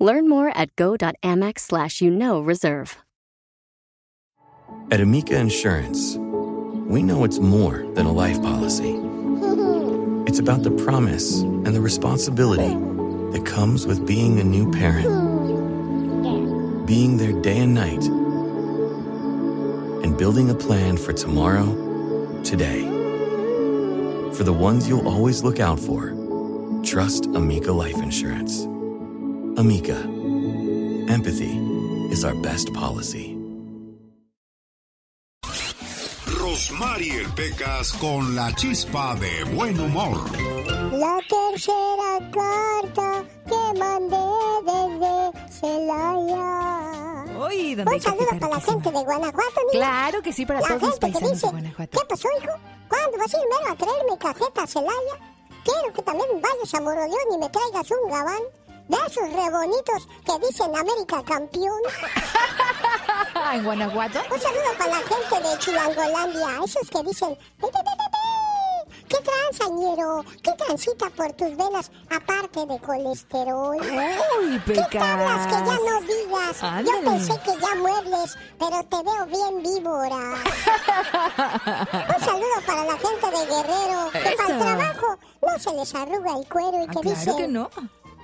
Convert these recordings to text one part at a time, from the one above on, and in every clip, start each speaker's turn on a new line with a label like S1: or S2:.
S1: Learn more at go.amex slash you know reserve.
S2: At Amica Insurance, we know it's more than a life policy. It's about the promise and the responsibility that comes with being a new parent. Being there day and night and building a plan for tomorrow, today. For the ones you'll always look out for, trust Amica Life Insurance. Amica, empathy is our best policy.
S3: Rosmarie Pecas con la chispa de buen humor.
S4: La tercera carta que mandé desde Celaya.
S5: Uy,
S4: Un saludo para la gente de Guanajuato, niña.
S5: Claro que sí, para
S4: La
S5: todos los
S4: gente que dice,
S5: de Guanajuato.
S4: ¿qué pasó, hijo? ¿Cuándo vas a ir mero a traerme cajeta a Celaya? Quiero que también vayas a Moroleón y me traigas un gabán de esos re bonitos que dicen América campeón.
S5: ¿En Guanajuato?
S4: Un saludo para la gente de Chilangolandia, esos que dicen. ¿qué transañero? ¿Qué transita por tus venas aparte de colesterol?
S5: Uy,
S4: ¿Qué tablas que ya no digas? Yo pensé que ya muebles, pero te veo bien víbora. Un saludo para la gente de Guerrero, que para el trabajo no se les arruga el cuero y
S5: Ah,
S4: que
S5: claro
S4: dicen,
S5: que no.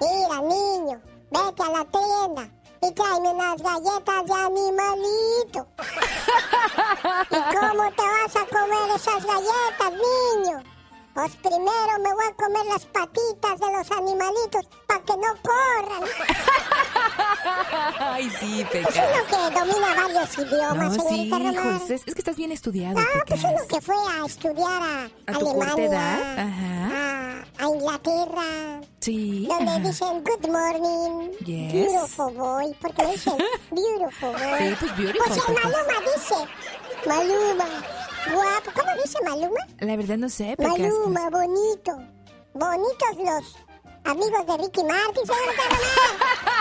S4: Mira niño, vete a la tienda y tráeme unas galletas de animalito. ¿Y cómo te vas a comer esas galletas, niño? Pues primero me voy a comer las patitas de los animalitos para que no corran.
S5: Ay, sí,
S4: Es
S5: Pecas.
S4: uno que domina varios idiomas,
S5: No, sí,
S4: señorita Román.
S5: José, es que estás bien estudiado,
S4: Ah, pues uno que fue a estudiar a,
S5: ¿A
S4: Alemania?
S5: Ajá.
S4: A, a Inglaterra,
S5: Sí.
S4: donde
S5: ajá.
S4: dicen good morning,
S5: Yes.
S4: beautiful boy, porque dicen beautiful boy.
S5: Sí, pues beautiful,
S4: Pues el. Maluma dice, Maluma, guapo, ¿cómo dice Maluma?
S5: La verdad no sé, Pecas.
S4: Maluma, bonito, bonitos los amigos de Ricky Martin, señorita Román.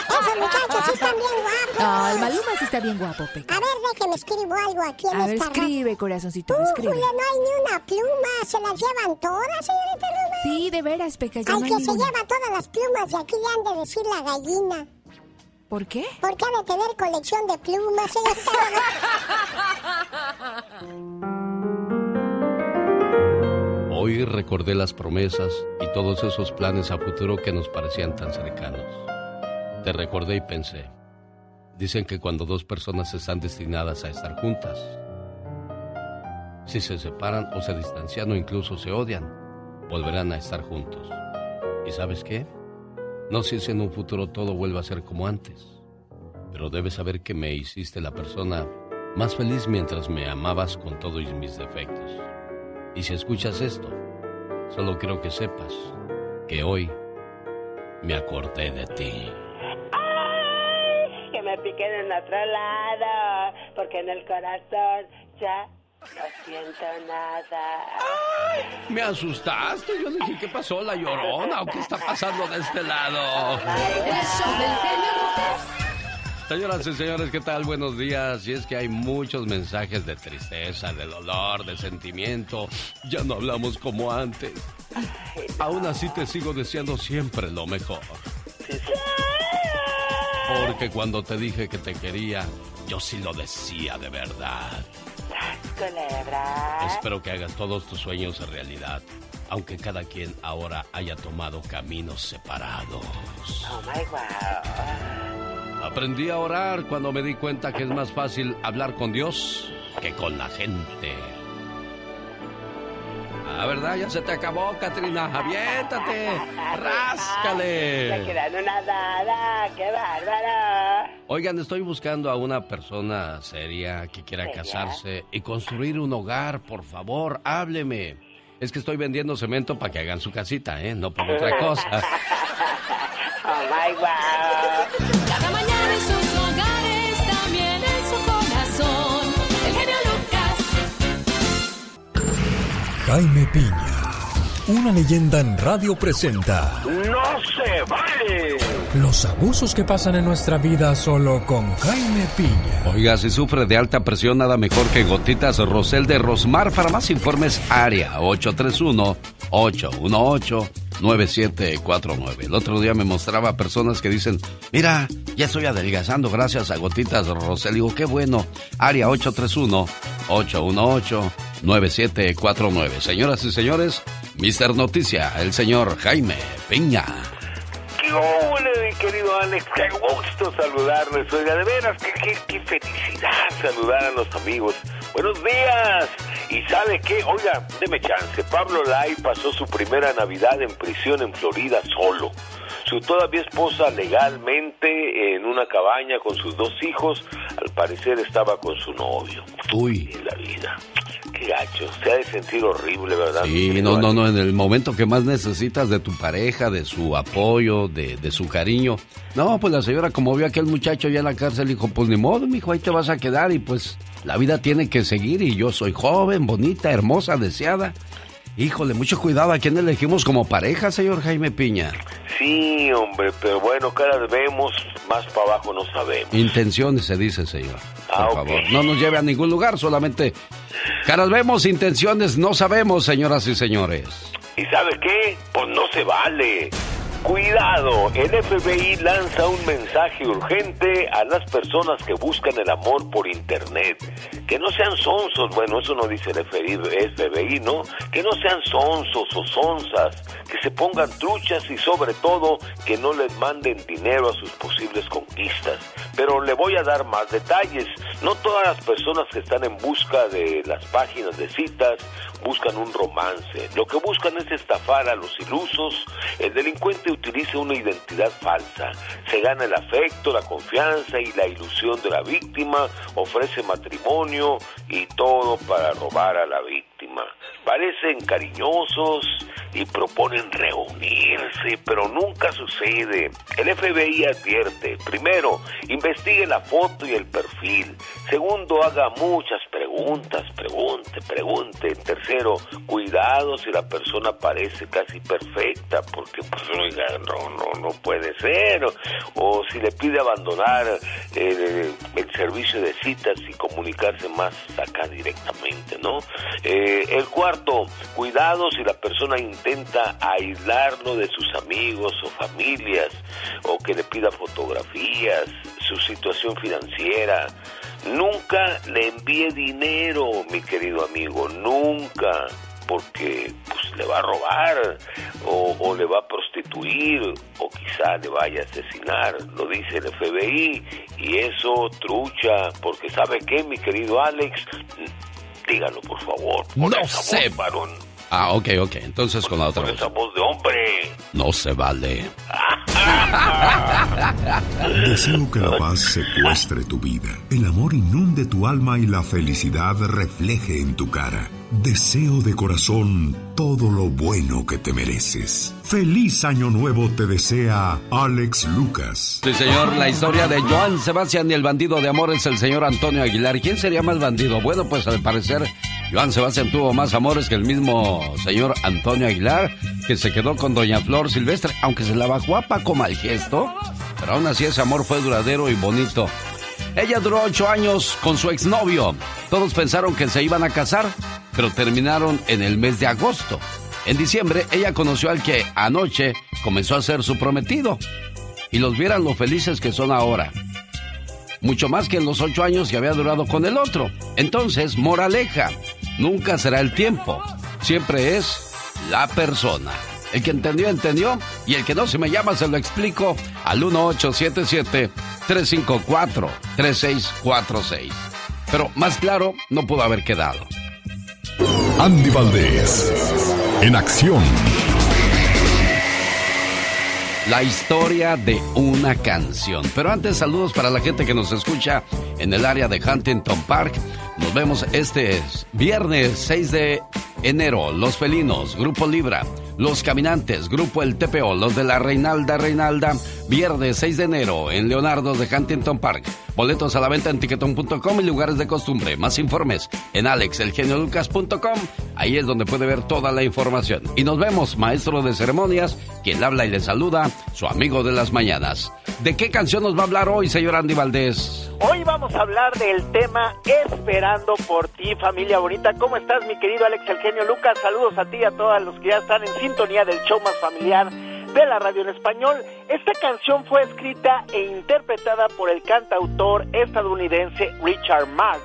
S4: Esos muchachos sí están bien guapos.
S5: No, el Maluma sí está bien guapo,
S4: A
S5: Pecas.
S4: ver, déjeme escribo algo aquí en
S5: A ver, escribe, corazoncito,
S4: Uh,
S5: escribe.
S4: No hay ni una pluma. ¿Se las llevan todas, señorita Román?
S5: Sí, de veras, Pecas, ya
S4: Al
S5: no
S4: que se lleva todas las plumas y aquí le han de decir la gallina.
S5: ¿Por qué?
S4: Porque ha de tener colección de plumas, señorita
S6: Hoy recordé las promesas y todos esos planes a futuro que nos parecían tan cercanos. Te recordé y pensé, dicen que cuando dos personas están destinadas a estar juntas, si se separan o se distancian o incluso se odian, volverán a estar juntos. ¿Y sabes qué? No sé si en un futuro todo vuelva a ser como antes, pero debes saber que me hiciste la persona más feliz mientras me amabas con todos mis defectos. Y si escuchas esto, solo quiero que sepas que hoy me acordé de ti.
S7: Ay, que me piquen en otro lado, porque en el corazón ya no siento nada.
S6: Me asustaste, yo dije, ¿qué pasó, la llorona? ¿O qué está pasando de este lado? Señoras y señores, ¿qué tal? Buenos días. Y es que hay muchos mensajes de tristeza, de dolor, de sentimiento. Ya no hablamos como antes. Aún así te sigo deseando siempre lo mejor. Porque cuando te dije que te quería, yo sí lo decía de verdad.
S7: Culebra.
S6: Espero que hagas todos tus sueños realidad, aunque cada quien ahora haya tomado caminos separados.
S7: Oh my wow.
S6: Aprendí a orar cuando me di cuenta que es más fácil hablar con Dios que con la gente. Ah, ¿verdad? Ya se te acabó, Katrina. Aviéntate. Ráscale.
S7: quedan una dada, qué bárbaro.
S6: Oigan, estoy buscando a una persona seria que quiera casarse y construir un hogar. Por favor, hábleme. Es que estoy vendiendo cemento para que hagan su casita, ¿eh? No por otra cosa.
S7: Oh my wow.
S8: Jaime Piña. Una leyenda en radio presenta.
S9: ¡No se vale!
S8: Los abusos que pasan en nuestra vida solo con Jaime Piña.
S6: Oiga, si sufre de alta presión, nada mejor que gotitas Rosel de Rosmar. Para más informes, área 831-818-9749. El otro día me mostraba personas que dicen, mira, ya estoy adelgazando gracias a gotitas Rosel. Digo, qué bueno. Área 831-818-9749. Señoras y señores, Mister Noticia, el señor Jaime Piña.
S9: ¡Qué hola, mi querido Alex! ¡Qué gusto saludarles! Oiga, de veras, qué, qué, qué felicidad saludar a los amigos. ¡Buenos días! ¿Y sabe qué? Oiga, deme chance. Pablo Lai pasó su primera Navidad en prisión en Florida solo. Su todavía esposa legalmente en una cabaña con sus dos hijos, al parecer estaba con su novio.
S6: Uy.
S9: En la vida. Qué gacho. Se ha de sentir horrible, ¿verdad?
S6: Sí, no, no, no. En el momento que más necesitas de tu pareja, de su apoyo, de, de su cariño. No, pues la señora, como vio a aquel muchacho ya en la cárcel, dijo: Pues ni modo, mijo, ahí te vas a quedar. Y pues la vida tiene que seguir. Y yo soy joven, bonita, hermosa, deseada. Híjole, mucho cuidado a quién elegimos como pareja, señor Jaime Piña.
S9: Sí, hombre, pero bueno, vez vemos, más para abajo no sabemos.
S6: Intenciones se dice, señor. Por
S9: Ah,
S6: favor, no nos lleve a ningún lugar, solamente caras vemos, intenciones no sabemos, señoras y señores.
S9: ¿Y sabe qué? Pues no se vale. Cuidado, el FBI lanza un mensaje urgente a las personas que buscan el amor por internet. Que no sean sonsos, bueno, eso no dice el FBI, ¿no? Que no sean sonsos o sonzas, que se pongan truchas y sobre todo que no les manden dinero a sus posibles conquistas. Pero le voy a dar más detalles. No todas las personas que están en busca de las páginas de citas buscan un romance. Lo que buscan es estafar a los ilusos. El delincuente utiliza una identidad falsa. Se gana el afecto, la confianza y la ilusión de la víctima. Ofrece matrimonio y todo para robar a la víctima. Parecen cariñosos y proponen reunirse, pero nunca sucede. El FBI advierte, primero, investigue la foto y el perfil. Segundo, haga muchas preguntas, pregunte, pregunte. Tercero, cuidado si la persona parece casi perfecta, porque pues no, no, no puede ser. O, si le pide abandonar eh, el servicio de citas y comunicarse más acá directamente, ¿no? Eh, el cuarto, cuidado si la persona intenta aislarlo de sus amigos o familias, o que le pida fotografías, su situación financiera. Nunca le envíe dinero, mi querido amigo, nunca, porque pues le va a robar o, o le va a prostituir o quizá le vaya a asesinar, lo dice el FBI y eso trucha, porque sabe qué, mi querido Alex, dígalo por favor, con
S6: No
S9: esa
S6: sé.
S9: voz, varón,
S6: Ah, ok, ok. Entonces con la otra
S9: con
S6: voz.
S9: esa voz de hombre.
S6: No se vale.
S3: Deseo que la paz secuestre tu vida, el amor inunde tu alma y la felicidad refleje en tu cara. Deseo de corazón todo lo bueno que te mereces. Feliz año nuevo te desea Alex Lucas.
S6: Sí, señor, la historia de Joan Sebastián y el bandido de amor es el señor Antonio Aguilar. ¿Quién sería más bandido? Bueno, pues al parecer Joan Sebastián tuvo más amores que el mismo señor Antonio Aguilar, que se quedó con doña Flor Silvestre, aunque se la bajó a Paco mal gesto, pero aún así ese amor fue duradero y bonito. Ella duró ocho años con su exnovio. Todos pensaron que se iban a casar, pero terminaron en el mes de agosto. En diciembre, ella conoció al que anoche comenzó a ser su prometido. Y los vieran lo felices que son ahora. Mucho más que en los ocho años que había durado con el otro. Entonces, moraleja, nunca será el tiempo. Siempre es la persona. El que entendió, entendió. Y el que no se me llama, se lo explico al 1877-354-3646. Pero más claro, no pudo haber quedado.
S8: Andy Valdés. En acción.
S6: La historia de una canción. Pero antes, saludos para la gente que nos escucha en el área de Huntington Park. Nos vemos este viernes 6 de enero. Los Felinos, Grupo Libra. Los Caminantes, Grupo El TPO. Los de la Reinalda Reinalda. viernes 6 de enero en Leonardo de Huntington Park. Boletos a la venta en tiquetón.com y lugares de costumbre. Más informes en alexelgeniolucas.com. Ahí es donde puede ver toda la información. Y nos vemos, maestro de ceremonias, quien habla y le saluda, su amigo de las mañanas. ¿De qué canción nos va a hablar hoy, señor Andy Valdés?
S10: Hoy vamos a hablar del tema Esperando por ti, familia bonita. ¿Cómo estás, mi querido Alex El Genio Lucas? Saludos a ti y a todos los que ya están en sintonía del show más familiar de la radio en español. Esta canción fue escrita e interpretada por el cantautor estadounidense Richard Marx.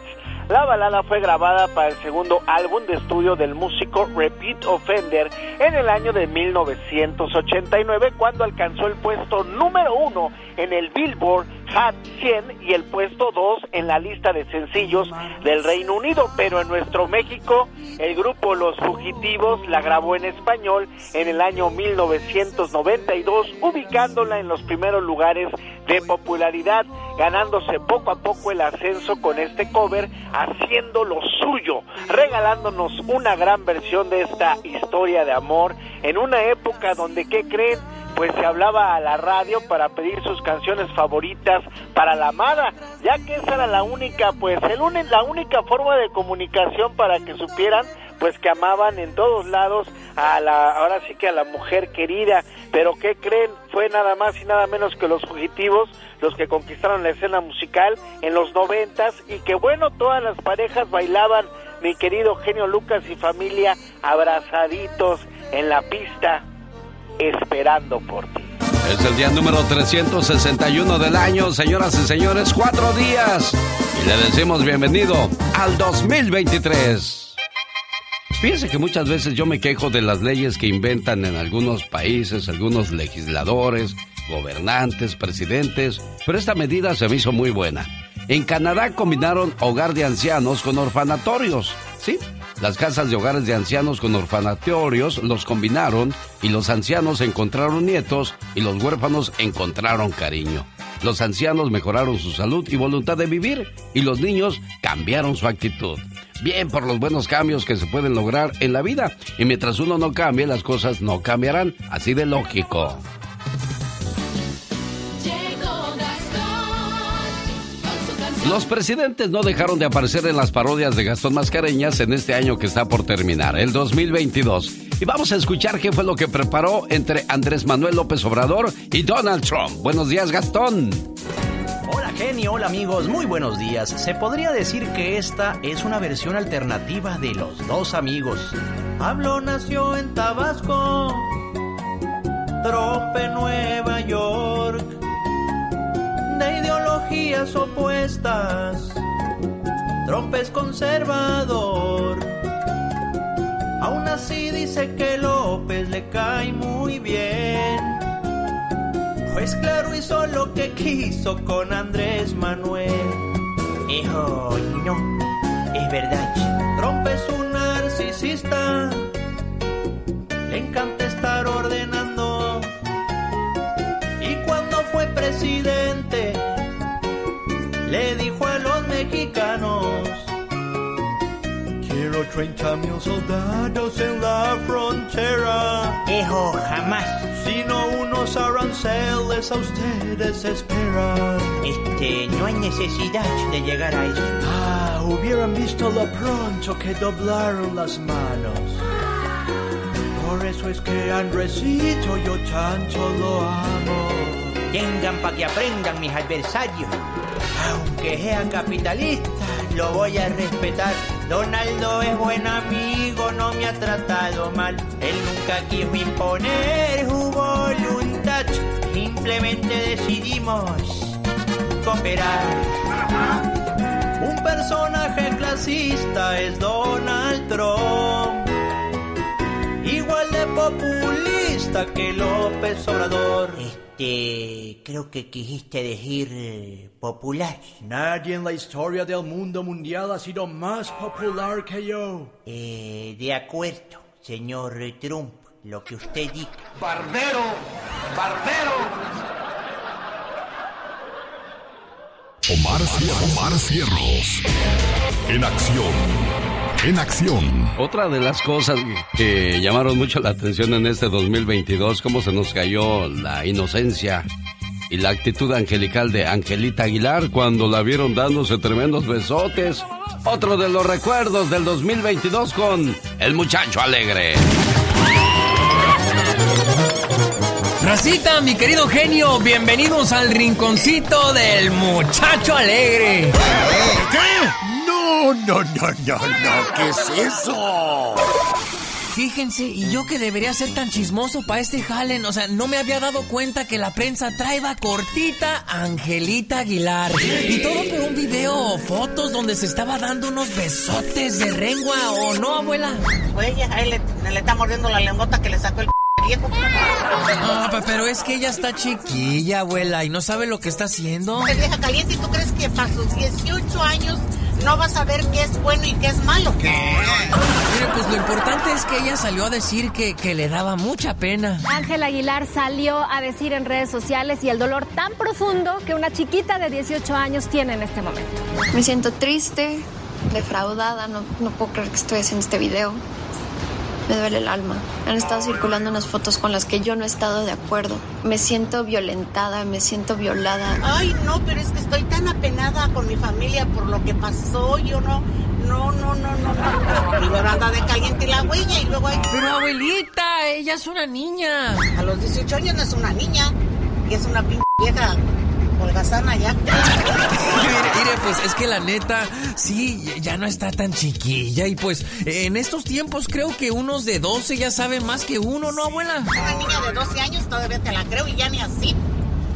S10: La balada fue grabada para el segundo álbum de estudio del músico Repeat Offender en el año de 1989 cuando alcanzó el puesto número uno en el Billboard Hot 100 y el puesto 2 en la lista de sencillos del Reino Unido, pero en nuestro México el grupo Los Fugitivos la grabó en español en el año 1992, ubicándola en los primeros lugares de popularidad, ganándose poco a poco el ascenso con este cover, haciendo lo suyo, regalándonos una gran versión de esta historia de amor en una época donde, ¿qué creen? Pues se hablaba a la radio para pedir sus canciones favoritas para la amada, ya que esa era la única, pues el la única forma de comunicación para que supieran pues que amaban en todos lados a la ahora sí que a la mujer querida, pero qué creen, fue nada más y nada menos que los fugitivos los que conquistaron la escena musical en los noventas y que bueno, todas las parejas bailaban, mi querido genio Lucas y familia, abrazaditos en la pista esperando por ti.
S6: Es el día número 361 del año, señoras y señores, cuatro días. Y le decimos bienvenido al 2023. Fíjense que muchas veces yo me quejo de las leyes que inventan en algunos países, algunos legisladores, gobernantes, presidentes, pero esta medida se me hizo muy buena. En Canadá combinaron hogar de ancianos con orfanatorios, ¿sí? Las casas de hogares de ancianos con orfanatorios los combinaron y los ancianos encontraron nietos y los huérfanos encontraron cariño. Los ancianos mejoraron su salud y voluntad de vivir y los niños cambiaron su actitud. Bien por los buenos cambios que se pueden lograr en la vida y mientras uno no cambie las cosas no cambiarán, así de lógico. Los presidentes no dejaron de aparecer en las parodias de Gastón Mascareñas en este año que está por terminar, el 2022. Y vamos a escuchar qué fue lo que preparó entre Andrés Manuel López Obrador y Donald Trump. Buenos días, Gastón.
S11: Hola genio, hola amigos, muy buenos días. Se podría decir que esta es una versión alternativa de Los Dos Amigos. Pablo nació en Tabasco, Trump en Nueva York de ideologías opuestas. Trump es conservador. Aún así dice que López le cae muy bien. Pues claro, hizo lo que quiso con Andrés Manuel. Hijo, no, es verdad. Trump es un narcisista. Le encanta estar ordenando. Y cuando fue presidente, quiero 30 mil soldados en la frontera. Hijo, jamás. Sino unos aranceles a ustedes esperan. Este, no hay necesidad de llegar a eso. Ah, hubieran visto lo pronto que doblaron las manos. Por eso es que Andresito yo tanto lo amo. Tengan pa' que aprendan mis adversarios. Aunque sea capitalista, lo voy a respetar. Donaldo es buen amigo, no me ha tratado mal. Él nunca quiso imponer su voluntad. Simplemente decidimos cooperar. Un personaje clasista es Donald Trump. Igual de populista que López Obrador. Este, creo que quisiste decir popular. Nadie en la historia del mundo mundial ha sido más popular que yo. Eh, de acuerdo, señor Trump, lo que usted diga.
S12: Barbero, barbero.
S3: Omar, Omar Cierros. En acción. En acción.
S6: Otra de las cosas que llamaron mucho la atención en este 2022, cómo se nos cayó la inocencia y la actitud angelical de Angelita Aguilar cuando la vieron dándose tremendos besotes. Otro de los recuerdos del 2022 con el muchacho alegre.
S8: Racita, mi querido genio, bienvenidos al rinconcito del muchacho alegre.
S13: ¿Qué? No, no, no, no, no, ¿qué es eso?
S8: Fíjense, y yo que debería ser tan chismoso para este jalen, o sea, no me había dado cuenta que la prensa traeba cortita Angelita Aguilar. Y todo por un video o fotos donde se estaba dando unos besotes de rengua, ¿o no, abuela?
S14: Oye, ahí le, le está mordiendo la lengota que le sacó el viejo.
S8: Ah, pe- pero es que ella está chiquilla, abuela, y no sabe lo que está haciendo.
S14: Pues, vieja caliente, ¿y tú crees que para sus 18 años no vas a ver qué es bueno y qué es malo? ¿Qué?
S8: Mire, pues lo importante es que ella salió a decir que, que le daba mucha pena.
S15: Ángel Aguilar salió a decir en redes sociales y el dolor tan profundo que una chiquita de 18 años tiene en este momento.
S16: Me siento triste, defraudada, no, no puedo creer que estoy haciendo este video. Me duele el alma. Han estado circulando unas fotos con las que yo no he estado de acuerdo. Me siento violentada, me siento violada.
S14: Ay, no, pero es que estoy tan apenada con mi familia por lo que pasó. Yo no, no, no, no, no, no. Primero anda de caliente la huella y luego hay...
S8: Pero abuelita, ella es una niña.
S14: A los 18 años no es una niña, y es una pinche vieja holgazana ya.
S8: Mire, pues es que la neta, sí, ya no está tan chiquilla. Y pues en estos tiempos creo que unos de 12 ya saben más que uno, ¿no, abuela?
S14: Una niña de 12 años todavía te la creo y ya ni así.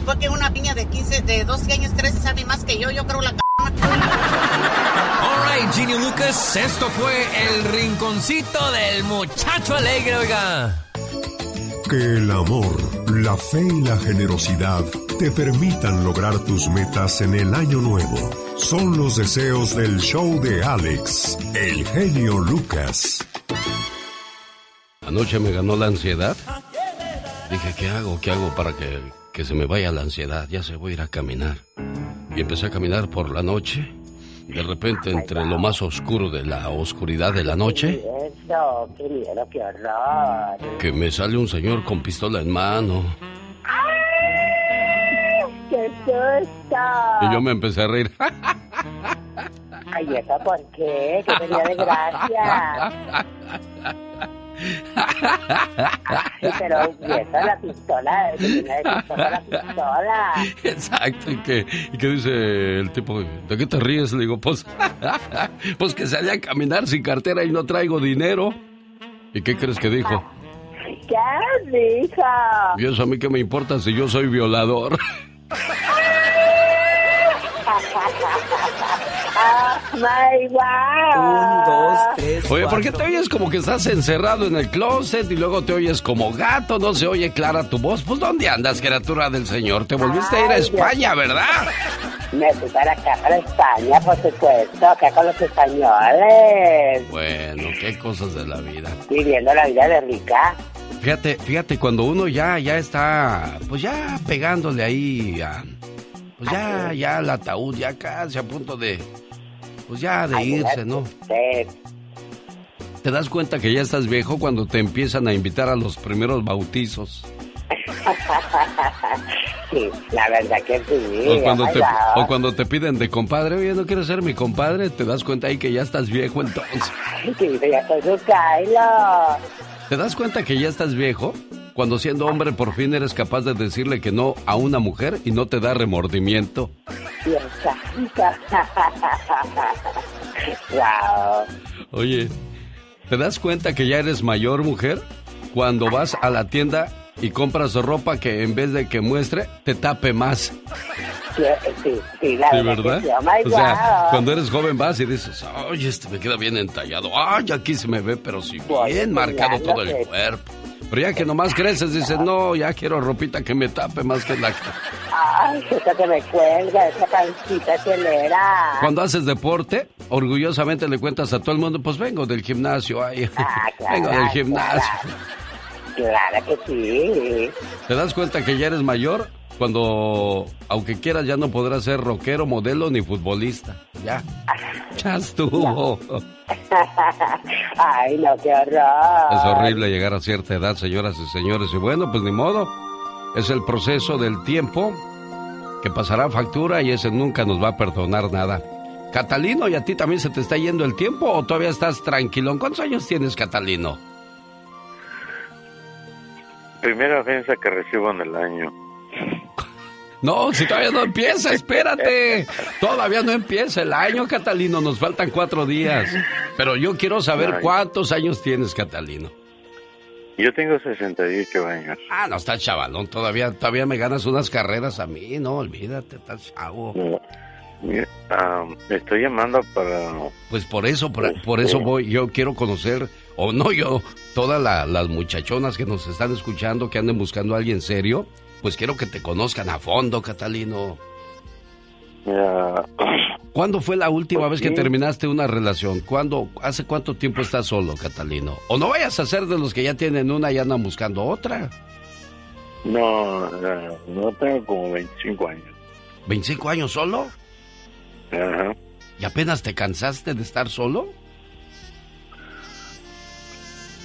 S14: Porque una niña de 15, de 12 años, 13 sabe más que yo, yo creo la c******.
S8: Alright, Genie Lucas, esto fue el rinconcito del muchacho alegre, oiga.
S3: Que el amor, la fe y la generosidad te permitan lograr tus metas en el año nuevo. Son los deseos del show de Alex, el genio Lucas.
S6: Anoche me ganó la ansiedad. Dije, ¿qué hago? ¿Qué hago para que, que se me vaya la ansiedad? Ya se voy a ir a caminar. Y empecé a caminar por la noche. De repente, entre lo más oscuro de la oscuridad de la noche,
S7: Eso, qué horror.
S6: que me sale un señor con pistola en mano.
S7: ¡Qué susto!
S6: Y yo me empecé a reír.
S7: Ay, ¿eso por qué? ¡Qué tenía de gracia! Pero, ¿y eso la pistola? ¿Qué la pistola?
S6: Exacto, y que, y que dice el tipo, ¿de qué te ríes? Le digo, pues, pues que salí a caminar sin cartera y no traigo dinero. ¿Y qué crees que dijo?
S7: ¿Qué dijo?
S6: Y eso a mí qué me importa si yo soy violador.
S7: ¡Oh, my God!
S17: Un, dos, tres.
S6: Oye, ¿por qué te oyes como que estás encerrado en el closet y luego te oyes como gato? No se oye clara tu voz. Pues ¿dónde andas, criatura del Señor? Te volviste a ir a España, ¿verdad?
S7: Me fui para acá, para España, por supuesto, acá con los españoles,
S6: Bueno, qué cosas de la vida.
S7: viviendo la vida de rica.
S6: Fíjate, fíjate, cuando uno ya, ya está, pues ya pegándole ahí a, pues ya, ya al ataúd, ya casi a punto de, pues ya de irse, ¿no? Te das cuenta que ya estás viejo cuando te empiezan a invitar a los primeros bautizos.
S7: sí, la verdad que sí.
S6: O cuando, te,
S7: God.
S6: o cuando te piden de compadre, oye, ¿no quieres ser mi compadre? Te das cuenta ahí que ya estás viejo entonces.
S7: Ay, que ya soy.
S6: ¿Te das cuenta que ya estás viejo? Cuando siendo hombre por fin eres capaz de decirle que no a una mujer y no te da remordimiento. Oye, ¿te das cuenta que ya eres mayor mujer? Cuando vas a la tienda y compras ropa que en vez de que muestre, te tape más.
S7: Sí, sí, sí, la
S6: ¿Sí,
S7: verdad. sí, oh
S6: O sea, cuando eres joven vas y dices, ay, este me queda bien entallado. Ay, aquí se me ve, pero sí bien marcado todo el cuerpo. Pero ya que nomás creces, dices, no, ya quiero ropita que me tape más que la...
S7: Ay, esa que me cuelga, esa pancita acelera.
S6: Cuando haces deporte, orgullosamente le cuentas a todo el mundo, pues vengo del gimnasio, ay,
S7: Ah, claro,
S6: vengo del gimnasio.
S7: Claro que sí.
S6: ¿Te das cuenta que ya eres mayor? Cuando, aunque quieras, ya no podrás ser rockero, modelo ni futbolista. Ya. Ya estuvo.
S7: Ay, no, qué horror.
S6: Es horrible llegar a cierta edad, señoras y señores. Y bueno, pues ni modo. Es el proceso del tiempo que pasará factura y ese nunca nos va a perdonar nada. Catalino, ¿y a ti también se te está yendo el tiempo o todavía estás tranquilón? ¿Cuántos años tienes, Catalino?
S17: Primera ofensa que recibo en el año.
S6: No, si todavía no empieza, espérate. Todavía no empieza el año, Catalino. Nos faltan cuatro días. Pero yo quiero saber cuántos años tienes, Catalino.
S17: Yo tengo 68 años.
S6: Ah, no, estás chavalón. Todavía, todavía me ganas unas carreras a mí. No, olvídate, estás chavo.
S17: estoy llamando para...
S6: Pues por eso, por, por, eso voy. Yo quiero conocer, o no yo, todas las muchachonas que nos están escuchando, que anden buscando a alguien serio pues quiero que te conozcan a fondo, Catalino. ¿Cuándo fue la última vez que terminaste una relación? ¿Cuándo, ¿Hace cuánto tiempo estás solo, Catalino? O no vayas a ser de los que ya tienen una y andan buscando otra.
S17: No, no, tengo como 25 años.
S6: ¿25 años solo?
S17: Ajá.
S6: ¿Y apenas te cansaste de estar solo?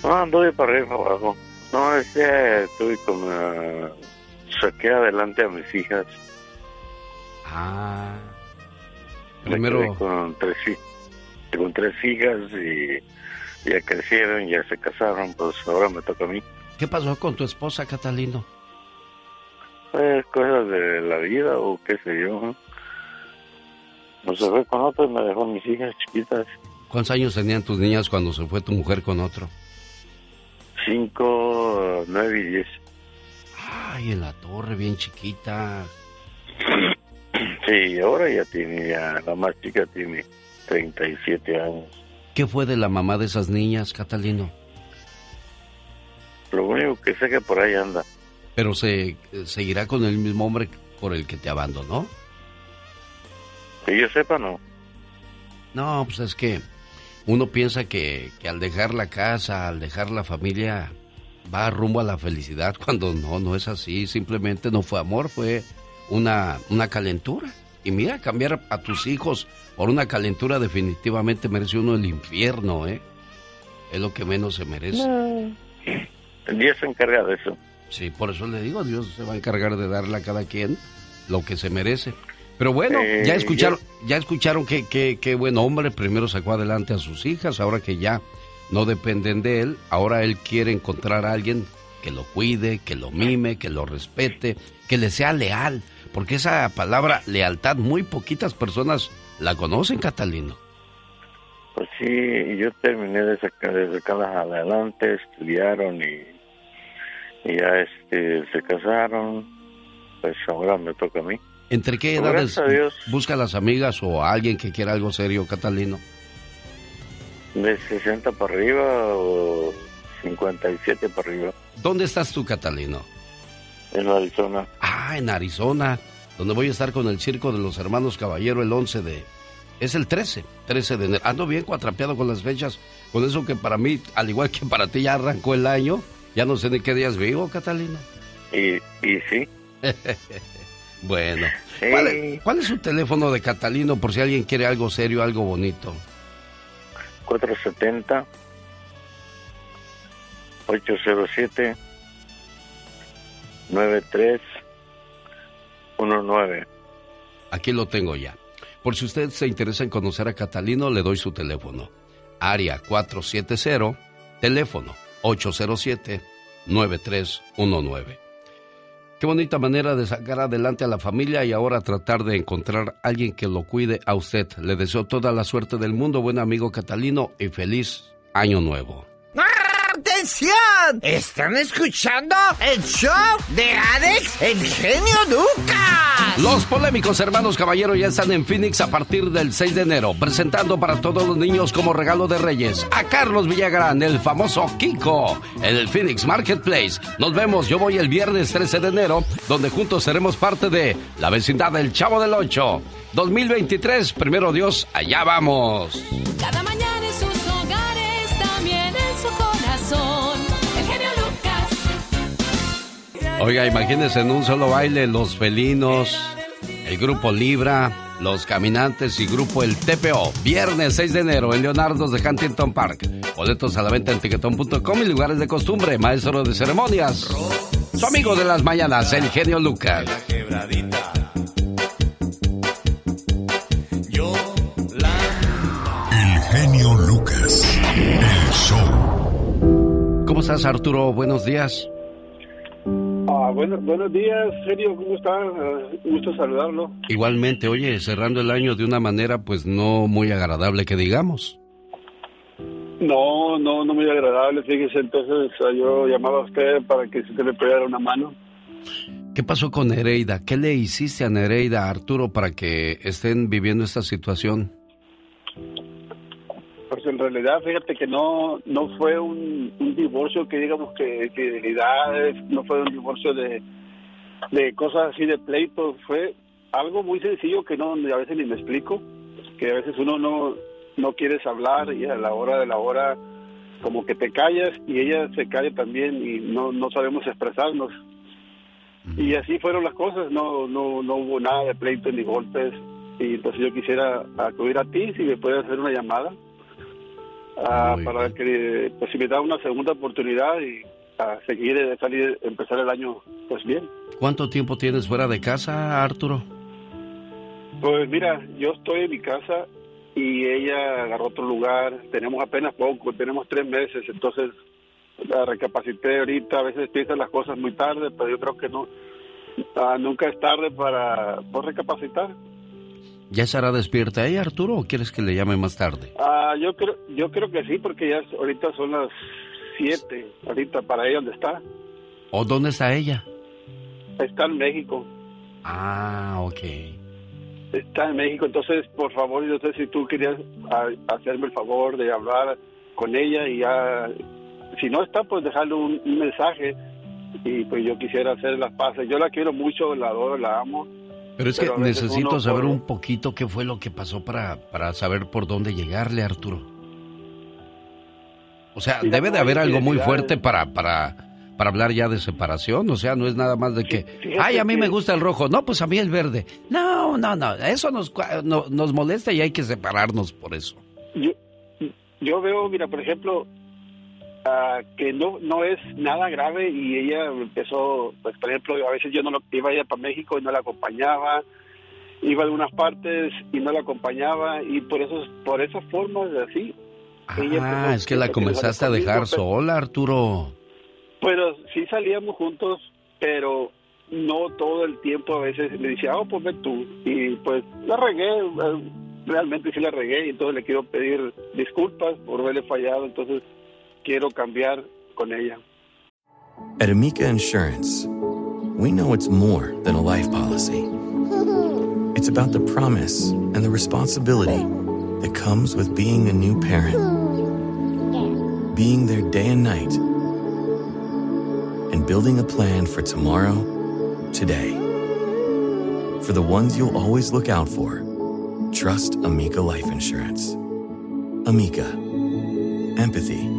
S17: No, ando para arriba abajo. No, es que estoy como saqué adelante a mis hijas.
S6: Ah.
S17: Primero. con tres, con tres hijas y ya crecieron, ya se casaron, pues ahora me toca a mí.
S6: ¿Qué pasó con tu esposa, Catalino?
S17: Pues cosas de la vida o qué sé yo. No se fue con otro y me dejó mis hijas chiquitas.
S6: ¿Cuántos años tenían tus niñas cuando se fue tu mujer con otro?
S17: Cinco, nueve y diez.
S6: Ay, en la torre, bien chiquita.
S17: Sí, ahora ya tiene, ya, la más chica tiene 37 años.
S6: ¿Qué fue de la mamá de esas niñas, Catalino?
S17: Lo único que sé que por ahí anda.
S6: Pero se seguirá con el mismo hombre por el que te abandonó.
S17: Que yo sepa, no.
S6: No, pues es que uno piensa que, que al dejar la casa, al dejar la familia, va rumbo a la felicidad cuando no, no es así. Simplemente no fue amor, fue una, una calentura. Y mira, cambiar a tus hijos por una calentura definitivamente merece uno el infierno, ¿eh? Es lo que menos se merece.
S17: Dios se encarga de eso.
S6: Sí, por eso le digo, Dios se va a encargar de darle a cada quien lo que se merece. Pero bueno, eh, ya escucharon, ya escucharon que, que, que buen hombre primero sacó adelante a sus hijas, ahora que ya no dependen de él. Ahora él quiere encontrar a alguien que lo cuide, que lo mime, que lo respete, que le sea leal. Porque esa palabra lealtad muy poquitas personas la conocen, Catalino.
S17: Pues sí, yo terminé de, sacar, de sacarlas adelante, estudiaron y, ya este, se casaron. Pues ahora me toca a mí.
S6: ¿Entre qué edades busca a las amigas o a alguien que quiera algo serio, Catalino?
S17: De 60 para arriba o 57 para arriba.
S6: ¿Dónde estás tú, Catalino?
S17: En Arizona.
S6: Ah, en Arizona, donde voy a estar con el Circo de los Hermanos Caballero el 11 de... Es el 13, 13 de enero. Ando bien cuatrapeado con las fechas, con eso que para mí, al igual que para ti, ya arrancó el año. Ya no sé ni qué días vivo, Catalino.
S17: Y, y sí.
S6: bueno. ¿Cuál, ¿Cuál es su teléfono de Catalino por si alguien quiere algo serio, algo bonito?
S17: 470 807 9319.
S6: Aquí lo tengo ya. Por si usted se interesa en conocer a Catalino, le doy su teléfono. Área 470, teléfono 807-9319. Qué bonita manera de sacar adelante a la familia y ahora tratar de encontrar a alguien que lo cuide a usted. Le deseo toda la suerte del mundo, buen amigo Catalino, y feliz año nuevo.
S18: ¡Atención! ¿Están escuchando el show de Alex, el genio?
S6: Los polémicos hermanos Caballero ya están en Phoenix a partir del 6 de enero, presentando para todos los niños como regalo de Reyes a Carlos Villagrán, el famoso Kiko, en el Phoenix Marketplace. Nos vemos, yo voy el viernes 13 de enero, donde juntos seremos parte de la vecindad del Chavo del Ocho. 2023, primero Dios, allá vamos.
S19: Cada mañana
S6: Oiga, imagínense en un solo baile los felinos, el grupo Libra, los caminantes y grupo El TPO. Viernes 6 de enero en Leonardo's de Huntington Park. Boletos a la venta en tiquetón.com y lugares de costumbre. Maestro de ceremonias. Su amigo de las mañanas, el genio Lucas.
S3: El genio Lucas. El show.
S6: ¿Cómo estás, Arturo? Buenos días.
S20: Ah, bueno, buenos días, genio, ¿cómo está? Ah, gusto saludarlo.
S6: Igualmente, oye, cerrando el año de una manera pues no muy agradable que digamos.
S20: No, no, no muy agradable, fíjese, entonces ah, yo llamaba a usted para que se le pudiera dar una mano.
S6: ¿Qué pasó con Nereida? ¿Qué le hiciste a Nereida, Arturo, para que estén viviendo esta situación?
S20: Pues en realidad, fíjate que no no fue un, un divorcio que digamos que fidelidades, no fue un divorcio de, de cosas así de pleito, fue algo muy sencillo que no a veces ni me explico, que a veces uno no no quieres hablar y a la hora de la hora como que te callas y ella se calla también y no no sabemos expresarnos. Y así fueron las cosas, no no no hubo nada de pleito ni golpes y entonces yo quisiera acudir a ti si me puedes hacer una llamada ah, para que pues si me da una segunda oportunidad y a seguir eh, salir empezar el año pues bien.
S6: ¿Cuánto tiempo tienes fuera de casa, Arturo?
S20: Pues mira, yo estoy en mi casa y ella agarró otro lugar, tenemos apenas poco, tenemos tres meses, entonces la recapacité ahorita, a veces piensan las cosas muy tarde, pero yo creo que no, ah, nunca es tarde para pues, recapacitar.
S6: ¿Ya estará despierta ella, Arturo, o quieres que le llame más tarde?
S20: Ah, yo creo, yo creo que sí, porque ya ahorita son las siete, ahorita para ella donde está,
S6: ¿O dónde está ella?
S20: está en México,
S6: Ah, ok.
S20: está en México, entonces por favor, yo sé si tú querías hacerme el favor de hablar con ella y ya, si no está, pues dejarle un, un mensaje y pues yo quisiera hacer las paces, yo la quiero mucho, la adoro, la amo.
S6: Pero es que necesito
S20: uno
S6: saber un poquito qué fue lo que pasó para, para saber por dónde llegarle, Arturo. O sea, debe de haber algo muy fuerte para, para, para hablar ya de separación. O sea, no es nada más de que, ay, a mí me gusta el rojo. No, pues a mí el verde. No, no, no. Eso nos, no- nos molesta y hay que separarnos por eso.
S20: Yo, yo veo, mira, por ejemplo, ah, que no no es nada grave y ella empezó, pues por ejemplo, a veces yo no lo, iba ella para México y no la acompañaba, iba a algunas partes y no la acompañaba y por eso por esas formas de así.
S6: Ah, es que la comenzaste a dejar sola, Arturo.
S20: Pero sí salíamos juntos, pero no todo el tiempo. A veces me decía, oh, pues ve tú. Y pues la regué, eh, realmente sí la regué. Y entonces le quiero pedir disculpas por haberle fallado. Entonces quiero cambiar con ella.
S2: At Amica Insurance, we know it's more than a life policy. It's about the promise and the responsibility that comes with being a new parent, being there day and night, and building a plan for tomorrow, today. For the ones you'll always look out for, trust Amica Life Insurance. Amica, empathy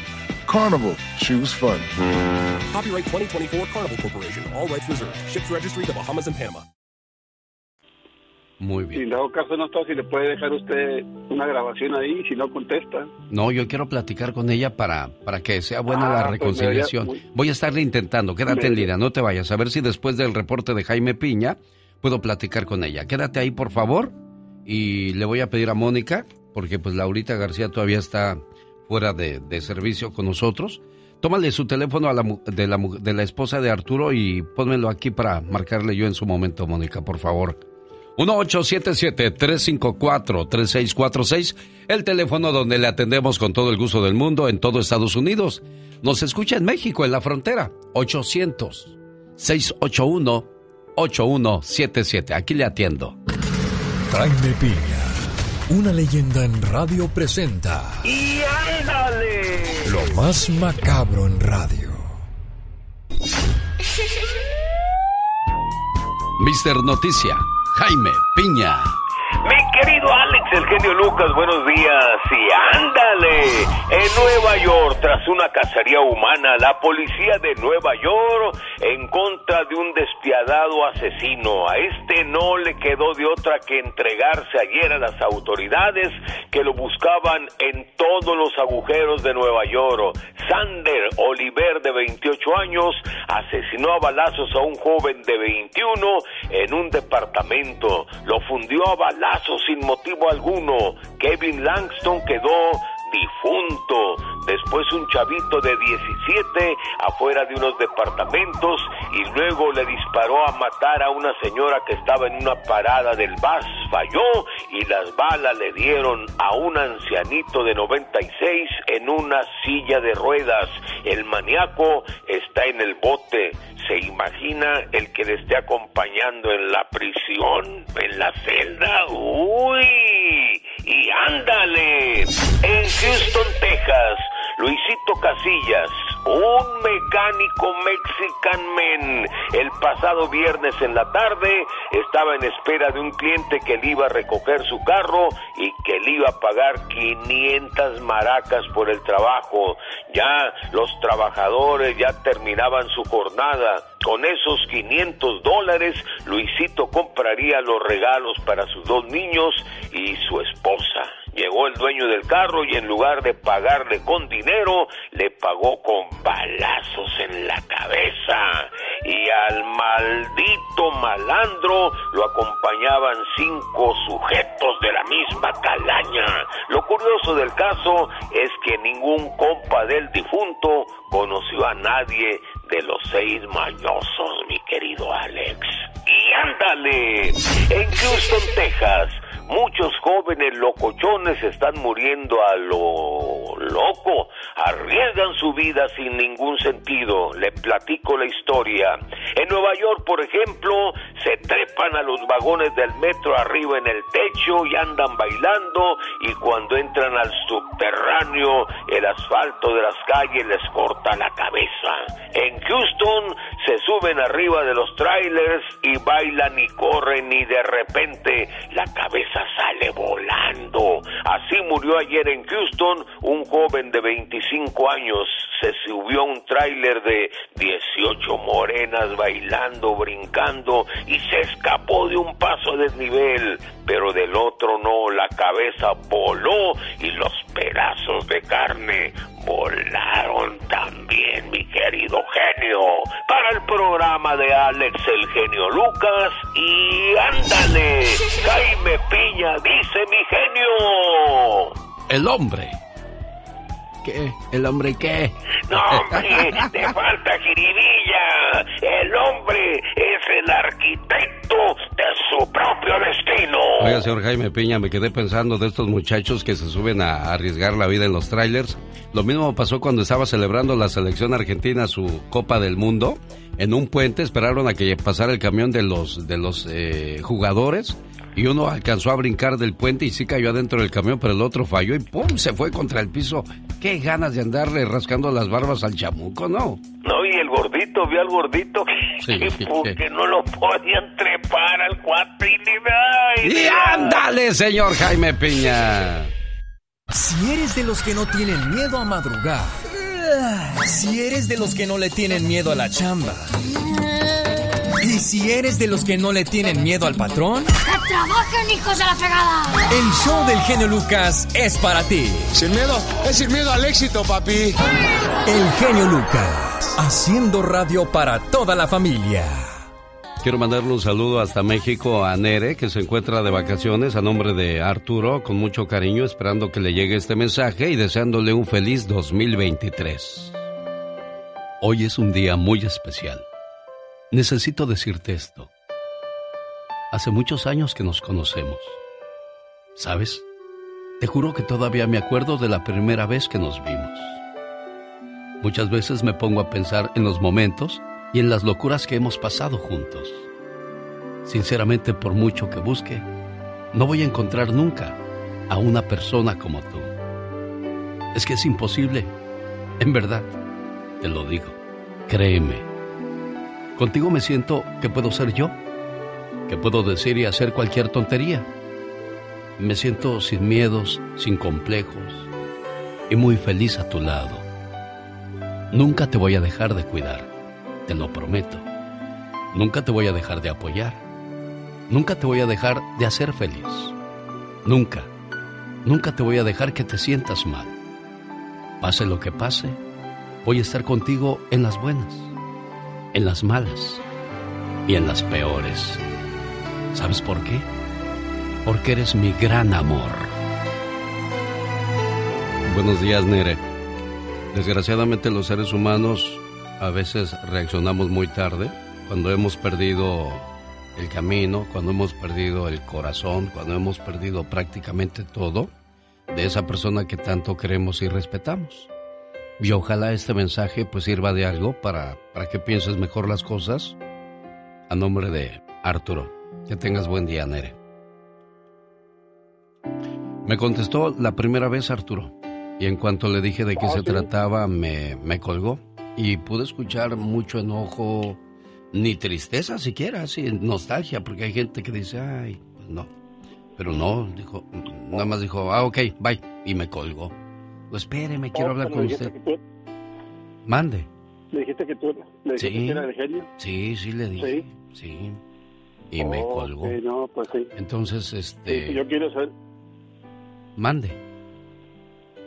S21: Carnival, choose fun.
S22: Copyright 2024 Carnival Corporation. All rights reserved. Ships registry the Bahamas and Panama.
S6: Muy bien.
S20: Si en dado caso no está, si le puede dejar usted una grabación ahí, si no contesta.
S6: No, yo quiero platicar con ella para, para que sea buena
S20: Ah,
S6: la
S20: pues me
S6: reconciliación. Voy a estarle intentando. Quédate en línea, no te vayas. A ver si después del reporte de Jaime Piña puedo platicar con ella. Quédate ahí, por favor. Y le voy a pedir a Mónica, porque pues Laurita García todavía está fuera de, de servicio con nosotros. Tómale su teléfono a la, de, la, de la esposa de Arturo y pónmelo aquí para marcarle yo en su momento, Mónica, por favor. 1877-354-3646, el teléfono donde le atendemos con todo el gusto del mundo en todo Estados Unidos. Nos escucha en México, en la frontera. 800-681-8177. Aquí le atiendo.
S23: Jaime Piña, una leyenda en radio presenta
S12: ¡Y ándale!
S23: lo más macabro en radio.
S6: Mister Noticia, Jaime Piña.
S9: Mi querido Alex, el genio Lucas, buenos días. Y ándale, en Nueva York, tras una cacería humana, la policía de Nueva York en contra de un despiadado asesino. A este no le quedó de otra que entregarse ayer a las autoridades que lo buscaban en todos los agujeros de Nueva York. Sander Oliver, de 28 años, asesinó a balazos a un joven de 21 en un departamento. Lo fundió a balazos sin motivo alguno. Kevin Langston quedó difunto. Después un chavito de 17 afuera de unos departamentos y luego le disparó a matar a una señora que estaba en una parada del bus. Falló y las balas le dieron a un ancianito de 96 en una silla de ruedas. El maníaco está en el bote. ¿Se imagina el que le esté acompañando en la prisión, en la celda? ¡Uy! Y ándale. En Houston, Texas, Luisito Casillas, un mecánico mexican men, el pasado viernes en la tarde estaba en espera de un cliente que le iba a recoger su carro y que le iba a pagar 500 maracas por el trabajo. Ya los trabajadores ya terminaban su jornada. Con esos 500 dólares, Luisito compraría los regalos para sus dos niños y su esposa. Llegó el dueño del carro y en lugar de pagarle con dinero, le pagó con balazos en la cabeza. Y al maldito malandro lo acompañaban cinco sujetos de la misma calaña. Lo curioso del caso es que ningún compa del difunto conoció a nadie de los seis mañosos, mi querido Alex. Y ándale, en Houston, Texas, muchos jóvenes locochones están muriendo a lo loco, arriesgan su vida sin ningún sentido. Le platico la historia. En Nueva York, por ejemplo, se trepan a los vagones del metro arriba en el techo y andan bailando y cuando entran al subterráneo, el asfalto de las calles les corta la cabeza. En Houston se suben arriba de los trailers y bailan y corren y de repente la cabeza sale volando. Así murió ayer en Houston un de 25 años. Se subió a un tráiler de 18 morenas bailando, brincando y se escapó de un paso a desnivel, pero del otro no, la cabeza voló y los pedazos de carne volaron también, mi querido genio, para el programa de Alex el genio Lucas y ándale, Jaime Piña dice mi genio.
S6: El hombre. ¿Qué? ¿El hombre qué?
S9: No, hombre, te falta jiribilla. El hombre es el arquitecto de su propio destino.
S6: Oiga, señor Jaime Piña, me quedé pensando de estos muchachos que se suben a arriesgar la vida en los trailers. Lo mismo pasó cuando estaba celebrando la selección argentina su Copa del Mundo. En un puente esperaron a que pasara el camión de los, de los eh, jugadores y uno alcanzó a brincar del puente y sí cayó adentro del camión, pero el otro falló y ¡pum! se fue contra el piso. Qué ganas de andarle rascando las barbas al chamuco, ¿no?
S9: No, y el gordito, vio al gordito
S6: Sí,
S9: que,
S6: sí,
S9: porque
S6: sí.
S9: no lo podían trepar al cuate y ni
S6: ¡Y ándale, señor Jaime Piña!
S23: Si eres de los que no tienen miedo a madrugar, si eres de los que no le tienen miedo a la chamba, y si eres de los que no le tienen miedo al patrón,
S19: ¡Que trabajen, hijos de la fregada!
S23: el show del genio Lucas es para ti.
S24: Sin miedo, es sin miedo al éxito, papi.
S23: El genio Lucas, haciendo radio para toda la familia.
S6: Quiero mandarle un saludo hasta México a Nere, que se encuentra de vacaciones a nombre de Arturo, con mucho cariño, esperando que le llegue este mensaje y deseándole un feliz 2023. Hoy es un día muy especial. Necesito decirte esto. Hace muchos años que nos conocemos. ¿Sabes? Te juro que todavía me acuerdo de la primera vez que nos vimos. Muchas veces me pongo a pensar en los momentos y en las locuras que hemos pasado juntos. Sinceramente, por mucho que busque, no voy a encontrar nunca a una persona como tú. Es que es imposible. En verdad, te lo digo. Créeme. Contigo me siento que puedo ser yo, que puedo decir y hacer cualquier tontería. me siento sin miedos, sin complejos y muy feliz a tu lado. Nunca te voy a dejar de cuidar, te lo prometo. Nunca te voy a dejar de apoyar. Nunca te voy a dejar de hacer feliz. Nunca, nunca te voy a dejar que te sientas mal. Pase lo que pase, voy a estar contigo en las buenas, en las malas y en las peores. ¿Sabes por qué? Porque eres mi gran amor. Buenos días, Nere. Desgraciadamente los seres humanos a veces reaccionamos muy tarde cuando hemos perdido el camino, cuando hemos perdido el corazón, cuando hemos perdido prácticamente todo de esa persona que tanto queremos y respetamos. Y ojalá este mensaje pues sirva de algo para, para que pienses mejor las cosas. A nombre de Arturo, que tengas buen día, Nere. Me contestó la primera vez Arturo y en cuanto le dije de qué se trataba me, me colgó y pude escuchar mucho enojo, ni tristeza siquiera, así, nostalgia, porque hay gente que dice, ay, pues no. Pero no, dijo, nada más dijo, ah, ok, bye, y me colgó. Pues espéreme, quiero hablar con usted. Mande.
S20: ¿Le dijiste que tú le dijiste
S6: Sí.
S20: que era el genio?
S6: Sí, sí le dije. Sí. Y me
S20: Oh,
S6: colgó.
S20: ok, no, pues sí.
S6: Entonces,
S20: Sí,
S6: este,
S20: sí, yo quiero ser,
S6: mande.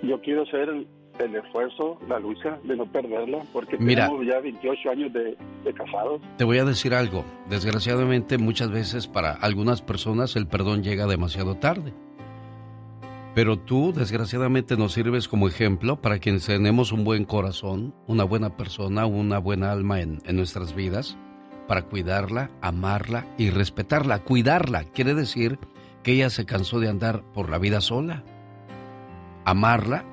S20: yo quiero ser el, el esfuerzo, la lucha de no perderla, porque
S6: Mira.
S20: tenemos ya 28 años de, de casados.
S6: Te voy a decir algo. Desgraciadamente, muchas veces para algunas personas el perdón llega demasiado tarde. Pero tú, desgraciadamente, nos sirves como ejemplo para quienes tenemos un buen corazón, una buena persona, una buena alma en, en nuestras vidas, para cuidarla, amarla y respetarla. Cuidarla quiere decir que ella se cansó de andar por la vida sola. Amarla,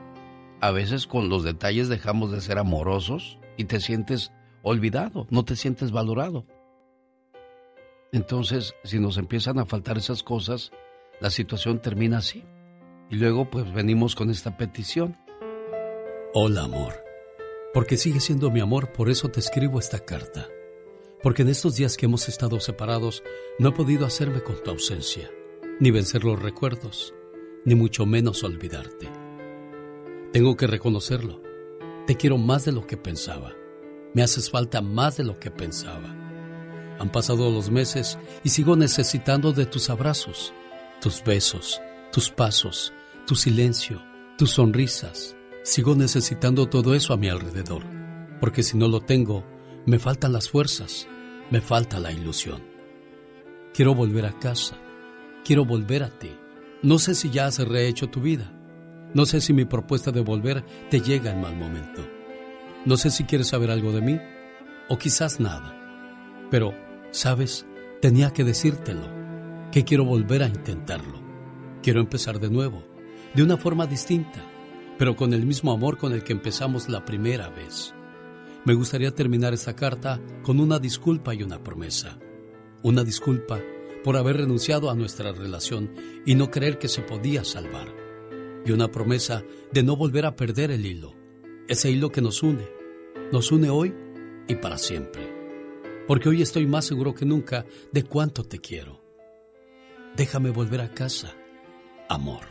S6: a veces con los detalles dejamos de ser amorosos y te sientes olvidado, no te sientes valorado. Entonces, si nos empiezan a faltar esas cosas, la situación termina así. Y luego pues venimos con esta petición.
S25: Hola, amor. Porque sigue siendo mi amor, por eso te escribo esta carta. Porque en estos días que hemos estado separados, no he podido hacerme con tu ausencia, ni vencer los recuerdos, ni mucho menos olvidarte. Tengo que reconocerlo. Te quiero más de lo que pensaba. Me haces falta más de lo que pensaba. Han pasado los meses y sigo necesitando de tus abrazos, tus besos, tus pasos, tu silencio, tus sonrisas. Sigo necesitando todo eso a mi alrededor, porque si no lo tengo, me faltan las fuerzas, me falta la ilusión. Quiero volver a casa, quiero volver a ti. No sé si ya has rehecho tu vida, no sé si mi propuesta de volver te llega en mal momento. No sé si quieres saber algo de mí, o quizás nada. Pero, ¿sabes? Tenía que decírtelo, que quiero volver a intentarlo. Quiero empezar de nuevo, de una forma distinta, pero con el mismo amor con el que empezamos la primera vez. Me gustaría terminar esta carta con una disculpa y una promesa. Una disculpa por haber renunciado a nuestra relación y no creer que se podía salvar. Y una promesa de no volver a perder el hilo, ese hilo que nos une, nos une hoy y para siempre. Porque hoy estoy más seguro que nunca de cuánto te quiero. Déjame volver a casa, amor.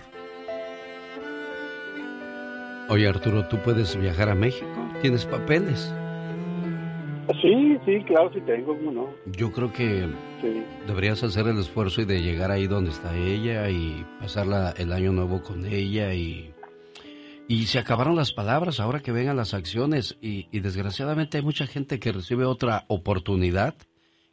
S6: Oye Arturo, ¿tú puedes viajar a México? ¿Tienes papeles?
S20: Sí, sí, claro, sí tengo, ¿cómo no?
S6: Yo creo que
S20: Sí.
S6: deberías hacer el esfuerzo y de llegar ahí donde está ella y pasarla el año nuevo con ella y y se acabaron las palabras ahora que vengan las acciones y, y desgraciadamente hay mucha gente que recibe otra oportunidad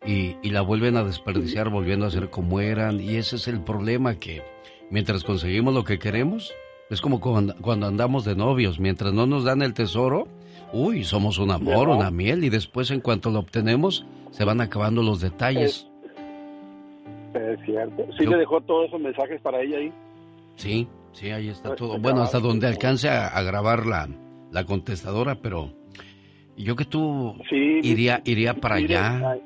S6: y, y la vuelven a desperdiciar volviendo a ser como eran y ese es el problema que mientras conseguimos lo que queremos es como cuando, andamos de novios mientras no nos dan el tesoro uy somos un amor una miel y después en cuanto lo obtenemos se van acabando los detalles
S20: Es cierto. Sí
S6: Yo-
S20: le dejó todos esos mensajes para ella ahí.
S6: Sí, sí, ahí está
S20: Pues,
S6: todo. Bueno, hasta donde alcance a, a grabar la, la contestadora, pero yo que tú
S20: Sí,
S6: iría iría para
S20: mire,
S6: allá.
S20: ay,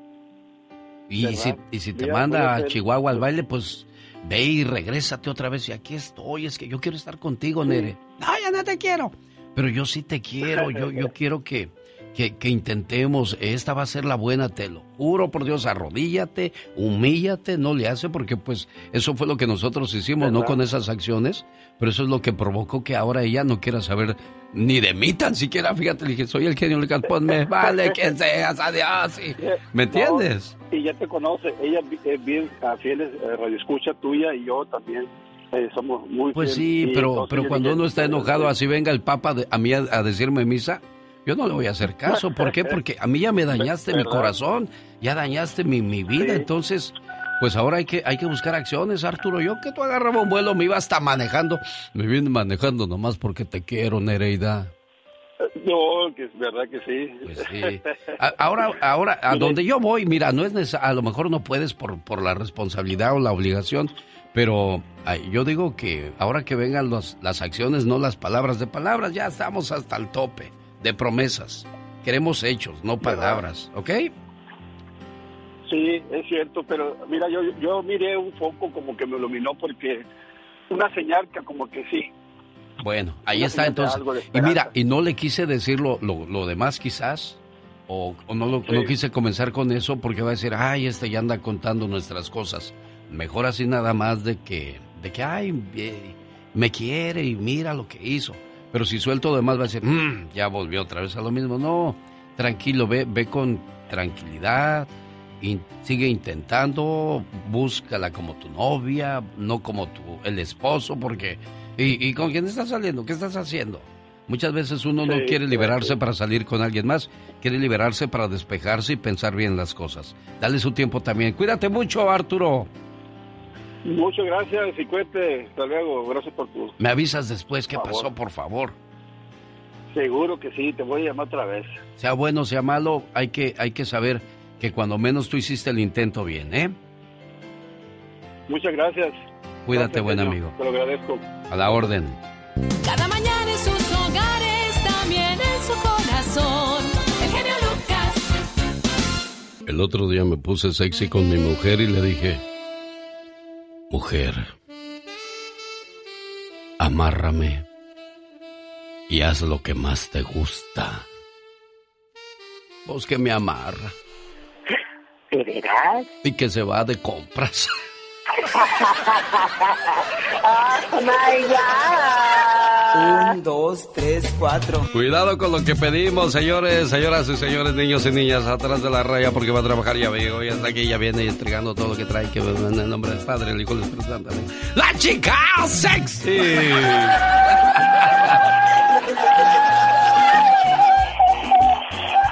S6: Y si, y si te
S20: Mira,
S6: manda a. Chihuahua al baile, pues ve y regrésate otra vez. Y aquí estoy, es que yo quiero estar contigo, Nere. No, ya no te quiero. Pero yo sí te quiero, yo, yo quiero que, que, que intentemos, esta va a ser la buena, te lo juro por Dios, arrodíllate, humíllate, no le hace, porque pues eso fue lo que nosotros hicimos, no con esas acciones, pero eso es lo que provocó que ahora ella no quiera saber ni de mí tan siquiera, fíjate, le dije, soy el genio Lucas, pues me vale quien seas, adiós, y- ¿me entiendes?
S20: No, y ya te conoce, ella es bien ah, fiel, eh, radioescucha tuya y yo también. eh, somos muy
S6: Pues sí, pero, pero cuando uno está enojado, así venga el Papa de- a mí a, a decirme misa, yo no le voy a hacer caso. ¿Por qué? Porque a mí ya me dañaste mi corazón, ya dañaste mi, mi vida.
S20: Sí.
S6: Entonces, pues ahora hay que, hay que buscar acciones, Arturo. Yo que tú agarraba un vuelo, me iba hasta manejando. Me vine manejando nomás porque te quiero, Nereida.
S20: No, que es verdad que sí.
S6: Pues sí. A- Ahora, ahora, a donde yo voy, mira, no es neces- a lo mejor no puedes por, por la responsabilidad o la obligación, pero ay, yo digo que ahora que vengan los- las acciones, no las palabras de palabras, ya estamos hasta el tope de promesas. Queremos hechos, no palabras, ¿ok?
S20: Sí, es cierto, pero mira, yo, yo miré un foco como que me iluminó porque una señal que como que sí.
S6: Bueno, ahí
S20: Una
S6: está entonces. Y mira, y no le quise decir lo, lo, lo demás quizás, o, o no, lo-
S20: Sí.
S6: no quise comenzar con eso porque va a decir, ay, este ya anda contando nuestras cosas. Mejor así nada más de que, de que, ay, eh, me quiere y mira lo que hizo. Pero si suelto lo demás va a decir, "Mm, ya volvió otra vez a lo mismo. No, tranquilo, ve, ve con tranquilidad, in- sigue intentando, búscala como tu novia, no como tu, el esposo, porque... ¿Y, y con quién estás saliendo? ¿Qué estás haciendo? Muchas veces uno no quiere liberarse para salir con alguien más, quiere liberarse para despejarse y pensar bien las cosas. Dale su tiempo también. Cuídate mucho, Arturo.
S20: Muchas gracias y cuente. Hasta luego. Gracias por tu.
S6: Me avisas después qué
S20: favor.
S6: pasó, por favor.
S20: Seguro que sí, te voy a llamar otra vez.
S6: Sea bueno, sea malo, hay que, hay que saber que cuando menos tú hiciste el intento bien, ¿eh?
S20: Muchas gracias.
S6: Cuídate,
S20: Gracias,
S6: buen amigo.
S20: Te lo agradezco.
S6: A la orden.
S19: Cada mañana en sus hogares, también en su corazón. El genio Lucas.
S6: El otro día me puse sexy con mi mujer y le dije, mujer, amárrame y haz lo que más te gusta. Vos que me amarra
S7: ¿De veras?
S6: y que se va de compras.
S7: ¡Oh, my God!
S26: Un, dos, tres, cuatro.
S6: Cuidado con lo que pedimos, señores, señoras y señores, niños y niñas, atrás de la raya porque va a trabajar ya veo, ya está aquí, ya viene entregando todo lo que trae, que en el nombre del Padre, el Hijo y el Espíritu Santo. ¡La chica sexy!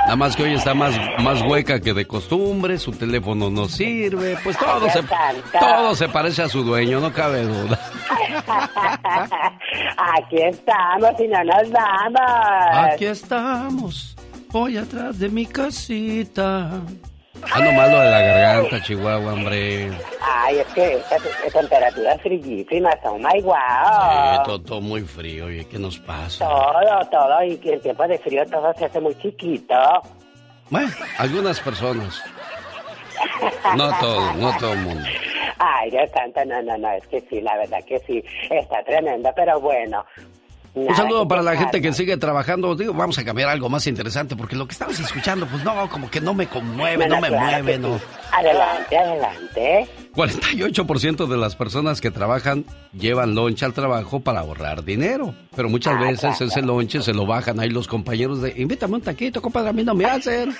S6: Nada más que hoy está más, más hueca que de costumbre, su teléfono no sirve, pues todo se, todo se parece a su dueño, no cabe duda.
S7: Aquí estamos y no nos vamos.
S6: Aquí estamos, hoy atrás de mi casita. Ando malo de la garganta, Chihuahua, hombre.
S7: Ay, es que estas estas temperaturas frillísimas, oh my wow.
S6: Sí, todo, todo muy frío, oye, ¿qué nos pasa?
S7: Todo, todo, y que en tiempo de frío todo se hace muy chiquito.
S6: Bueno, algunas personas. No todo, no todo el mundo.
S7: Ay, Dios santo, no, no, no, es que sí, la verdad que sí, está tremendo, pero bueno.
S6: Un saludo para la gente que sigue trabajando. Digo, vamos a cambiar algo más interesante, porque lo que estamos escuchando, pues no, como que no me conmueve, no me
S7: claro
S6: mueve, no.
S7: sí. Adelante, adelante.
S6: 48% de las personas que trabajan llevan lonche al trabajo para ahorrar dinero. Pero muchas
S7: Ah,
S6: veces
S7: claro.
S6: ese lonche se lo bajan ahí los compañeros de, invítame un taquito, compadre, a mí no me hacen.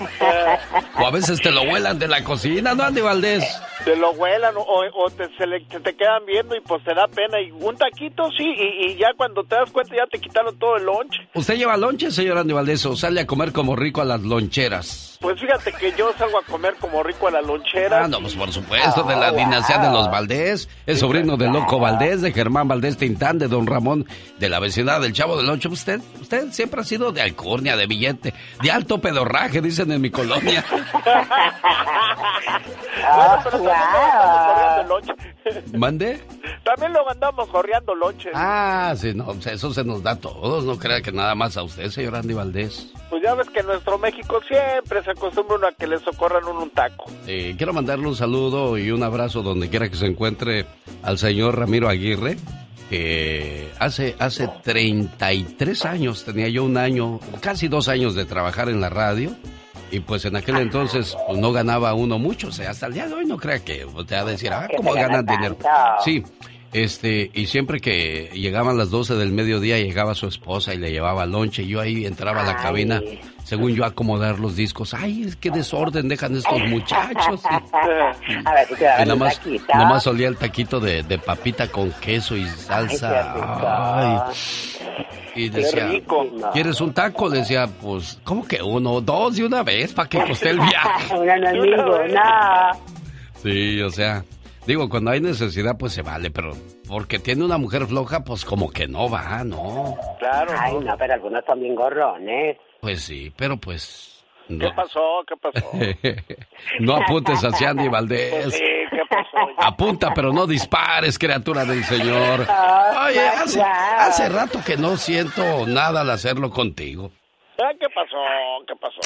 S6: o a veces te lo vuelan de la cocina, ¿no, Andy Valdés?
S12: Te lo vuelan o, o te, se, le- te quedan viendo y pues te da pena. Y un taquito, sí, y, y ya cuando te das cuenta ya te quitaron todo el lonche.
S6: ¿Usted lleva lonche, señor Andy Valdés, o sale a comer como rico a las loncheras?
S12: Pues fíjate que yo salgo a comer como rico a la lonchera.
S6: Ah, no, pues por supuesto, de la dinastía de los Valdés, el sobrino de Loco Valdés, de Germán Valdés Tintán, de Don Ramón, de la vecindad del Chavo del Ocho. Usted, usted siempre ha sido de alcurnia, de billete, de alto pedorraje, dicen en mi colonia.
S12: Lonche.
S6: ¿Mande?
S12: También lo andamos corriendo lonche.
S6: Ah, sí, no, eso se nos da a todos, no crea que nada más a usted, señor Andy Valdés.
S12: Pues ya ves que en nuestro México siempre se acostumbra uno a que le socorran un taco.
S6: Eh, quiero mandarle un saludo y un abrazo donde quiera que se encuentre al señor Ramiro Aguirre, que hace, hace 33 años, tenía yo un año, casi dos años de trabajar en la radio. Y pues en aquel entonces pues, no ganaba uno mucho, o sea, hasta el día de hoy no crea que te va a decir, ah, ¿cómo ganan dinero? Sí, este, y siempre que llegaban las 12 del mediodía, llegaba su esposa y le llevaba lonche. Y yo ahí entraba a la cabina, según yo, a acomodar los discos. Ay, es que desorden dejan estos muchachos.
S7: A ver, te
S6: Y nada más, nada más olía el taquito de, de papita con queso y salsa. Ay. Y decía,
S7: rico.
S6: ¿quieres un taco? Decía, pues, ¿cómo que uno? Dos de una vez para que coste el viaje.
S7: Un amigo, no.
S6: Sí, o sea, digo, cuando hay necesidad, pues se vale, pero porque tiene una mujer floja, pues como que no va, ¿no?
S12: Claro.
S7: Ay, no, pero algunos son bien gorrones.
S6: Pues sí, pero pues...
S12: ¿Qué pasó? ¿Qué pasó?
S6: no apuntes hacia Andy
S12: Pues
S6: Valdés.
S12: sí, ¿qué pasó?
S6: Apunta, pero no dispares, criatura del Señor.
S12: Oh,
S6: Oye, hace, hace rato que no siento nada al hacerlo contigo.
S12: Ah, ¿Qué pasó? ¿Qué pasó?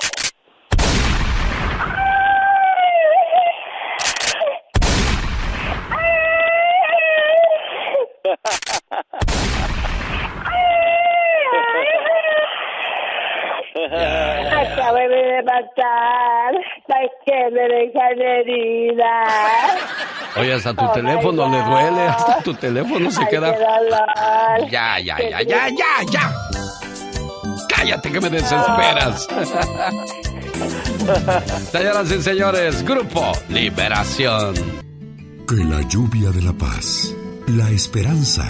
S7: Acabé de matar. ¿Para qué me dejan herida?
S6: Oye, hasta tu teléfono le duele, hasta tu teléfono se
S7: Ay,
S6: queda... Ya, ya, ya, ya, ya, ya. Cállate que me desesperas. Señoras y señores, Grupo Liberación.
S3: Que la lluvia de la paz, la esperanza,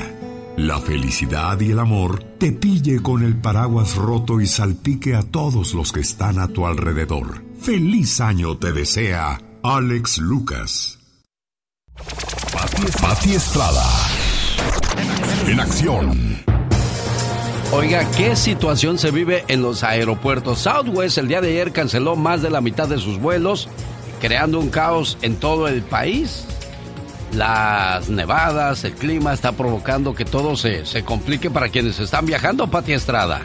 S3: la felicidad y el amor te pille con el paraguas roto y salpique a todos los que están a tu alrededor. Feliz año te desea Alex Lucas. Pati, Estrada. En acción.
S6: Oiga, ¿qué situación se vive en los aeropuertos? Southwest el día de ayer canceló más de la mitad de sus vuelos, creando un caos en todo el país. Las nevadas, el clima está provocando que todo se, se complique para quienes están viajando, Pati Estrada.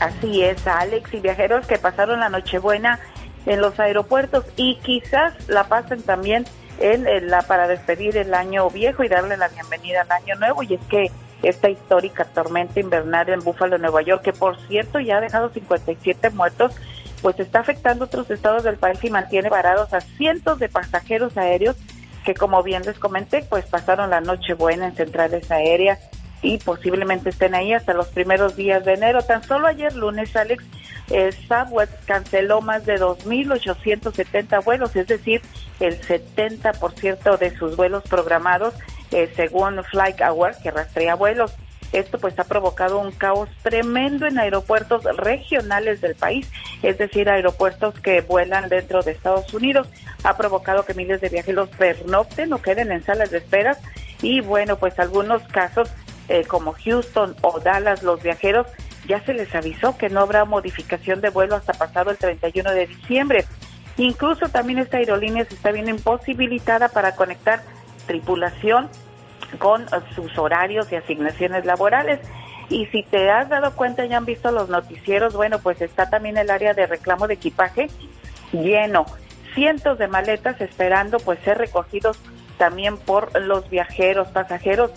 S27: Así es, Alex, y viajeros que pasaron la Nochebuena en los aeropuertos y quizás la pasen también en, la para despedir el año viejo y darle la bienvenida al año nuevo. Y es que esta histórica tormenta invernal en Búfalo, Nueva York, que por cierto ya ha dejado 57 muertos, pues está afectando otros estados del país y mantiene varados a cientos de pasajeros aéreos que como bien les comenté, pues pasaron la noche buena en centrales aéreas y posiblemente estén ahí hasta los primeros días de enero. Tan solo ayer lunes, Alex, eh, Southwest canceló más de 2.870 vuelos, es decir, el 70% de sus vuelos programados, eh, según Flight Hour, que rastrea vuelos. Esto pues ha provocado un caos tremendo en aeropuertos regionales del país, es decir, aeropuertos que vuelan dentro de Estados Unidos. Ha provocado que miles de viajeros pernocten o queden en salas de espera y bueno, pues algunos casos eh, como Houston o Dallas, los viajeros ya se les avisó que no habrá modificación de vuelo hasta pasado el 31 de diciembre. Incluso también esta aerolínea se está viendo imposibilitada para conectar tripulación con sus horarios y asignaciones laborales. Y si te has dado cuenta, ya han visto los noticieros, bueno, pues está también el área de reclamo de equipaje lleno. Cientos de maletas esperando pues ser recogidos también por los viajeros, pasajeros.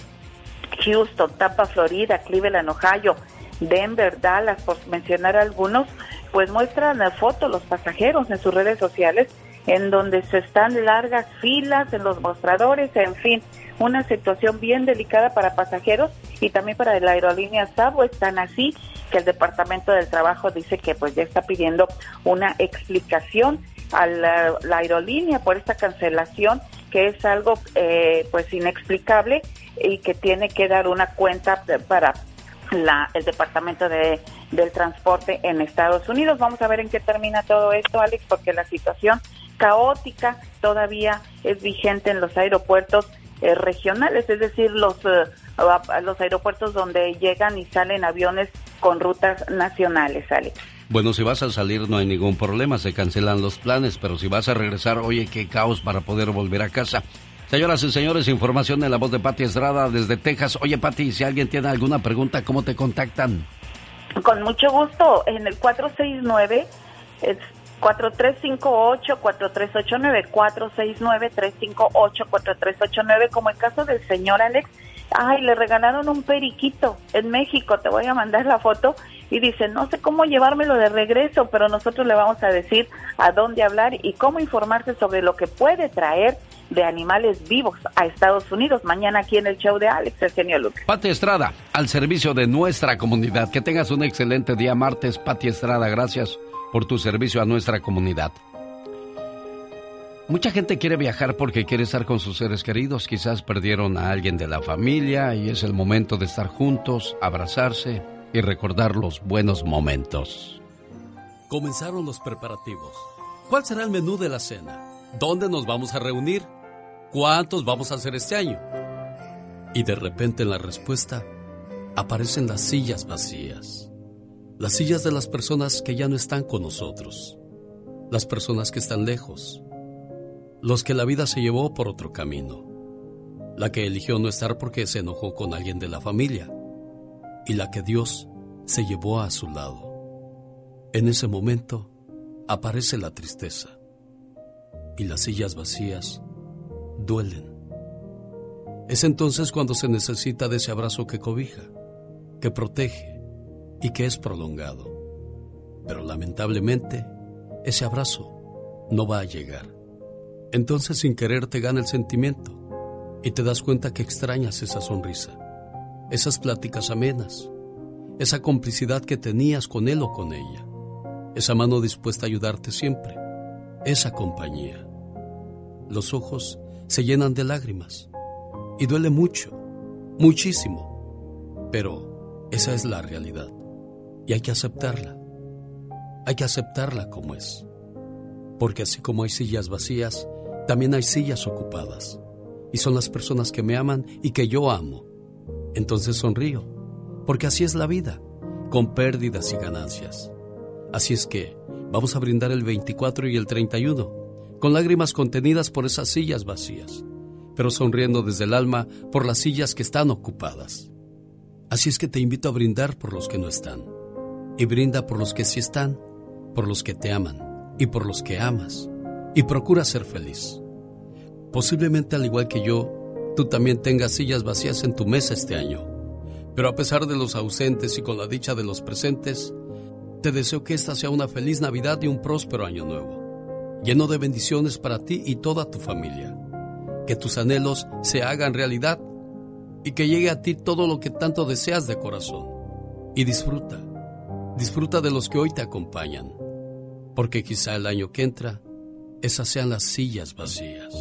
S27: Houston, Tampa, Florida, Cleveland, Ohio, Denver, Dallas, por mencionar algunos, pues muestran fotos los pasajeros en sus redes sociales en donde se están largas filas en los mostradores, en fin, una situación bien delicada para pasajeros y también para la aerolínea Southwest, tan así que el Departamento del Trabajo dice que pues ya está pidiendo una explicación a la, la aerolínea por esta cancelación que es algo eh, pues inexplicable y que tiene que dar una cuenta para la, el Departamento de, del Transporte en Estados Unidos. Vamos a ver en qué termina todo esto, Alex, porque la situación caótica todavía es vigente en los aeropuertos eh, regionales, es decir, los, eh, los aeropuertos donde llegan y salen aviones con rutas nacionales, Alex.
S6: Bueno, si vas a salir no hay ningún problema, se cancelan los planes, pero si vas a regresar, oye, qué caos para poder volver a casa. Señoras y señores, información en la voz de Pati Estrada desde Texas. Oye, Pati, si alguien tiene alguna pregunta, ¿cómo te contactan?
S27: Con mucho gusto, en el 469 es 4358-4389, 469-358-4389, como el caso del señor Alex, ay, le regalaron un periquito en México, te voy a mandar la foto. Y dice, no sé cómo llevármelo de regreso, pero nosotros le vamos a decir a dónde hablar y cómo informarse sobre lo que puede traer de animales vivos a Estados Unidos. Mañana aquí en el show de Alex, el genio Lucas.
S6: Pati Estrada, al servicio de nuestra comunidad. Que tengas un excelente día martes, Pati Estrada. Gracias por tu servicio a nuestra comunidad. Mucha gente quiere viajar porque quiere estar con sus seres queridos. Quizás perdieron a alguien de la familia y es el momento de estar juntos, abrazarse y recordar los buenos momentos.
S25: Comenzaron los preparativos. ¿Cuál será el menú de la cena? ¿Dónde nos vamos a reunir? ¿Cuántos vamos a hacer este año? Y de repente en la respuesta aparecen las sillas vacías. Las sillas de las personas que ya no están con nosotros. Las personas que están lejos los que la vida se llevó por otro camino, la que eligió no estar porque se enojó con alguien de la familia y la que Dios se llevó a su lado. En ese momento aparece la tristeza y las sillas vacías duelen. Es entonces cuando se necesita de ese abrazo que cobija, que protege y que es prolongado. Pero lamentablemente, ese abrazo no va a llegar. Entonces sin querer te gana el sentimiento y te das cuenta que extrañas esa sonrisa, esas pláticas amenas, esa complicidad que tenías con él o con ella, esa mano dispuesta a ayudarte siempre, esa compañía. Los ojos se llenan de lágrimas y duele mucho, muchísimo, pero esa es la realidad y hay que aceptarla. Hay que aceptarla como es. Porque así como hay sillas vacías, también hay sillas ocupadas. Y son las personas que me aman y que yo amo. Entonces sonrío, porque así es la vida, con pérdidas y ganancias. Así es que vamos a brindar el 24 y el 31, con lágrimas contenidas por esas sillas vacías, pero sonriendo desde el alma por las sillas que están ocupadas. Así es que te invito a brindar por los que no están, y brinda por los que sí están, por los que te aman y por los que amas y procura ser feliz. Posiblemente al igual que yo, tú también tengas sillas vacías en tu mesa este año. Pero a pesar de los ausentes y con la dicha de los presentes, te deseo que esta sea una feliz Navidad y un próspero año nuevo, lleno de bendiciones para ti y toda tu familia. Que tus anhelos se hagan realidad y que llegue a ti todo lo que tanto deseas de corazón. Y disfruta, disfruta de los que hoy te acompañan, porque quizá el año que entra esas sean las sillas vacías.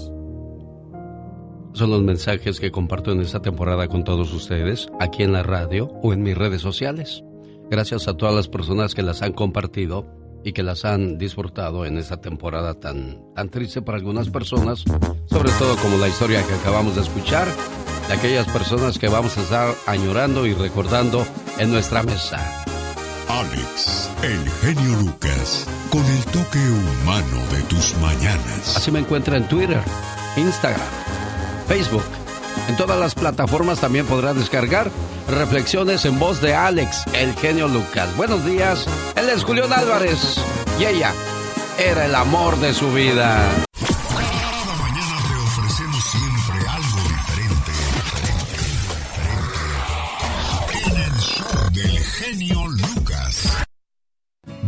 S6: Son los mensajes que comparto en esta temporada con todos ustedes, aquí en la radio o en mis redes sociales. Gracias a todas las personas que las han compartido y que las han disfrutado en esta temporada tan, tan triste para algunas personas, sobre todo como la historia que acabamos de escuchar, de aquellas personas que vamos a estar añorando y recordando en nuestra mesa.
S3: Alex, el genio Lucas, con el toque humano de tus mañanas.
S6: Así me encuentra en Twitter, Instagram, Facebook. En todas las plataformas también podrá descargar reflexiones en voz de Alex, el genio Lucas. Buenos días, él es Julián Álvarez y ella era el amor de su vida.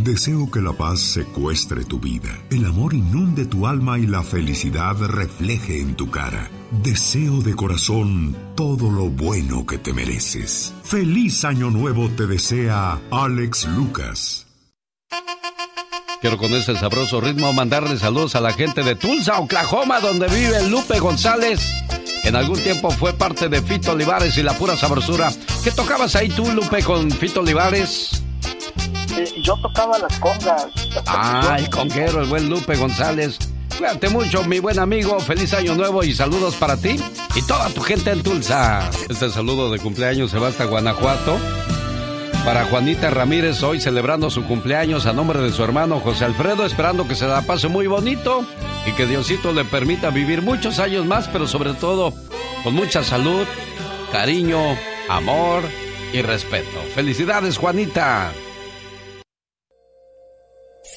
S3: Deseo que la paz secuestre tu vida, el amor inunde tu alma y la felicidad refleje en tu cara. Deseo de corazón todo lo bueno que te mereces. Feliz año nuevo te desea Alex Lucas.
S6: Quiero con ese sabroso ritmo mandarle saludos a la gente de Tulsa, Oklahoma, donde vive Lupe González. En algún tiempo fue parte de Fito Olivares y la pura sabrosura. ¿Qué tocabas ahí tú, Lupe, con Fito Olivares?
S28: Yo tocaba las congas.
S6: Ah, el conguero, el buen Lupe González. Cuídate mucho, mi buen amigo. Feliz año nuevo y saludos para ti y toda tu gente en Tulsa. Este saludo de cumpleaños se va hasta Guanajuato. Para Juanita Ramírez, hoy celebrando su cumpleaños a nombre de su hermano José Alfredo, esperando que se la pase muy bonito y que Diosito le permita vivir muchos años más, pero sobre todo con mucha salud, cariño, amor y respeto. Felicidades, Juanita.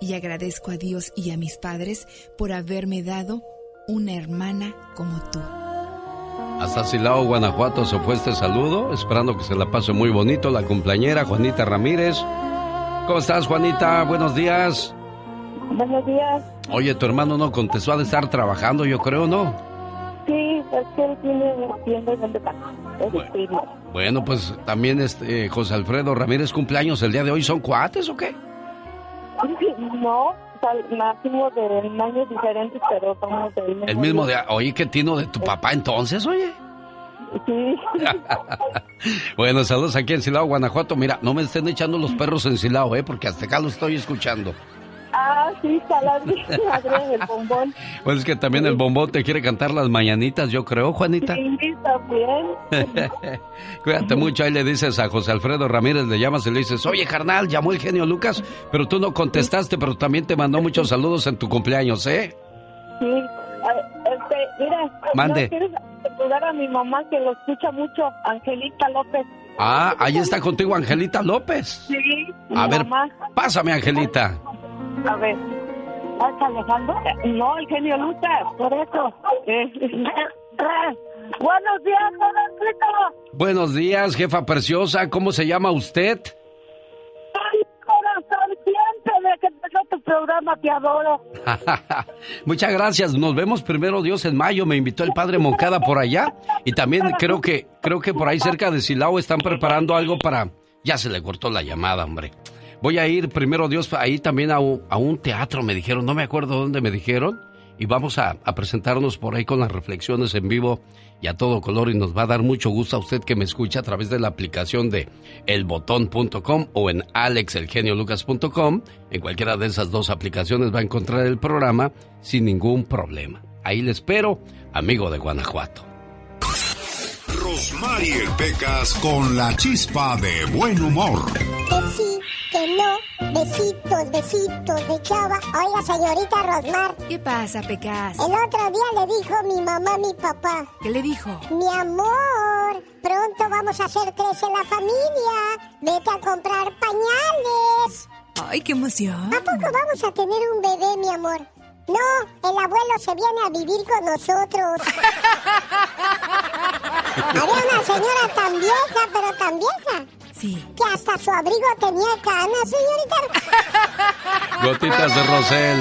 S5: y agradezco a Dios y a mis padres por haberme dado una hermana como tú.
S6: Hasta Silao, Guanajuato se fue este saludo, esperando que se la pase muy bonito la cumpleañera Juanita Ramírez. ¿Cómo estás, Juanita? Buenos días.
S27: Buenos días.
S6: Oye, tu hermano no contestó, ha de estar trabajando, yo creo, ¿no?
S27: Sí, es que él tiene tiendas donde está. Es
S6: Bueno, pues también este José Alfredo Ramírez cumpleaños el día de hoy. ¿Son cuates o qué?
S27: No, nacimos de años diferentes, pero somos del mismo.
S6: El mismo
S27: día.
S6: de... Oye, ¿qué tino de tu papá entonces, oye?
S27: Sí.
S6: Bueno, saludos aquí en Silao, Guanajuato. Mira, no me estén echando los perros en Silao, ¿eh? Porque hasta acá lo estoy escuchando.
S27: Ah, sí, está la madre del bombón.
S6: Pues es que también el bombón te quiere cantar las mañanitas, yo creo, Juanita.
S27: Sí, también.
S6: Cuídate mucho, ahí le dices a José Alfredo Ramírez, le llamas y le dices, oye carnal, llamó el genio Lucas, pero tú no contestaste, pero también te mandó muchos saludos en tu cumpleaños, ¿eh?
S27: Sí. Este, mira.
S6: Mande.
S27: ¿no quieres saludar a mi mamá que lo escucha mucho, Angelita López?
S6: Ah, ahí está contigo Angelita López.
S27: Sí, mi
S6: A ver,
S27: mamá.
S6: pásame Angelita.
S27: A ver. ¿Estás Alejandro? No, el genio Lucas, por eso. Eh, Buenos días, Robertito.
S6: Buenos días, jefa preciosa, ¿cómo se llama usted?
S27: Ay, corazón, siempre desde que empezó tu programa te adoro.
S6: Muchas gracias. Nos vemos primero Dios en mayo. Me invitó el padre Moncada por allá y también creo que creo que por ahí cerca de Silao están preparando algo para. Ya se le cortó la llamada, hombre. Voy a ir primero Dios ahí también a un, a un teatro, me dijeron. No me acuerdo dónde me dijeron. Y vamos a, a presentarnos por ahí con las reflexiones en vivo y a todo color. Y nos va a dar mucho gusto a usted que me escucha a través de la aplicación de elbotón.com o en alexelgeniolucas.com. En cualquiera de esas dos aplicaciones va a encontrar el programa sin ningún problema. Ahí le espero, amigo de Guanajuato.
S3: Rosmarie Pecas con la chispa de buen humor.
S4: Que sí, que no, besitos, besitos de chava. Oiga, señorita Rosmar.
S5: ¿Qué pasa, Pecas?
S4: El otro día le dijo mi mamá a mi papá.
S5: ¿Qué le dijo?
S4: Mi amor, pronto vamos a hacer crecer la familia. Vete a comprar pañales.
S5: Ay, qué emoción.
S4: ¿A poco vamos a tener un bebé, mi amor? No, el abuelo se viene a vivir con nosotros. Había una señora tan vieja, pero tan vieja.
S5: Sí.
S4: Que hasta su abrigo tenía canas, señorita.
S6: Gotitas de Rosel.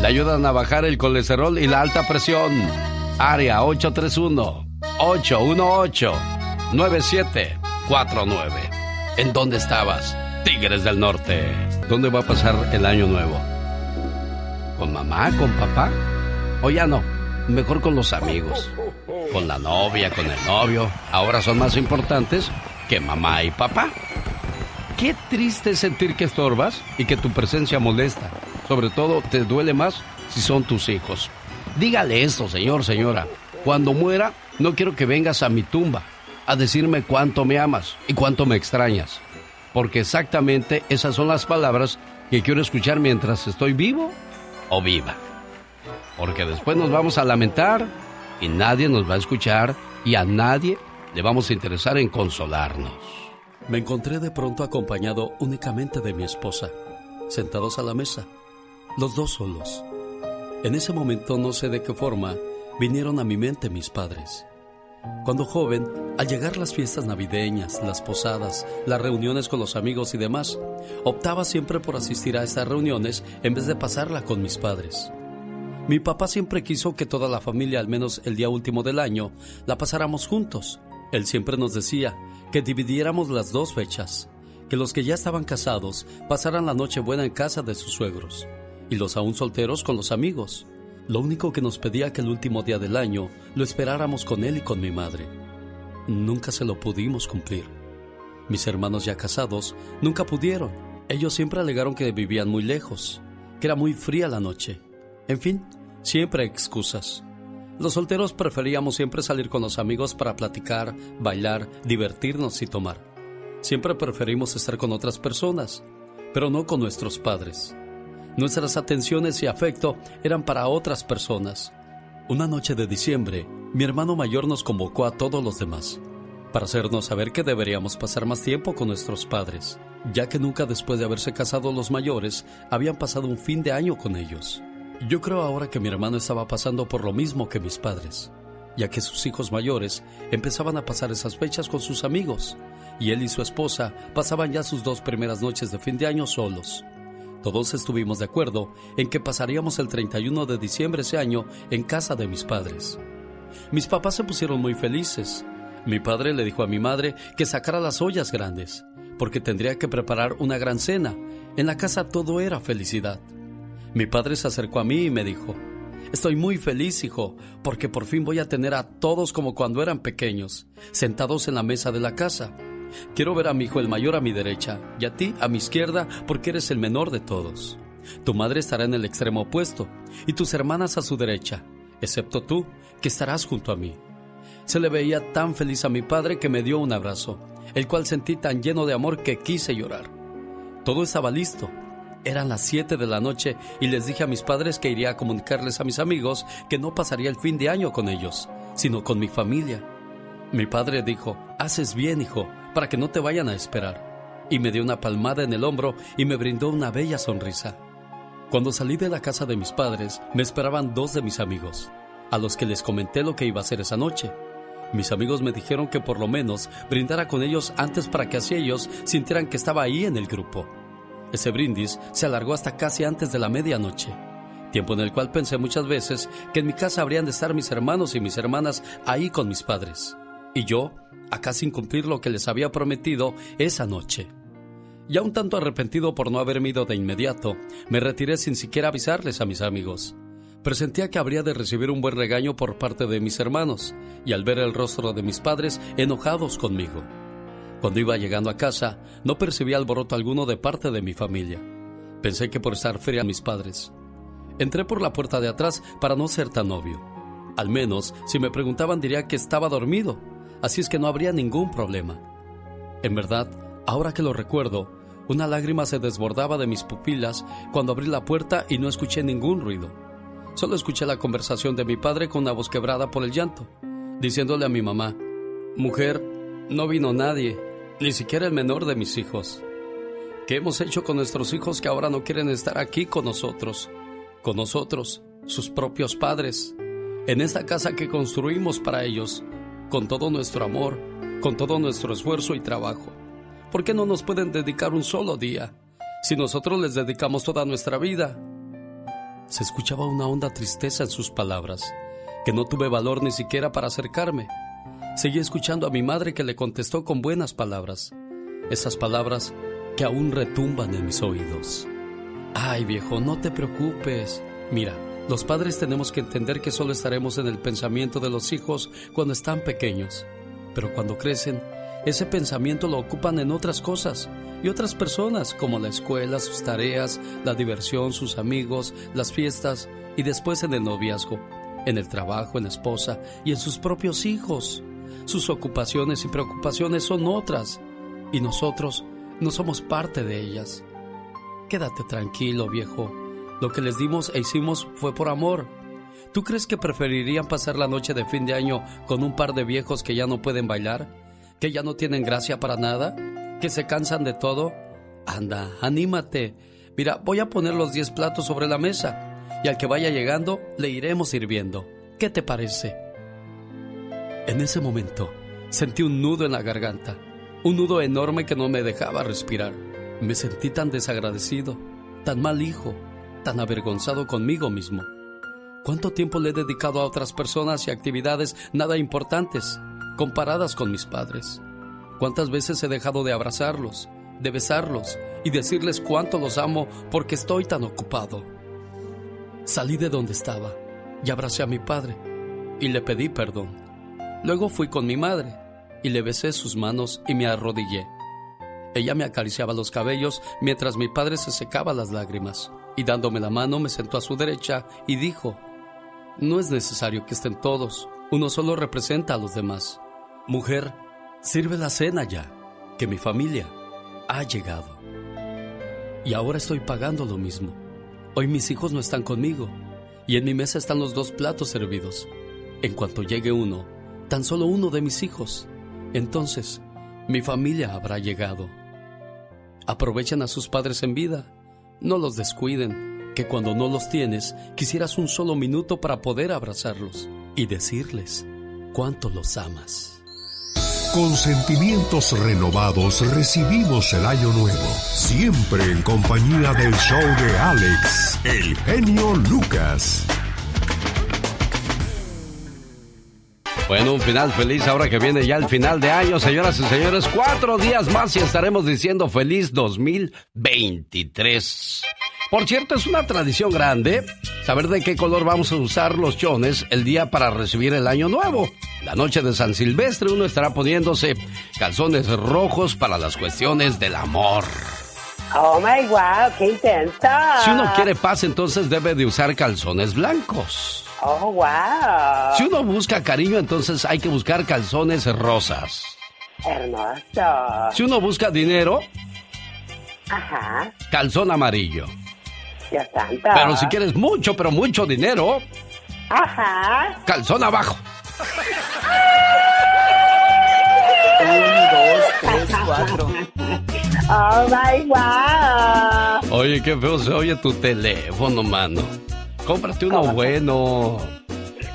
S6: Le ayudan a bajar el colesterol y la alta presión. Área 831-818-9749. ¿En dónde estabas? Tigres del Norte. ¿Dónde va a pasar el año nuevo? ¿Con mamá? ¿Con papá? O ya no. Mejor con los amigos. Con la novia, con el novio. Ahora son más importantes que mamá y papá. Qué triste sentir que estorbas y que tu presencia molesta. Sobre todo te duele más si son tus hijos. Dígale esto, señor, señora. Cuando muera, no quiero que vengas a mi tumba a decirme cuánto me amas y cuánto me extrañas. Porque exactamente esas son las palabras que quiero escuchar mientras estoy vivo o viva. Porque después nos vamos a lamentar y nadie nos va a escuchar y a nadie le vamos a interesar en consolarnos.
S25: Me encontré de pronto acompañado únicamente de mi esposa, sentados a la mesa, los dos solos. En ese momento no sé de qué forma vinieron a mi mente mis padres. Cuando joven, al llegar las fiestas navideñas, las posadas, las reuniones con los amigos y demás, optaba siempre por asistir a estas reuniones en vez de pasarla con mis padres. Mi papá siempre quiso que toda la familia, al menos el día último del año, la pasáramos juntos. Él siempre nos decía que dividiéramos las dos fechas, que los que ya estaban casados pasaran la noche buena en casa de sus suegros y los aún solteros con los amigos. Lo único que nos pedía que el último día del año lo esperáramos con él y con mi madre. Nunca se lo pudimos cumplir. Mis hermanos ya casados nunca pudieron. Ellos siempre alegaron que vivían muy lejos, que era muy fría la noche. En fin, siempre excusas.
S6: Los solteros preferíamos siempre salir con los amigos para platicar, bailar, divertirnos y tomar. Siempre preferimos estar con otras personas, pero no con nuestros padres. Nuestras atenciones y afecto eran para otras personas. Una noche de diciembre, mi hermano mayor nos convocó a todos los demás para hacernos saber que deberíamos pasar más tiempo con nuestros padres, ya que nunca después de haberse casado los mayores habían pasado un fin de año con ellos. Yo creo ahora que mi hermano estaba pasando por lo mismo que mis padres, ya que sus hijos mayores empezaban a pasar esas fechas con sus amigos, y él y su esposa pasaban ya sus dos primeras noches de fin de año solos. Todos estuvimos de acuerdo en que pasaríamos el 31 de diciembre ese año en casa de mis padres. Mis papás se pusieron muy felices. Mi padre le dijo a mi madre que sacara las ollas grandes, porque tendría que preparar una gran cena. En la casa todo era felicidad. Mi padre se acercó a mí y me dijo, Estoy muy feliz, hijo, porque por fin voy a tener a todos como cuando eran pequeños, sentados en la mesa de la casa. Quiero ver a mi hijo el mayor a mi derecha y a ti a mi izquierda porque eres el menor de todos. Tu madre estará en el extremo opuesto y tus hermanas a su derecha, excepto tú, que estarás junto a mí. Se le veía tan feliz a mi padre que me dio un abrazo, el cual sentí tan lleno de amor que quise llorar. Todo estaba listo eran las 7 de la noche y les dije a mis padres que iría a comunicarles a mis amigos que no pasaría el fin de año con ellos, sino con mi familia. Mi padre dijo, haces bien, hijo, para que no te vayan a esperar. Y me dio una palmada en el hombro y me brindó una bella sonrisa. Cuando salí de la casa de mis padres, me esperaban dos de mis amigos, a los que les comenté lo que iba a hacer esa noche. Mis amigos me dijeron que por lo menos brindara con ellos antes para que así ellos sintieran que estaba ahí en el grupo. Ese brindis se alargó hasta casi antes de la medianoche, tiempo en el cual pensé muchas veces que en mi casa habrían de estar mis hermanos y mis hermanas ahí con mis padres, y yo, acá sin cumplir lo que les había prometido esa noche. Ya un tanto arrepentido por no haberme ido de inmediato, me retiré sin siquiera avisarles a mis amigos. Presentía que habría de recibir un buen regaño por parte de mis hermanos, y al ver el rostro de mis padres enojados conmigo. Cuando iba llegando a casa, no percibí alboroto alguno de parte de mi familia. Pensé que por estar fría a mis padres. Entré por la puerta de atrás para no ser tan obvio. Al menos, si me preguntaban diría que estaba dormido, así es que no habría ningún problema. En verdad, ahora que lo recuerdo, una lágrima se desbordaba de mis pupilas cuando abrí la puerta y no escuché ningún ruido. Solo escuché la conversación de mi padre con una voz quebrada por el llanto, diciéndole a mi mamá, Mujer, no vino nadie, ni siquiera el menor de mis hijos. ¿Qué hemos hecho con nuestros hijos que ahora no quieren estar aquí con nosotros? Con nosotros, sus propios padres, en esta casa que construimos para ellos, con todo nuestro amor, con todo nuestro esfuerzo y trabajo. ¿Por qué no nos pueden dedicar un solo día? Si nosotros les dedicamos toda nuestra vida. Se escuchaba una honda tristeza en sus palabras, que no tuve valor ni siquiera para acercarme Seguí escuchando a mi madre que le contestó con buenas palabras, esas palabras que aún retumban en mis oídos. Ay viejo, no te preocupes. Mira, los padres tenemos que entender que solo estaremos en el pensamiento de los hijos cuando están pequeños, pero cuando crecen, ese pensamiento lo ocupan en otras cosas y otras personas, como la escuela, sus tareas, la diversión, sus amigos, las fiestas y después en el noviazgo, en el trabajo, en la esposa y en sus propios hijos. Sus ocupaciones y preocupaciones son otras y nosotros no somos parte de ellas. Quédate tranquilo, viejo. Lo que les dimos e hicimos fue por amor. ¿Tú crees que preferirían pasar la noche de fin de año con un par de viejos que ya no pueden bailar? ¿Que ya no tienen gracia para nada? ¿Que se cansan de todo? Anda, anímate. Mira, voy a poner los 10 platos sobre la mesa y al que vaya llegando le iremos sirviendo. ¿Qué te parece? En ese momento sentí un nudo en la garganta, un nudo enorme que no me dejaba respirar. Me sentí tan desagradecido, tan mal hijo, tan avergonzado conmigo mismo. ¿Cuánto tiempo le he dedicado a otras personas y actividades nada importantes comparadas con mis padres? ¿Cuántas veces he dejado de abrazarlos, de besarlos y decirles cuánto los amo porque estoy tan ocupado? Salí de donde estaba y abracé a mi padre y le pedí perdón. Luego fui con mi madre y le besé sus manos y me arrodillé. Ella me acariciaba los cabellos mientras mi padre se secaba las lágrimas y dándome la mano me sentó a su derecha y dijo, no es necesario que estén todos. Uno solo representa a los demás. Mujer, sirve la cena ya, que mi familia ha llegado. Y ahora estoy pagando lo mismo. Hoy mis hijos no están conmigo y en mi mesa están los dos platos servidos. En cuanto llegue uno, tan solo uno de mis hijos, entonces mi familia habrá llegado. Aprovechen a sus padres en vida, no los descuiden, que cuando no los tienes, quisieras un solo minuto para poder abrazarlos y decirles cuánto los amas.
S3: Con sentimientos renovados recibimos el año nuevo, siempre en compañía del show de Alex, el genio Lucas.
S29: Bueno, un final feliz ahora que viene ya el final de año, señoras y señores. Cuatro días más y estaremos diciendo feliz 2023. Por cierto, es una tradición grande saber de qué color vamos a usar los chones el día para recibir el año nuevo. La noche de San Silvestre uno estará poniéndose calzones rojos para las cuestiones del amor.
S7: Oh my wow, qué intensa.
S29: Si uno quiere paz, entonces debe de usar calzones blancos.
S7: Oh wow.
S29: Si uno busca cariño, entonces hay que buscar calzones rosas.
S7: Hermoso.
S29: Si uno busca dinero,
S7: Ajá.
S29: calzón amarillo.
S7: Dios santo.
S29: Pero si quieres mucho, pero mucho dinero,
S7: Ajá.
S29: calzón abajo.
S26: Un, dos, tres, cuatro.
S7: Oh my wow.
S29: Oye, qué feo se oye tu teléfono, mano. Cómprate uno bueno.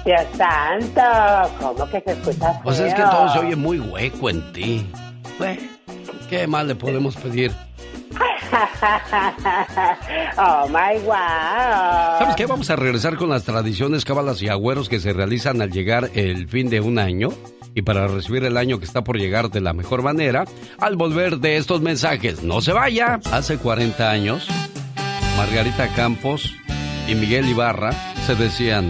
S7: Dios santo. ¿Cómo que se escucha feo?
S29: Pues es que todo se oye muy hueco en ti. ¿qué más le podemos pedir?
S7: oh my wow.
S29: ¿Sabes qué? Vamos a regresar con las tradiciones, cábalas y agüeros que se realizan al llegar el fin de un año y para recibir el año que está por llegar de la mejor manera al volver de estos mensajes. No se vaya. Hace 40 años, Margarita Campos y Miguel Ibarra se decían,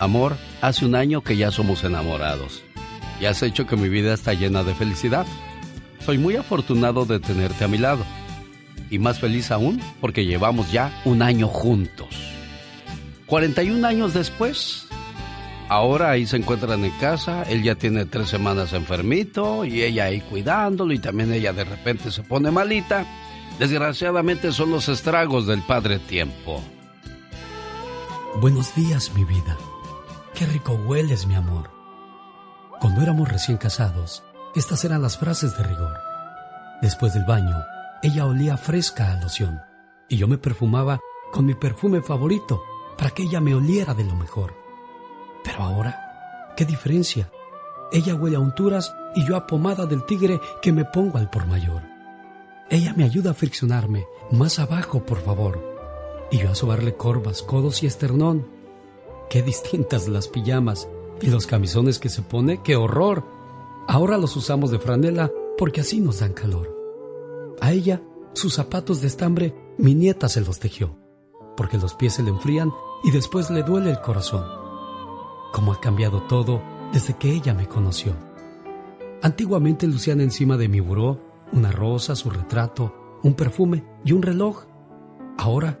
S29: amor, hace un año que ya somos enamorados y has hecho que mi vida está llena de felicidad. Soy muy afortunado de tenerte a mi lado y más feliz aún porque llevamos ya un año juntos. 41 años después, ahora ahí se encuentran en casa, él ya tiene tres semanas enfermito y ella ahí cuidándolo y también ella de repente se pone malita. Desgraciadamente son los estragos del padre tiempo.
S6: Buenos días, mi vida. Qué rico hueles, mi amor. Cuando éramos recién casados, estas eran las frases de rigor. Después del baño, ella olía fresca a loción y yo me perfumaba con mi perfume favorito para que ella me oliera de lo mejor. Pero ahora, ¿qué diferencia? Ella huele a unturas y yo a pomada del tigre que me pongo al por mayor. Ella me ayuda a friccionarme. Más abajo, por favor. Y yo a sobarle corvas, codos y esternón. Qué distintas las pijamas y los camisones que se pone, qué horror. Ahora los usamos de franela porque así nos dan calor. A ella, sus zapatos de estambre, mi nieta se los tejió, porque los pies se le enfrían y después le duele el corazón. Cómo ha cambiado todo desde que ella me conoció. Antiguamente lucían encima de mi buró una rosa, su retrato, un perfume y un reloj. Ahora,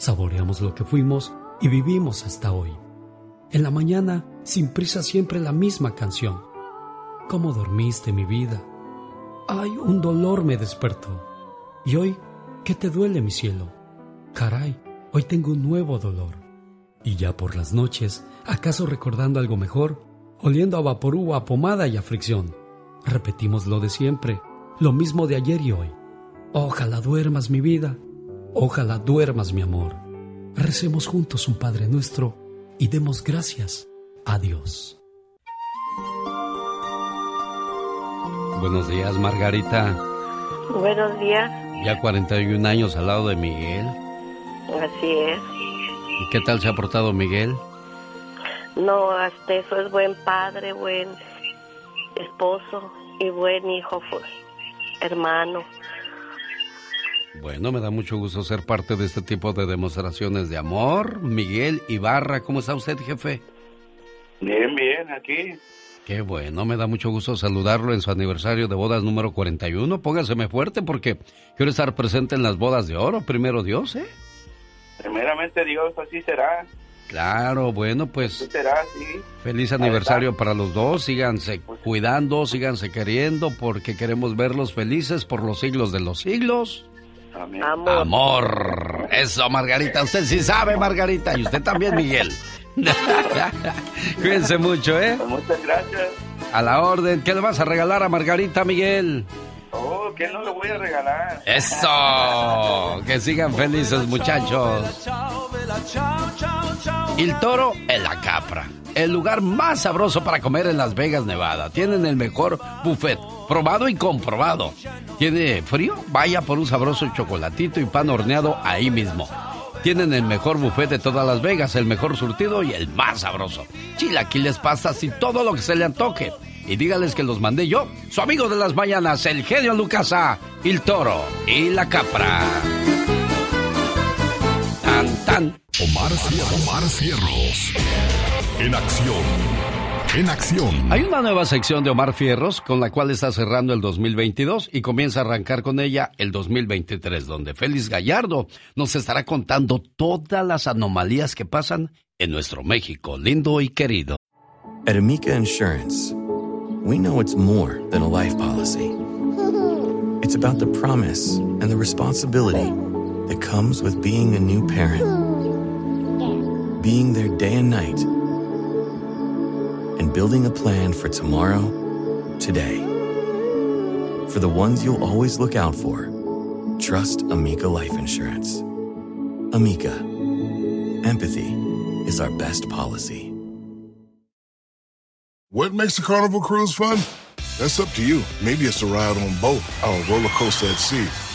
S6: Saboreamos lo que fuimos y vivimos hasta hoy. En la mañana, sin prisa, siempre la misma canción. ¿Cómo dormiste, mi vida? Ay, un dolor me despertó. ¿Y hoy qué te duele, mi cielo? Caray, hoy tengo un nuevo dolor. Y ya por las noches, ¿acaso recordando algo mejor? Oliendo a vaporú, a pomada y a fricción. Repetimos lo de siempre, lo mismo de ayer y hoy. Ojalá duermas, mi vida. Ojalá duermas, mi amor. Recemos juntos un Padre nuestro y demos gracias a Dios.
S29: Buenos días, Margarita.
S7: Buenos días.
S29: Ya 41 años al lado de Miguel.
S7: Así es.
S29: ¿Y qué tal se ha portado Miguel?
S30: No, hasta eso es buen padre, buen esposo y buen hijo, pues, hermano.
S6: Bueno, me da mucho gusto ser parte de este tipo de demostraciones de amor. Miguel Ibarra, ¿cómo está usted, jefe?
S31: Bien, bien, aquí.
S6: Qué bueno, me da mucho gusto saludarlo en su aniversario de bodas número 41. Póngaseme fuerte porque quiero estar presente en las bodas de oro, primero Dios, ¿eh?
S31: Primeramente Dios, así será.
S6: Claro, bueno, pues
S31: Así será, sí.
S6: feliz aniversario para los dos. Síganse cuidando, síganse queriendo porque queremos verlos felices por los siglos de los siglos.
S31: Amén.
S6: Amor. Eso, Margarita. Usted sí sabe, Margarita. Y usted también, Miguel. Cuídense mucho, ¿eh?
S31: Pues muchas gracias.
S6: A la orden. ¿Qué le vas a regalar a Margarita, Miguel?
S31: Oh, ¿qué no le voy a regalar?
S6: Eso. Que sigan felices, muchachos. El toro en la capra. El lugar más sabroso para comer en Las Vegas, Nevada. Tienen el mejor buffet. Probado y comprobado. ¿Tiene frío? Vaya por un sabroso chocolatito y pan horneado ahí mismo. Tienen el mejor buffet de todas Las Vegas, el mejor surtido y el más sabroso. Chilaquiles, pastas y todo lo que se le antoje. Y dígales que los mandé yo, su amigo de las mañanas, el genio Lucasa, el toro y la capra. Tan.
S3: Omar, Cier- Omar Cierros. En acción. En acción.
S6: Hay una nueva sección de Omar Fierros con la cual está cerrando el 2022 y comienza a arrancar con ella el 2023, donde Félix Gallardo nos estará contando todas las anomalías que pasan en nuestro México lindo y querido.
S2: At Amica Insurance, we know it's more than a life policy. It's about the promise and the responsibility that comes with being a new parent, being there day and night, and building a plan for tomorrow, today. For the ones you'll always look out for, trust Amica Life Insurance. Amica, empathy is our best policy.
S21: What makes a carnival cruise fun? That's up to you. Maybe it's a ride on boat, or a roller coaster at sea,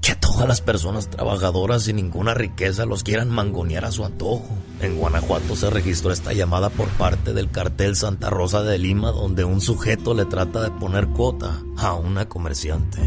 S32: Que todas las personas trabajadoras sin ninguna riqueza los quieran mangonear a su antojo. En Guanajuato se registró esta llamada por parte del cartel Santa Rosa de Lima donde un sujeto le trata de poner cuota a una comerciante.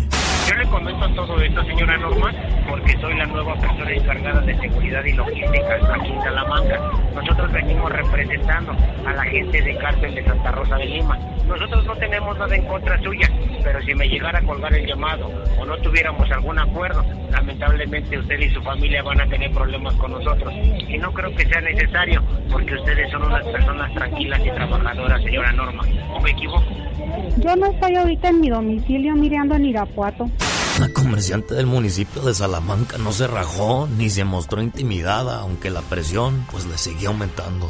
S33: Yo le comento todo esto, señora Norma, porque soy la nueva persona encargada de seguridad y logística aquí en Salamanca. Nosotros venimos representando a la gente de cárcel de Santa Rosa de Lima. Nosotros no tenemos nada en contra suya, pero si me llegara a colgar el llamado o no tuviéramos algún acuerdo, lamentablemente usted y su familia van a tener problemas con nosotros. Y no creo que sea necesario, porque ustedes son unas personas tranquilas y trabajadoras, señora Norma. ¿O me equivoco?
S34: Yo no estoy ahorita en mi domicilio mirando en Irapuato.
S32: La comerciante del municipio de Salamanca no se rajó ni se mostró intimidada, aunque la presión pues le seguía aumentando.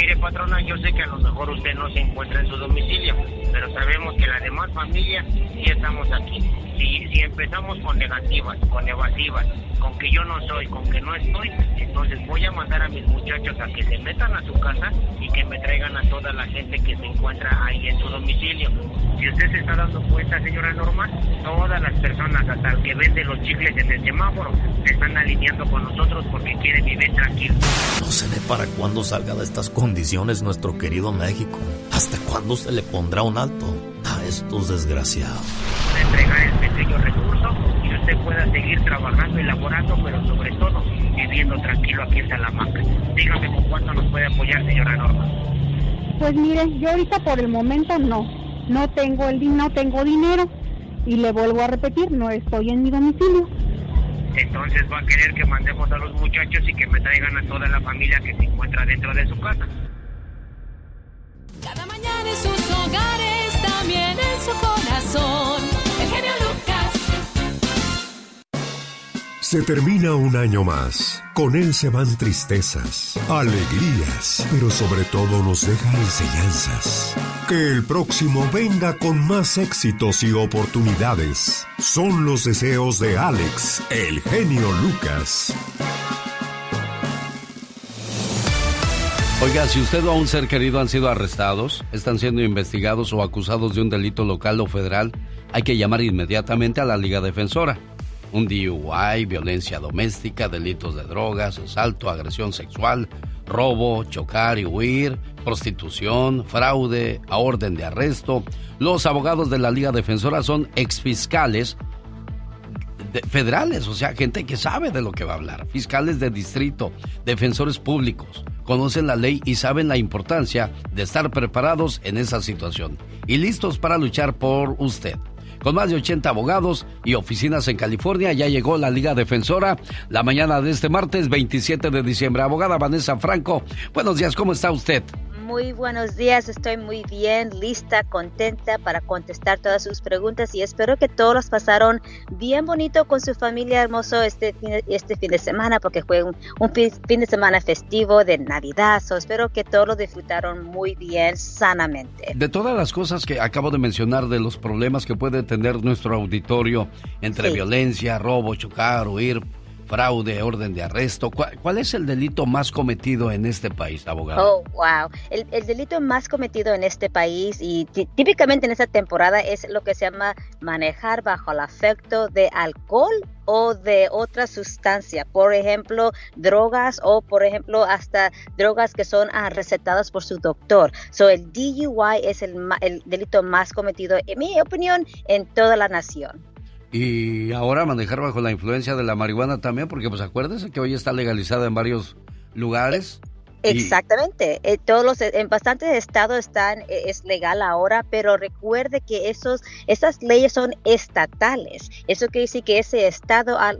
S33: Mire, patrona, yo sé que a lo mejor usted no se encuentra en su domicilio, pero sabemos que la demás familia sí estamos aquí. Si, si empezamos con negativas, con evasivas, con que yo no soy, con que no estoy, entonces voy a mandar a mis muchachos a que se metan a su casa y que me traigan a toda la gente que se encuentra ahí en su domicilio. Si usted se está dando cuenta, señora Norma, todas las personas, hasta el que vende los chicles en el semáforo, se están alineando con nosotros porque quieren vivir tranquilos.
S32: No se ve para cuándo salga de estas condiciones nuestro querido México. ¿Hasta cuándo se le pondrá un alto a estos desgraciados?
S33: de entregar el pequeño recurso y usted pueda seguir trabajando y laborando, pero sobre todo viviendo tranquilo aquí en Salamanca. Dígame con cuánto nos puede apoyar, señora Norma.
S34: Pues mire, yo ahorita por el momento no. No tengo el no tengo dinero. Y le vuelvo a repetir, no estoy en mi domicilio.
S33: Entonces va a querer que mandemos a los muchachos y que me traigan a toda la familia que se encuentra dentro de su casa.
S19: Cada mañana en sus hogares, también en su corazón. El genio Lucas.
S3: Se termina un año más. Con él se van tristezas, alegrías, pero sobre todo nos deja enseñanzas. Que el próximo venga con más éxitos y oportunidades. Son los deseos de Alex, el genio Lucas.
S6: Oiga, si usted o un ser querido han sido arrestados, están siendo investigados o acusados de un delito local o federal, hay que llamar inmediatamente a la Liga Defensora. Un DUI, violencia doméstica, delitos de drogas, asalto, agresión sexual, robo, chocar y huir, prostitución, fraude, a orden de arresto. Los abogados de la Liga Defensora son exfiscales federales, o sea, gente que sabe de lo que va a hablar, fiscales de distrito, defensores públicos, conocen la ley y saben la importancia de estar preparados en esa situación y listos para luchar por usted. Con más de 80 abogados y oficinas en California, ya llegó la Liga Defensora la mañana de este martes 27 de diciembre. Abogada Vanessa Franco, buenos días, ¿cómo está usted?
S35: Muy buenos días, estoy muy bien, lista, contenta para contestar todas sus preguntas y espero que todos los pasaron bien bonito con su familia hermoso este fin de, este fin de semana porque fue un, fin, de semana festivo de Navidad. espero que todos lo disfrutaron muy bien, sanamente.
S6: De todas las cosas que acabo de mencionar, de los problemas que puede tener nuestro auditorio entre violencia, robo, chocar, huir, fraude, orden de arresto. ¿Cuál, es el delito más cometido en este país, abogado?
S35: Oh, wow. El, delito más cometido en este país y típicamente en esta temporada es lo que se llama manejar bajo el afecto de alcohol o de otra sustancia, por ejemplo, drogas o por ejemplo hasta drogas que son ah, recetadas por su doctor. So el DUI es el, el delito más cometido, en mi opinión, en toda la nación.
S6: Y ahora manejar bajo la influencia de la marihuana también, porque pues acuérdese que hoy está legalizada en varios lugares.
S35: Exactamente, eh, todos los en bastantes estados están eh, es legal ahora, pero recuerde que esos esas leyes son estatales. Eso quiere decir que ese estado ha,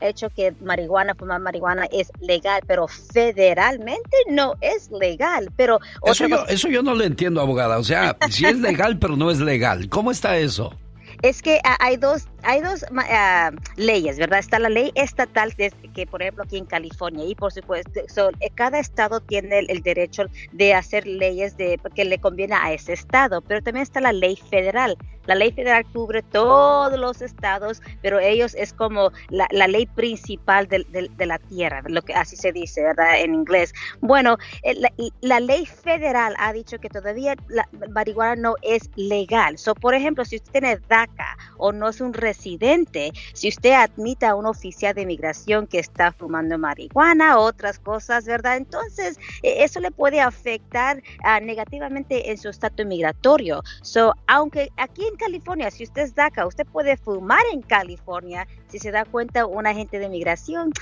S35: hecho que marihuana, fumar marihuana es legal, pero federalmente no es legal. Pero
S6: eso yo, eso yo no lo entiendo, abogada. O sea, si es legal, pero no es legal. ¿Cómo está eso?
S35: es que hay dos, hay dos ah, leyes, ¿verdad? Está la ley estatal, que, por ejemplo aquí en California, y por supuesto, eh, cada estado tiene el, derecho de hacer leyes de, que le conviene a ese estado, pero también está la ley federal. La ley federal cubre todos los estados, pero ellos es como la, ley principal de, la tierra, lo que así se dice, ¿verdad? En inglés. Bueno, eh, la, ley federal ha dicho que todavía la marihuana no es legal. So, por ejemplo, si usted tiene DACA o no es un residente, si usted admita a un oficial de inmigración que está fumando marihuana otras cosas, ¿verdad? Entonces, e, eso le puede afectar ah, negativamente en su estatus migratorio. So, aunque aquí en California, si usted es DACA, usted puede fumar en California. Si se da cuenta, un agente de migración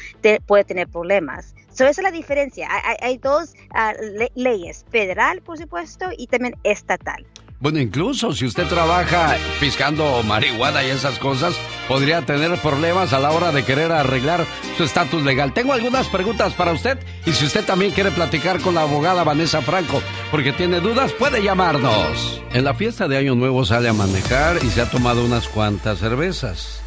S35: puede tener problemas. So, esa es la diferencia. Hay, dos ah, leyes, federal, por supuesto, y también estatal.
S6: Bueno, incluso si usted trabaja piscando marihuana y esas cosas, podría tener problemas a la hora de querer arreglar su estatus legal. Tengo algunas preguntas para usted y si usted también quiere platicar con la abogada Vanessa Franco porque tiene dudas, puede llamarnos. En la fiesta de Año Nuevo sale a manejar y se ha tomado unas cuantas cervezas.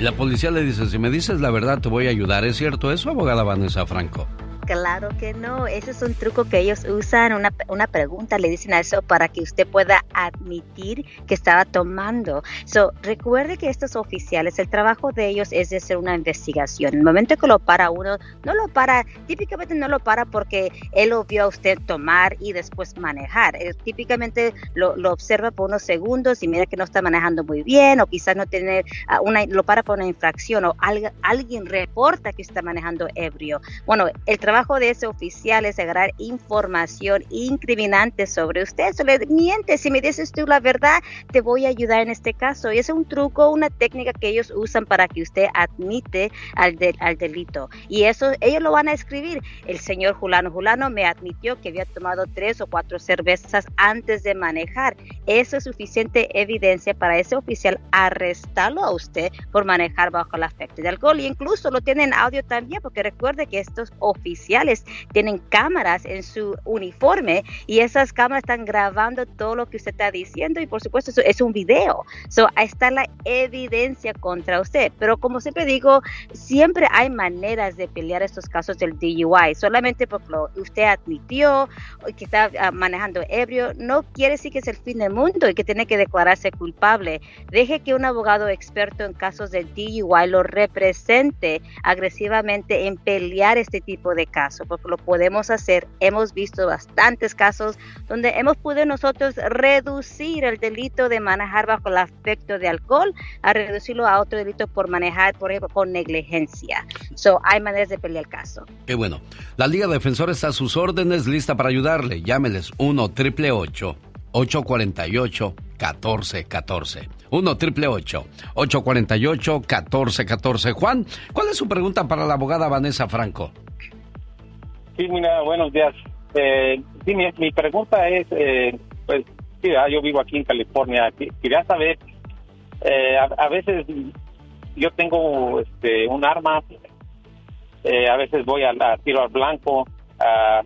S6: Y la policía le dice, si me dices la verdad te voy a ayudar. ¿Es cierto eso, abogada Vanessa Franco?
S35: Claro que no, ese es un truco que ellos usan, una, una, pregunta le dicen a eso para que usted pueda admitir que estaba tomando. So, recuerde que estos oficiales, el trabajo de ellos es de hacer una investigación. El momento que lo para uno, no lo para, típicamente no lo para porque él lo vio a usted tomar y después manejar. típicamente lo, observa por unos segundos y mira que no está manejando muy bien o quizás no tiene ah, una, lo para por una infracción o alguien reporta que está manejando ebrio. Bueno, el trabajo trabajo de ese oficial es agarrar información incriminante sobre usted. Eso le miente. Si me dices tú la verdad, te voy a ayudar en este caso. Y es un truco, una técnica que ellos usan para que usted admite al, al delito. Y eso, ellos lo van a escribir. El señor Julano Julano me admitió que había tomado tres o cuatro cervezas antes de manejar. Eso es suficiente evidencia para ese oficial arrestarlo a usted por manejar bajo el afecto de alcohol. Y incluso lo tienen audio también, porque recuerde que estos oficiales tienen cámaras en su uniforme y esas cámaras están grabando todo lo que usted está diciendo y por supuesto eso es un video. So, está la evidencia contra usted. Pero como siempre digo, siempre hay maneras de pelear estos casos del DUI. Solamente porque usted admitió que está ah, manejando ebrio, no quiere decir que es el fin del mundo y que tiene que declararse culpable. Deje que un abogado experto en casos del DUI lo represente agresivamente en pelear este tipo de casos, porque lo podemos hacer. Hemos visto bastantes casos donde hemos podido nosotros reducir el delito de manejar bajo el afecto de alcohol a reducirlo a otro delito por manejar, por ejemplo, con negligencia. So, hay maneras de pelear el caso.
S6: Qué bueno. La Liga Defensora está a sus órdenes, lista para ayudarle. Llámeles 1 triple 848 1414 1 triple 848 1414 Juan, ¿cuál es su pregunta para la abogada Vanessa Franco?
S29: Sí, mira, buenos días. Eh, sí, mi, pregunta es, eh, pues, sí, ah, yo vivo aquí en California. Quería saber, eh, a, veces yo tengo este, un arma, eh, a veces voy a, a tiro al blanco. ah,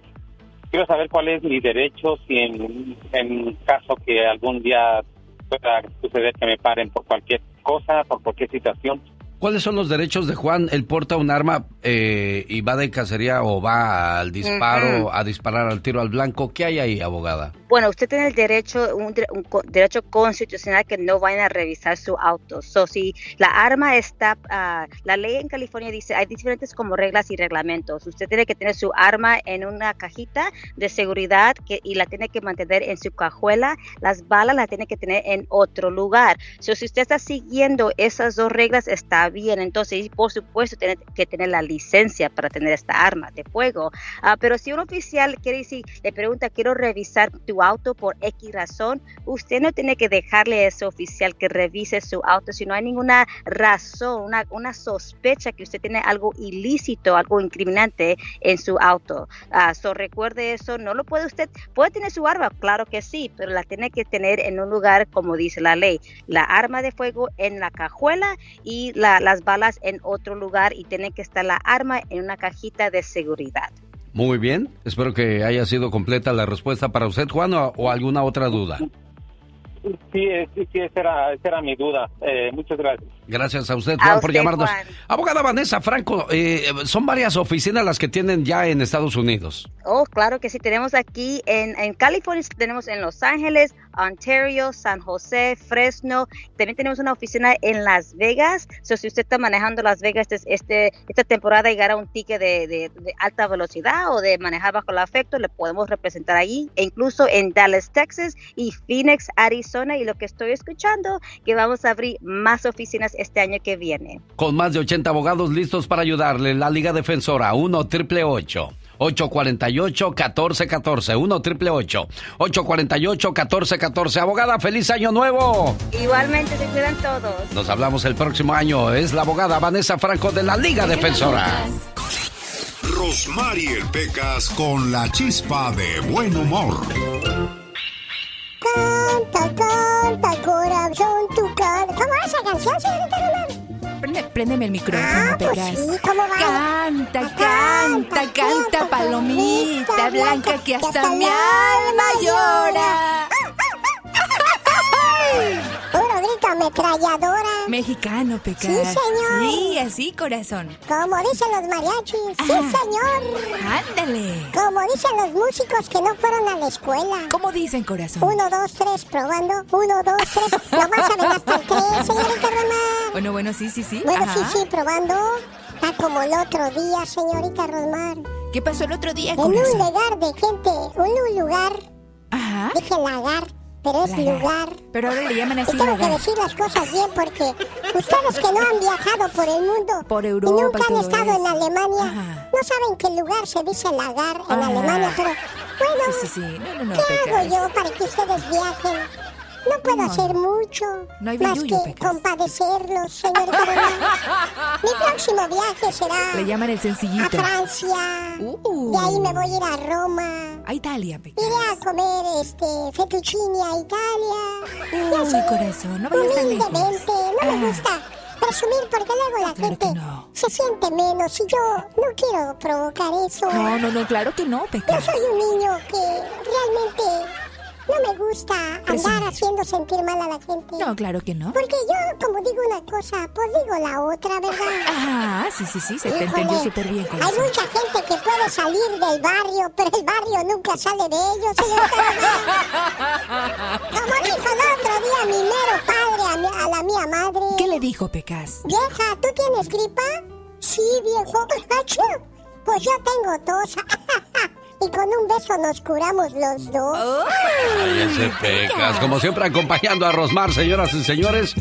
S29: quiero saber cuál es mi derecho si en caso que algún día pueda suceder que me paren por cualquier cosa, por cualquier situación.
S6: ¿Cuáles son los derechos de Juan? Él porta un arma eh, y va de cacería o va al disparo, a disparar al tiro al blanco. ¿Qué hay ahí, abogada?
S35: Bueno, usted tiene el derecho, un, un derecho constitucional que no vayan a revisar su auto. So, si la arma está, ah, la ley en California dice, hay diferentes como reglas y reglamentos. Usted tiene que tener su arma en una cajita de seguridad que, y la tiene que mantener en su cajuela. Las balas las tiene que tener en otro lugar. So, si usted está siguiendo esas dos reglas, está bien. Entonces, por supuesto, tiene que tener la licencia para tener esta arma de fuego. Ah, pero si un oficial quiere decir, le pregunta, quiero revisar tu auto por X razón, usted no tiene que dejarle a ese oficial que revise su auto si no hay ninguna razón, una, una sospecha que usted tiene algo ilícito, algo incriminante en su auto. Ah, so recuerde eso, no lo puede usted, puede tener su arma, claro que sí, pero la tiene que tener en un lugar como dice la ley. La arma de fuego en la cajuela y la- las balas en otro lugar y tiene que estar la arma en una cajita de seguridad.
S6: Muy bien, espero que haya sido completa la respuesta para usted, Juan, o, o alguna otra duda.
S29: Sí, eh, sí, sí, esa era, esa era mi duda. Eh, muchas gracias.
S6: Gracias a usted,
S29: A
S6: Juan, por llamarnos.
S29: Juan.
S6: Abogada Vanessa Franco, eh, son varias oficinas las que tienen ya en Estados Unidos.
S35: Oh, claro que sí. Tenemos aquí en, en California, tenemos en Los Ángeles, Ontario, San José, Fresno. También tenemos una oficina en Las Vegas. So, si usted está manejando Las Vegas este, este- esta temporada y gana un ticket de, de- alta velocidad o de manejar bajo el afecto, le podemos representar ahí. E incluso en Dallas, Texas y Phoenix, Arizona. Y lo que estoy escuchando, que vamos a abrir más oficinas este año que viene.
S6: Con más de 80 abogados listos para ayudarle, la Liga Defensora 1 triple 848 1414 1 triple 848 1414 Abogada, feliz año nuevo.
S35: Igualmente, se cuidan todos.
S6: Nos hablamos el próximo año. Es la abogada Vanessa Franco de la Liga Defensora.
S3: Rosmarie Pecas con la chispa de buen humor.
S5: Préndeme el micrófono,
S4: Ah, pues
S5: Pecas.
S4: sí, ¿cómo va?
S5: Canta, canta, canta, palomita blanca que hasta mi alma llora.
S4: Puro grito ametralladora.
S5: Mexicano, Pecas.
S4: Sí, señor.
S5: Sí, así, corazón.
S4: Como dicen los mariachis. Sí, señor.
S5: Ándale.
S4: Como dicen los músicos que no fueron a la escuela.
S5: ¿Cómo dicen, corazón?
S4: Uno, dos, tres, probando. Uno, dos, tres. No vas a ver hasta el tres, señorita Román.
S5: Bueno, bueno, sí, sí, sí.
S4: Bueno,
S5: Ajá.
S4: sí, sí, probando. Está como el otro día, señorita Rosmar.
S5: ¿Qué pasó el otro día,
S4: En un lugar de gente, un lugar.
S5: Ajá.
S4: Dije lagar, pero es
S5: Lagar.
S4: lugar.
S5: Pero ahora le llaman
S4: Y
S5: así,
S4: tengo que decir las cosas bien porque ustedes que no han viajado por el mundo
S5: Por
S4: y nunca
S5: y
S4: han estado en. Alemania, no saben qué lugar se dice lagar en
S5: Ajá.
S4: Alemania, pero bueno,
S5: Sí, sí, sí. No, no, no,
S4: ¿qué hago yo para que ustedes viajen? No puedo
S5: No.
S4: hacer mucho
S5: No hay
S4: más que
S5: Pecas.
S4: compadecerlos, Román. Mi próximo viaje será
S5: Le llaman el
S4: a. Francia.
S5: Uh.
S4: De ahí me voy a ir a Roma.
S5: A Italia, Pecas.
S4: Iré a comer este fettuccine a Italia.
S5: Uy,
S4: así,
S5: corazón, no vayas tan lejos.
S4: no me
S5: Ah.
S4: gusta presumir porque luego la
S5: Claro
S4: gente
S5: no.
S4: se siente menos y yo no quiero provocar eso.
S5: No, no, no, claro que no,
S4: Yo
S5: Pecas.
S4: soy un niño que realmente no me gusta andar haciendo sentir mal a la gente.
S5: No, claro que no.
S4: Porque yo, como digo una cosa, pues digo la otra, ¿verdad?
S5: Ah, sí, sí, sí, se te entendió súper bien.
S4: Hay mucha gente que puede salir del barrio, pero el barrio nunca sale de ellos. señor. Como dijo el otro día mi mero padre a, mi- a la mía madre.
S5: ¿Qué le dijo Pecas?
S4: Vieja, ¿tú tienes gripa? Sí, viejo. Pues yo tengo tos. y con un beso nos curamos los dos.
S6: Cállese, Pecas. Como siempre, acompañando a Rosmar, señoras y señores,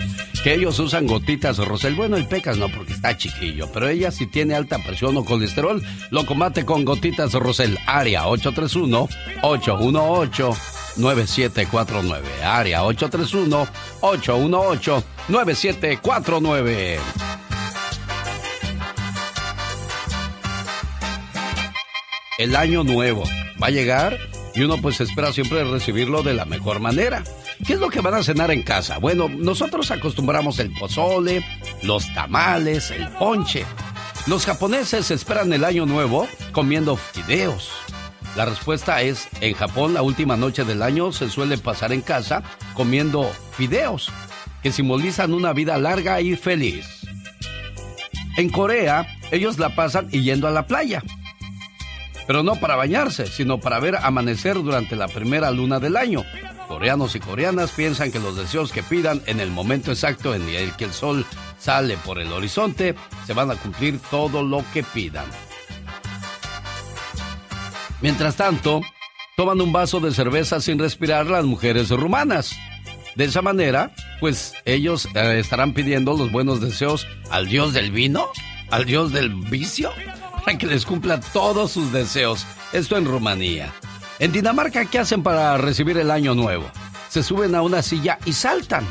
S6: que ellos usan gotitas Rosel. Bueno, el Pecas no, porque está chiquillo, pero ella si tiene alta presión o colesterol, lo combate con gotitas Rosel. Área 831-818-9749. Área 831-818-9749. El año nuevo va a llegar y uno pues espera siempre recibirlo de la mejor manera. ¿Qué es lo que van a cenar en casa? Bueno, nosotros acostumbramos el pozole, los tamales, el ponche. Los japoneses esperan el año nuevo comiendo fideos. La respuesta es, en Japón la última noche del año se suele pasar en casa comiendo fideos, que simbolizan una vida larga y feliz. En Corea, ellos la pasan yendo a la playa pero no para bañarse, sino para ver amanecer durante la primera luna del año. Coreanos y coreanas piensan que los deseos que pidan en el momento exacto en el que el sol sale por el horizonte se van a cumplir todo lo que pidan. Mientras tanto, toman un vaso de cerveza sin respirar las mujeres rumanas. De esa manera, pues ellos eh, estarán pidiendo los buenos deseos al dios del vino, al dios del vicio, para que les cumpla todos sus deseos. Esto en Rumanía. En Dinamarca, ¿qué hacen para recibir el año nuevo? Se suben a una silla y saltan.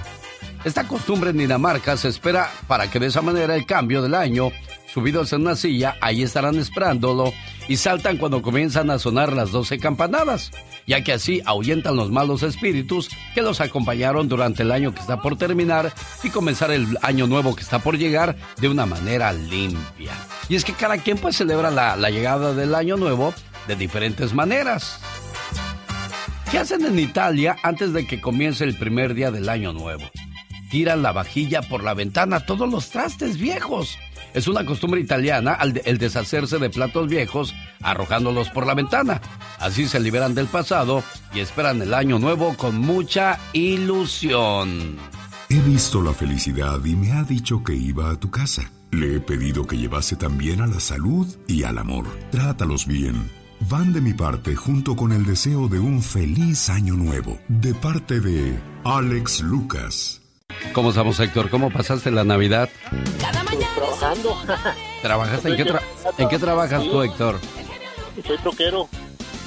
S6: Esta costumbre en Dinamarca se espera para que de esa manera el cambio del año, subidos en una silla, ahí estarán esperándolo y saltan cuando comienzan a sonar las 12 campanadas, ya que así ahuyentan los malos espíritus que los acompañaron durante el año que está por terminar y comenzar el año nuevo que está por llegar de una manera limpia. Y es que cada quien pues celebra la, la llegada del año nuevo de diferentes maneras. ¿Qué hacen en Italia antes de que comience el primer día del año nuevo? Tiran la vajilla por la ventana, todos los trastes viejos. Es una costumbre italiana el deshacerse de platos viejos arrojándolos por la ventana. Así se liberan del pasado y esperan el año nuevo con mucha ilusión.
S3: He visto la felicidad y me ha dicho que iba a tu casa. Le he pedido que llevase también a la salud y al amor. Trátalos bien. Van de mi parte junto con el deseo de un feliz año nuevo. De parte de Alex Lucas.
S6: ¿Cómo estamos, Héctor? ¿Cómo pasaste la Navidad?
S28: Trabajando.
S6: ¿Trabajaste? ¿En qué, tra- ¿En qué trabajas tú, Héctor?
S28: Soy troquero.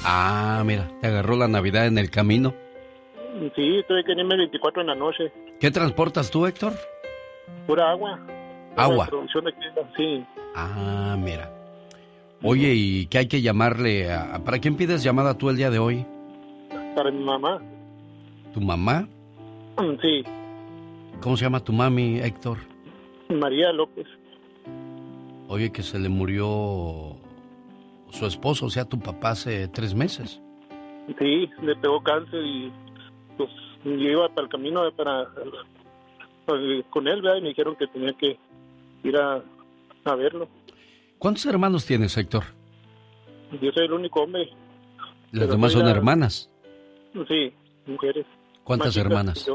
S6: Ah, mira, te agarró la Navidad en el camino.
S28: Sí, tuve que irme el 24 en la noche.
S6: ¿Qué transportas tú, Héctor?
S28: Pura agua.
S6: Agua.
S28: Producción de sí.
S6: Ah, mira. Oye, ¿y qué hay que llamarle? A, ¿Para quién pides llamada tú el día de hoy?
S28: Para mi mamá.
S6: ¿Tu mamá?
S28: Sí,
S6: ¿Cómo se llama tu mami, Héctor?
S28: María López.
S6: Oye, que se le murió su esposo, o sea, tu papá hace tres meses.
S28: Sí, le pegó cáncer y pues yo iba para el camino para, para- con él, ¿verdad? Y me dijeron que tenía que ir a, a verlo.
S6: ¿Cuántos hermanos tienes, Héctor?
S28: Yo soy el único hombre.
S6: Las demás son
S28: la-
S6: hermanas.
S28: Sí, mujeres.
S6: ¿Cuántas hermanas?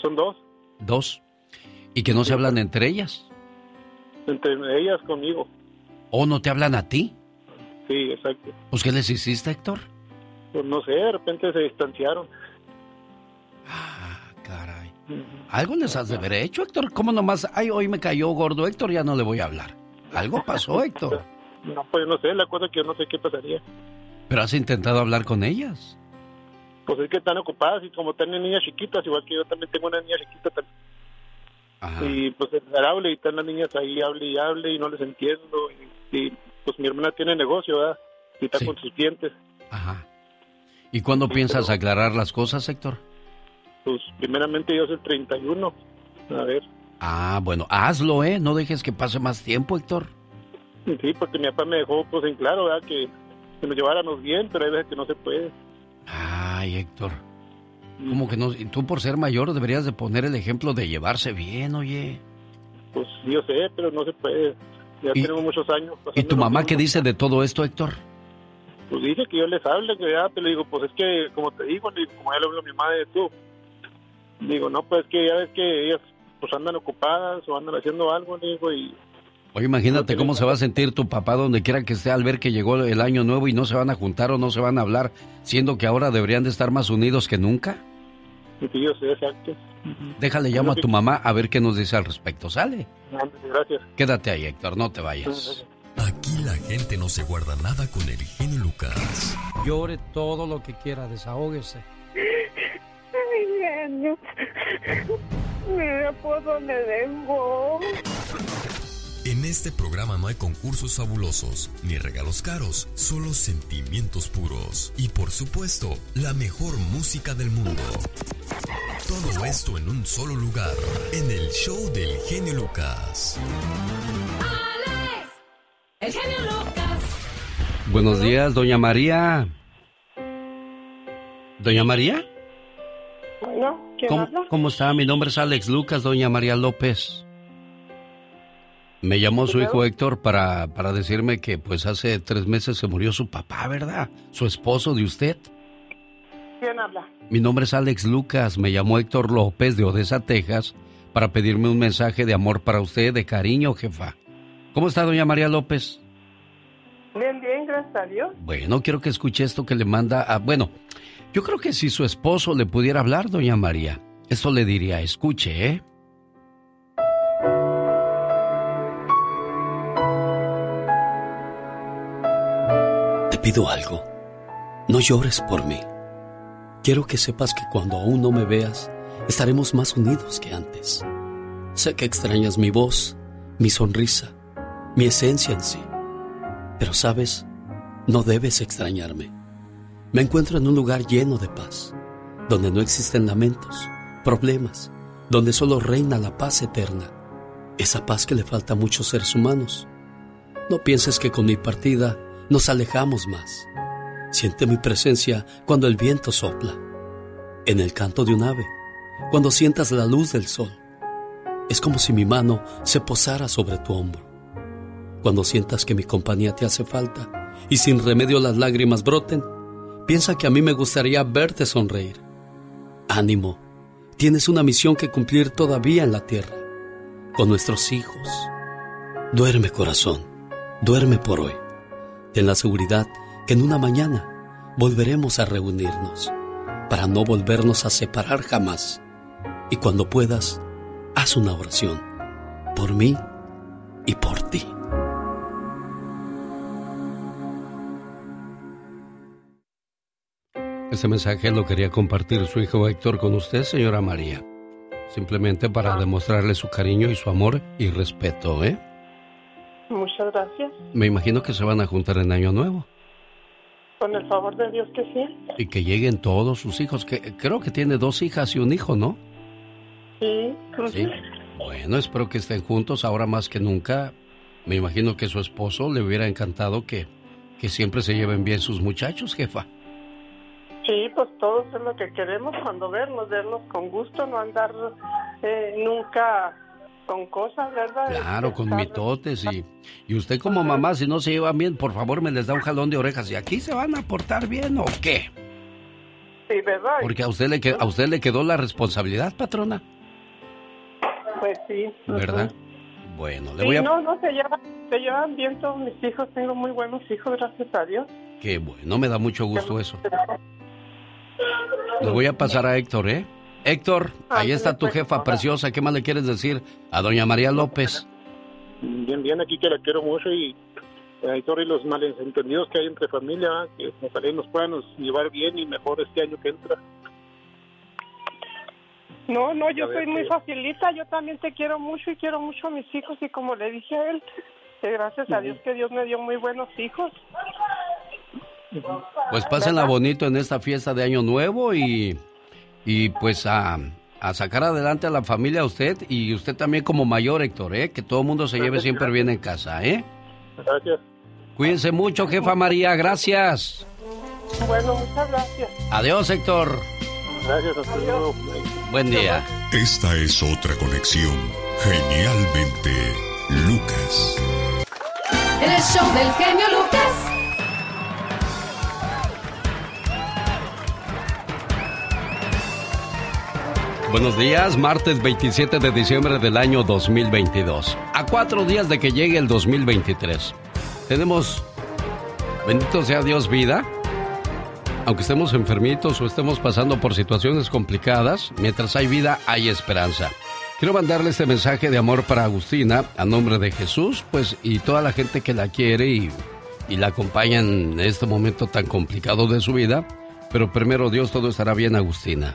S28: Son dos,
S6: Dos. ¿Y que no se hablan entre ellas?
S28: entre ellas conmigo.
S6: ¿O no te hablan a ti?
S28: Sí, exacto.
S6: Pues, ¿qué les hiciste, Héctor?
S28: Pues no sé, de repente se distanciaron.
S6: Caray. Algo les has de haber hecho, Héctor. ¿Cómo nomás? Ay, hoy me cayó gordo, Héctor, ya no le voy a hablar. Algo pasó, Héctor.
S28: No, pues no sé, la cosa es que yo no sé qué pasaría.
S6: Pero has intentado hablar con ellas.
S28: Pues es que están ocupadas y como tienen niñas chiquitas, igual que yo también tengo una niña chiquita también. Y pues hable y están las niñas ahí, hable y hable y no les entiendo. Y, y, pues mi hermana tiene negocio, ¿verdad? Y está con sus clientes.
S6: ¿Y cuándo piensas aclarar las cosas, Héctor?
S28: Pues primeramente yo soy el 31. A ver.
S6: Ah, bueno, hazlo, ¿eh? No dejes que pase más tiempo, Héctor.
S28: Sí, porque mi papá me dejó pues en claro, ¿verdad? Que, que nos lleváramos bien, pero hay veces que no se puede.
S6: Ay, Héctor. Como que no, y tú por ser mayor deberías de poner el ejemplo de llevarse bien, oye.
S28: Pues yo sé, pero no se puede. Ya tenemos muchos años.
S6: ¿Y tu mamá qué dice de todo esto, Héctor?
S28: Pues dice que yo les hable, que ya, pero digo, pues es que, como te digo, como ya le hablo a mi madre, tú. Digo, no, pues que ya ves que ellas pues andan ocupadas o andan haciendo algo, le digo, y
S6: Oye, imagínate cómo se va a sentir tu papá donde quiera que esté al ver que llegó el año nuevo y no se van a juntar o no se van a hablar, siendo que ahora deberían de estar más unidos que nunca.
S28: que yo sé, exacto.
S6: Déjale, llamo a tu mamá a ver qué nos dice al respecto. ¿Sale?
S28: Gracias.
S6: Quédate ahí, Héctor, no te vayas.
S36: Aquí la gente no se guarda nada con el genio Lucas.
S25: Llore todo lo que quiera, desahógese.
S7: Ay, genio. Mira por dónde vengo.
S36: En este programa no hay concursos fabulosos ni regalos caros, solo sentimientos puros y por supuesto la mejor música del mundo. Todo esto en un solo lugar, en el show del genio Lucas.
S19: El genio Lucas.
S6: Buenos días, doña María. ¿Doña María?
S7: Bueno, ¿quién
S6: ¿Cómo,
S7: habla?
S6: cómo está? Mi nombre es Alex Lucas, doña María López. Me llamó su hijo Héctor para, para decirme que pues hace tres meses se murió su papá, ¿verdad? Su esposo de usted.
S7: ¿Quién habla?
S6: Mi nombre es Alex Lucas, me llamó Héctor López de Odessa, Texas, para pedirme un mensaje de amor para usted, de cariño, jefa. ¿Cómo está doña María López?
S7: Bien, bien, gracias a Dios.
S6: Bueno, quiero que escuche esto que le manda a... Bueno, yo creo que si su esposo le pudiera hablar, doña María, esto le diría, escuche, ¿eh? Pido algo. No llores por mí. Quiero que sepas que cuando aún no me veas, estaremos más unidos que antes. Sé que extrañas mi voz, mi sonrisa, mi esencia en sí. Pero sabes, no debes extrañarme. Me encuentro en un lugar lleno de paz, donde no existen lamentos, problemas, donde solo reina la paz eterna. Esa paz que le falta a muchos seres humanos. No pienses que con mi partida nos alejamos más. Siente mi presencia cuando el viento sopla, en el canto de un ave, cuando sientas la luz del sol. Es como si mi mano se posara sobre tu hombro. Cuando sientas que mi compañía te hace falta y sin remedio las lágrimas broten, piensa que a mí me gustaría verte sonreír. Ánimo, tienes una misión que cumplir todavía en la tierra, con nuestros hijos. Duerme corazón, duerme por hoy. Ten la seguridad que en una mañana volveremos a reunirnos para no volvernos a separar jamás. Y cuando puedas, haz una oración por mí y por ti. Este mensaje lo quería compartir su hijo Héctor con usted, señora María. Simplemente para demostrarle su cariño y su amor y respeto, ¿eh?
S7: Muchas gracias.
S6: Me imagino que se van a juntar en Año Nuevo
S7: Con el favor de Dios que sí.
S6: y que lleguen todos sus hijos, que creo que tiene dos hijas y un hijo, ¿no?
S7: Sí.
S6: Sí. Bueno, espero que estén juntos ahora más que nunca. Me imagino que su esposo le hubiera encantado que, que siempre se lleven bien sus muchachos, jefa.
S7: Sí, pues todos es lo que queremos cuando vernos, vernos con gusto, no andar eh, nunca con cosas, ¿verdad?
S6: Claro, con
S7: Estar-
S6: mitotes y, y usted como mamá, si no se llevan bien, por favor me les da un jalón de orejas. ¿Y aquí se van a portar bien o qué?
S7: Sí, ¿verdad?
S6: Porque a usted le, que- a usted le quedó la responsabilidad, patrona,
S7: Pues sí.
S6: ¿verdad? Bueno, le
S7: Sí,
S6: voy a...
S7: no, no, se llevan, se llevan bien todos mis hijos, tengo muy buenos hijos, gracias a Dios.
S6: Qué bueno, me da mucho gusto eso. Le voy a pasar a Héctor, ¿eh? Héctor, ahí está tu jefa preciosa. ¿Qué más le quieres decir a doña María López?
S28: Bien, bien, aquí que la quiero mucho y eh, sorry los malentendidos que hay entre familia, que ojalá nos puedan llevar bien y mejor este año que entra.
S7: No, no, yo
S28: ver,
S7: soy muy facilita, yo también te quiero mucho y quiero mucho a mis hijos y como le dije a él, que gracias a Dios que Dios me dio muy buenos hijos.
S6: Pues pásenla bonito en esta fiesta de Año Nuevo y, y pues a, a sacar adelante a la familia a usted y usted también como mayor, Héctor, ¿eh? Que todo el mundo se lleve siempre bien en casa, ¿eh?
S28: Gracias.
S6: Cuídense mucho, jefa María, gracias.
S7: Bueno, muchas gracias.
S6: Adiós, Héctor.
S28: Gracias, hasta luego.
S6: Buen día.
S3: Esta es otra conexión. Genialmente, Lucas.
S19: El show del genio Lucas.
S6: Buenos días, martes 27 de diciembre del año 2022. A cuatro días de que llegue el 2023. Tenemos, bendito sea Dios, vida. Aunque estemos enfermitos o estemos pasando por situaciones complicadas, mientras hay vida hay esperanza. Quiero mandarle este mensaje de amor para Agustina a nombre de Jesús, pues y toda la gente que la quiere y, la acompaña en este momento tan complicado de su vida. Pero primero Dios, todo estará bien, Agustina.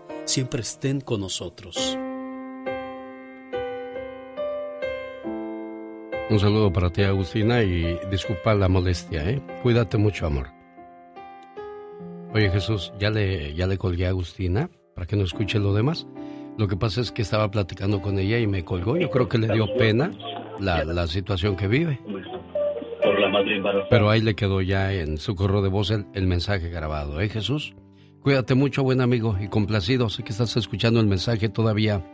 S25: siempre estén con nosotros.
S6: Un saludo para ti, Agustina, y disculpa la molestia, ¿eh? Cuídate mucho, amor. Oye, Jesús, ya le, ya le colgué a Agustina para que no escuche lo demás. Lo que pasa es que estaba platicando con ella y me colgó. Yo creo que le dio pena la, la situación que vive.
S37: Por la madre embarazada.
S6: Pero ahí le quedó ya en su correo de voz el, el mensaje grabado, ¿eh, Jesús? Cuídate mucho, buen amigo, y complacido. Sé que estás escuchando el mensaje todavía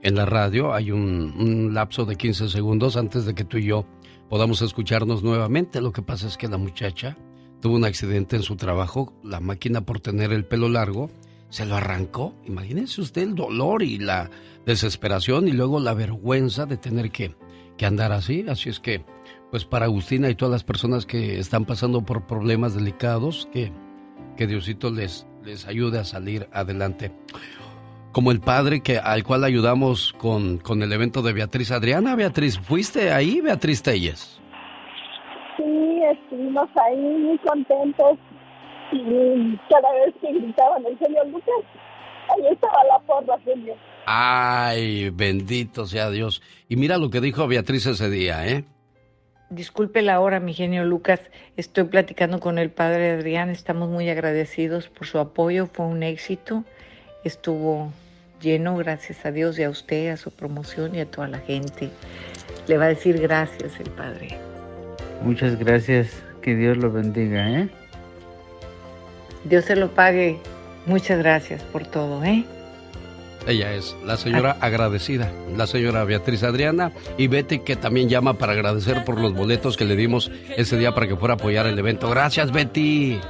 S6: en la radio. Hay un, lapso de 15 segundos antes de que tú y yo podamos escucharnos nuevamente. Lo que pasa es que la muchacha tuvo un accidente en su trabajo. La máquina, por tener el pelo largo, se lo arrancó. Imagínense usted el dolor y la desesperación y luego la vergüenza de tener que, que andar así. Así es que, pues para Agustina y todas las personas que están pasando por problemas delicados, que, que Diosito les, les ayude a salir adelante. Como el padre que, al cual ayudamos con, con el evento de Beatriz Adriana. Beatriz, ¿fuiste ahí, Beatriz Telles?
S34: Sí, estuvimos ahí muy contentos y cada vez que gritaban el señor Lucas, ahí estaba la porra, señor.
S6: Ay, bendito sea Dios. Y mira lo que dijo Beatriz ese día, ¿eh?
S38: Disculpe la hora, mi genio Lucas. Estoy platicando con el padre Adrián. Estamos muy agradecidos por su apoyo. Fue un éxito. Estuvo lleno, gracias a Dios y a usted, a su promoción y a toda la gente. Le va a decir gracias el padre.
S39: Muchas gracias. Que Dios lo bendiga, ¿eh?
S38: Dios se lo pague. Muchas gracias por todo, ¿eh?
S6: Ella es la señora agradecida, la señora Beatriz Adriana y Betty que también llama para agradecer por los boletos que le dimos ese día para que fuera a apoyar el evento. Gracias Betty.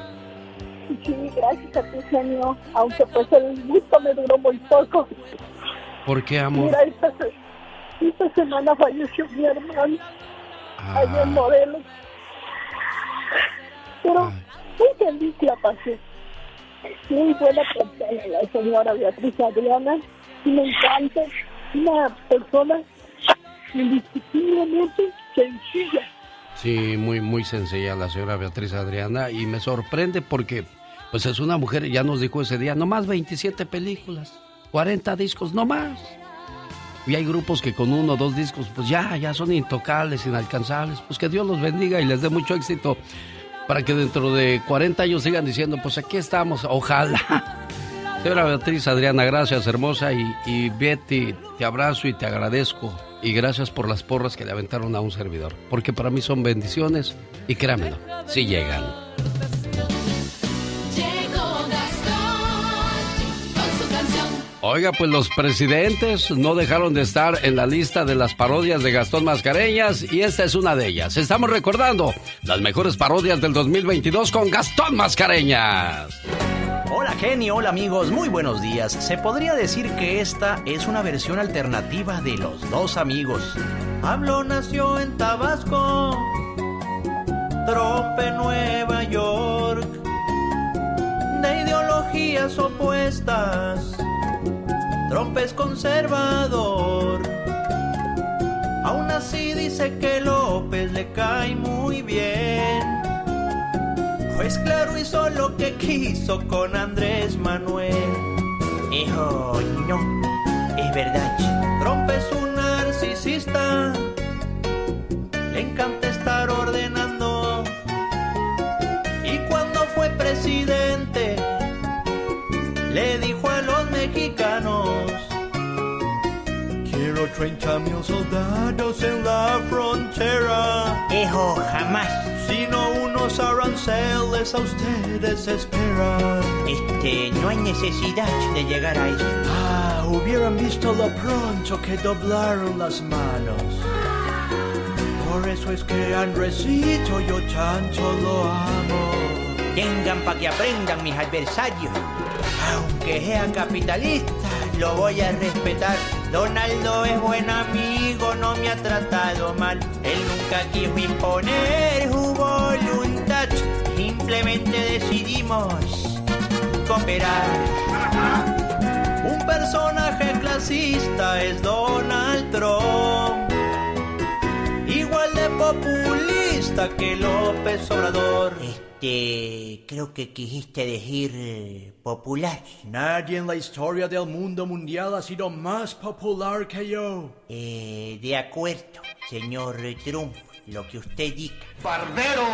S34: Sí, gracias a ti, genio. Aunque pues el gusto me duró muy poco.
S6: ¿Por qué, amor?
S34: Mira, esta, esta semana falleció mi hermano.
S6: Ah.
S34: Allá en Morelos. Pero muy feliz la pasé. Muy buena persona la señora Beatriz Adriana. Me encanta. Una persona indiscutiblemente sencilla.
S6: Sí, muy, muy sencilla la señora Beatriz Adriana y me sorprende porque pues es una mujer, ya nos dijo ese día, no más 27 películas, 40 discos, no más. Y hay grupos que con uno o dos discos, pues ya, ya son intocables, inalcanzables. Pues que Dios los bendiga y les dé mucho éxito para que dentro de 40 años sigan diciendo, pues aquí estamos, ojalá. Señora Beatriz Adriana, gracias, hermosa. Y, y Betty, te abrazo y te agradezco. Y gracias por las porras que le aventaron a un servidor. Porque para mí son bendiciones. Y créanmelo, sí llegan. Oiga, pues los presidentes no dejaron de estar en la lista de las parodias de Gastón Mascareñas y esta es una de ellas. Estamos recordando las mejores parodias del 2022 con Gastón Mascareñas.
S40: Hola Genio, hola amigos, muy buenos días. Se podría decir que esta es una versión alternativa de Los Dos Amigos. Pablo nació en Tabasco, Trope, Nueva York, de ideologías opuestas Trump es conservador. Aún así dice que López le cae muy bien. Pues claro, hizo lo que quiso con Andrés Manuel. Hijo, no, es verdad. Trump es un narcisista. Le encanta estar ordenando. 30 mil soldados en la frontera. Hijo, jamás. Sino unos aranceles a ustedes esperan. Este, no hay necesidad de llegar a eso. Ah, hubieran visto lo pronto que doblaron las manos. Por eso es que Andresito yo tanto lo amo. Tengan pa' que aprendan mis adversarios. Aunque sea capitalista, lo voy a respetar. Donaldo es buen amigo, no me ha tratado mal. Él nunca quiso imponer su voluntad. Simplemente decidimos cooperar. Un personaje clasista es Donald Trump. Igual de populista que López Obrador. Este, creo que quisiste decir eh, popular. Nadie en la historia del mundo mundial ha sido más popular que yo. Eh, de acuerdo, señor Trump, lo que usted diga.
S41: ¡Barbero!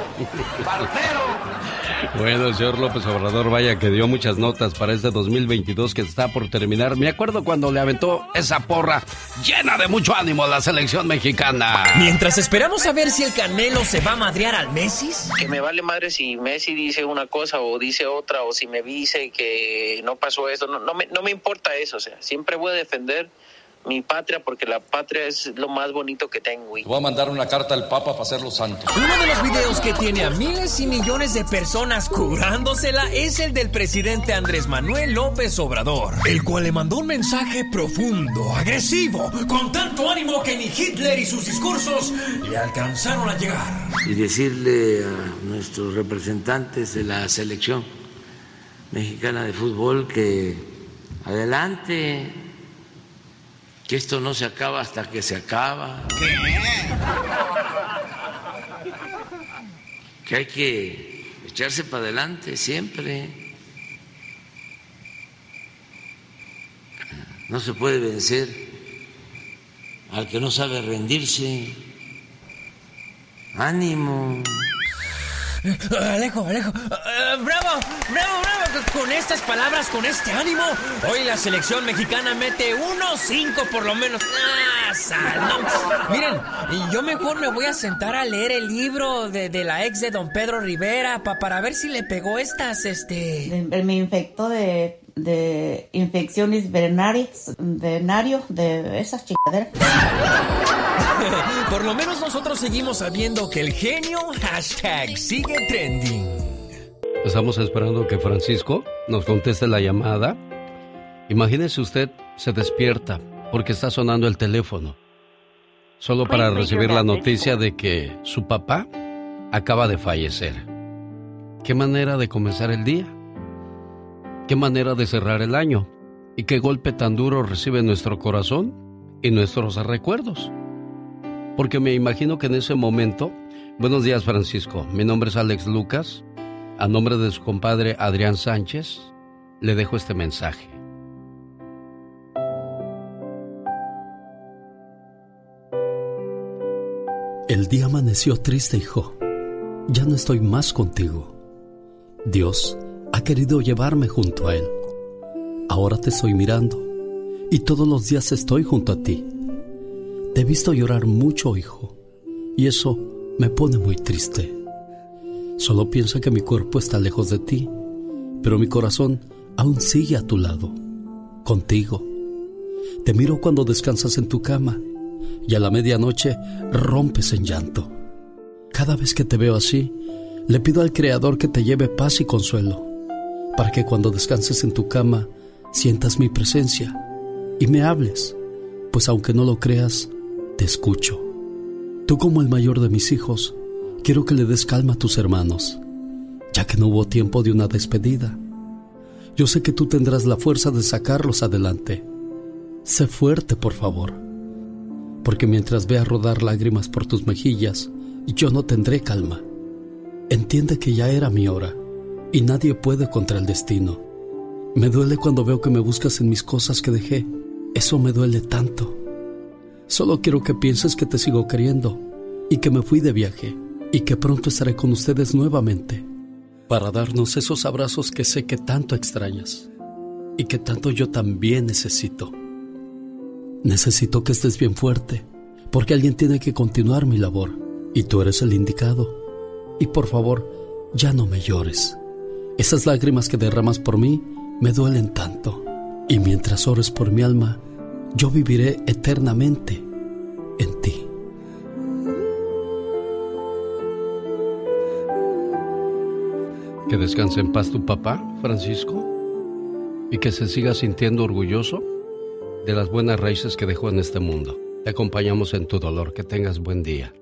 S41: ¡Barbero!
S6: Bueno, el señor López Obrador, vaya que dio muchas notas para este 2022 que está por terminar. Me acuerdo cuando le aventó esa porra llena de mucho ánimo a la selección mexicana.
S8: Mientras esperamos a ver si el Canelo se va a madrear al Messi.
S42: Que me vale madre si Messi dice una cosa o dice otra, o si me dice que no pasó esto. No, no, me, no me importa eso, o sea, siempre voy a defender mi patria porque la patria es lo más bonito que tengo. y-
S43: Voy a mandar una carta al Papa para hacerlo santo.
S8: Uno de los videos que tiene a miles y millones de personas curándosela es el del presidente Andrés Manuel López Obrador, el cual le mandó un mensaje profundo, agresivo, con tanto ánimo que ni Hitler y sus discursos le alcanzaron a llegar.
S9: y decirle a nuestros representantes de la selección mexicana de fútbol que adelante, que esto no se acaba hasta que se acaba, que hay que echarse para adelante siempre, no se puede vencer al que no sabe rendirse, ánimo.
S8: Alejo, Alejo. Eh, bravo, bravo, bravo. Con estas palabras, con este ánimo, hoy la selección mexicana mete unos cinco por lo menos. Ah, sal. Miren, yo mejor me voy a sentar a leer el libro de, de la ex de don Pedro Rivera pa- para ver si le pegó estas, este...
S44: Me infectó de, de infecciones verenarias, venario, de esas chingaderas.
S8: Por lo menos nosotros seguimos sabiendo que el genio hashtag sigue trending.
S6: Estamos esperando que Francisco nos conteste la llamada. Imagínese usted se despierta porque está sonando el teléfono. Solo para recibir la noticia de que su papá acaba de fallecer. ¿Qué manera de comenzar el día? ¿Qué manera de cerrar el año? ¿Y qué golpe tan duro recibe nuestro corazón y nuestros recuerdos? Porque me imagino que en ese momento... Buenos días Francisco, mi nombre es Alex Lucas. A nombre de su compadre Adrián Sánchez, le dejo este mensaje.
S45: El día amaneció triste, hijo. Ya no estoy más contigo. Dios ha querido llevarme junto a Él.
S46: Ahora te estoy mirando y todos los días estoy junto a ti. Te he visto llorar mucho, hijo, y eso me pone muy triste. Solo piensa que mi cuerpo está lejos de ti, pero mi corazón aún sigue a tu lado, contigo. Te miro cuando descansas en tu cama y a la medianoche rompes en llanto. Cada vez que te veo así, le pido al Creador que te lleve paz y consuelo, para que cuando descanses en tu cama sientas mi presencia y me hables, pues aunque no lo creas, te escucho. Tú como el mayor de mis hijos, quiero que le des calma a tus hermanos, ya que no hubo tiempo de una despedida. Yo sé que tú tendrás la fuerza de sacarlos adelante. Sé fuerte, por favor, porque mientras vea rodar lágrimas por tus mejillas, yo no tendré calma. Entiende que ya era mi hora y nadie puede contra el destino. Me duele cuando veo que me buscas en mis cosas que dejé. Eso me duele tanto. Solo quiero que pienses que te sigo queriendo y que me fui de viaje y que pronto estaré con ustedes nuevamente para darnos esos abrazos que sé que tanto extrañas y que tanto yo también necesito. Necesito que estés bien fuerte, porque alguien tiene que continuar mi labor y tú eres el indicado. Y por favor, ya no me llores. Esas lágrimas que derramas por mí me duelen tanto. Y mientras ores por mi alma, yo viviré eternamente en ti.
S6: Que descanse en paz tu papá, Francisco, y que se siga sintiendo orgulloso de las buenas raíces que dejó en este mundo. Te acompañamos en tu dolor. Que tengas buen día.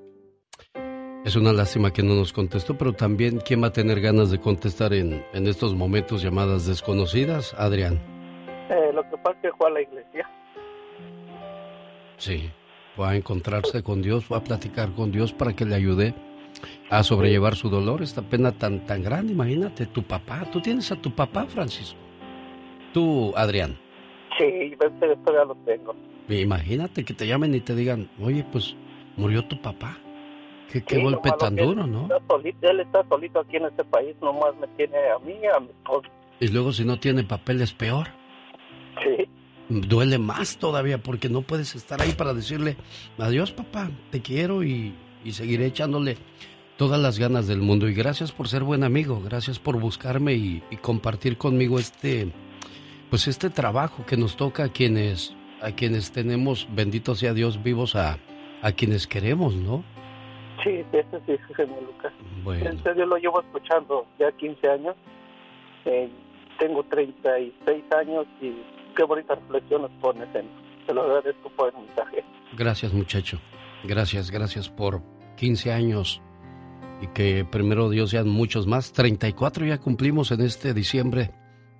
S6: Es una lástima que no nos contestó, pero también, ¿quién va a tener ganas de contestar en, en estos momentos llamadas desconocidas, Adrián?
S47: Eh, lo que pasa es que fue a la iglesia.
S6: Sí, fue a encontrarse con Dios, fue a platicar con Dios para que le ayude a sobrellevar su dolor, esta pena tan, tan grande. Imagínate, tu papá, tú tienes a tu papá, Francisco. Tú, Adrián.
S47: Sí, todavía lo tengo.
S6: Imagínate que te llamen y te digan, oye, pues murió tu papá. Qué, qué golpe tan duro, ¿no?
S47: él está solito aquí en este país, nomás me tiene a mí, a mi esposa.
S6: Y luego si no tiene papel es peor.
S47: Sí.
S6: Duele más todavía porque no puedes estar ahí para decirle, adiós papá, te quiero y, y seguiré echándole todas las ganas del mundo. Y gracias por ser buen amigo, gracias por buscarme y, y compartir conmigo este, pues este trabajo que nos toca a quienes, a quienes tenemos, bendito sea Dios, vivos a, a quienes queremos, ¿no?
S47: Sí, eso sí, señor Lucas. Bueno. En serio lo llevo escuchando ya 15 años. Eh, tengo 36 años y qué bonitas reflexiones pones en. Te lo agradezco por el mensaje.
S6: Gracias, muchacho. Gracias, gracias por 15 años y que primero Dios sean muchos más. 34 ya cumplimos en este diciembre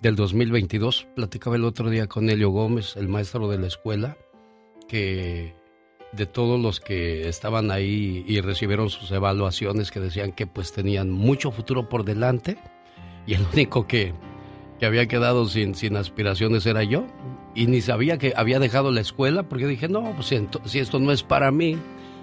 S6: del 2022. Platicaba el otro día con Helio Gómez, el maestro de la escuela, que de todos los que estaban ahí y recibieron sus evaluaciones que decían que pues tenían mucho futuro por delante y el único que, que había quedado sin, sin aspiraciones era yo y ni sabía que había dejado la escuela porque dije no, pues si, esto no es para mí,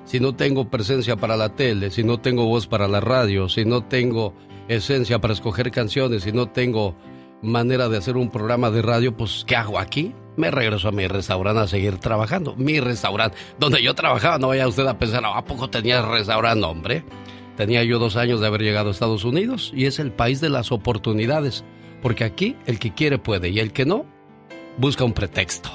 S6: si no tengo presencia para la tele, si no tengo voz para la radio, si no tengo esencia para escoger canciones, si no tengo manera de hacer un programa de radio, pues ¿qué hago aquí? Me regreso a mi restaurante a seguir trabajando. Mi restaurante, donde yo trabajaba, no vaya usted a pensar, ¿a poco tenía restaurante, hombre? Tenía yo dos años de haber llegado a Estados Unidos y es el país de las oportunidades, porque aquí el que quiere puede y el que no, busca un pretexto.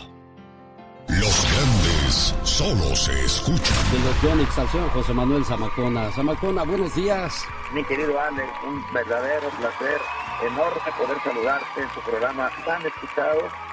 S3: Los grandes solo se escuchan.
S6: De los José Manuel Zamacona. Zamacona, buenos días.
S44: Mi querido Alex, un verdadero placer enorme poder saludarte en tu programa tan escuchado.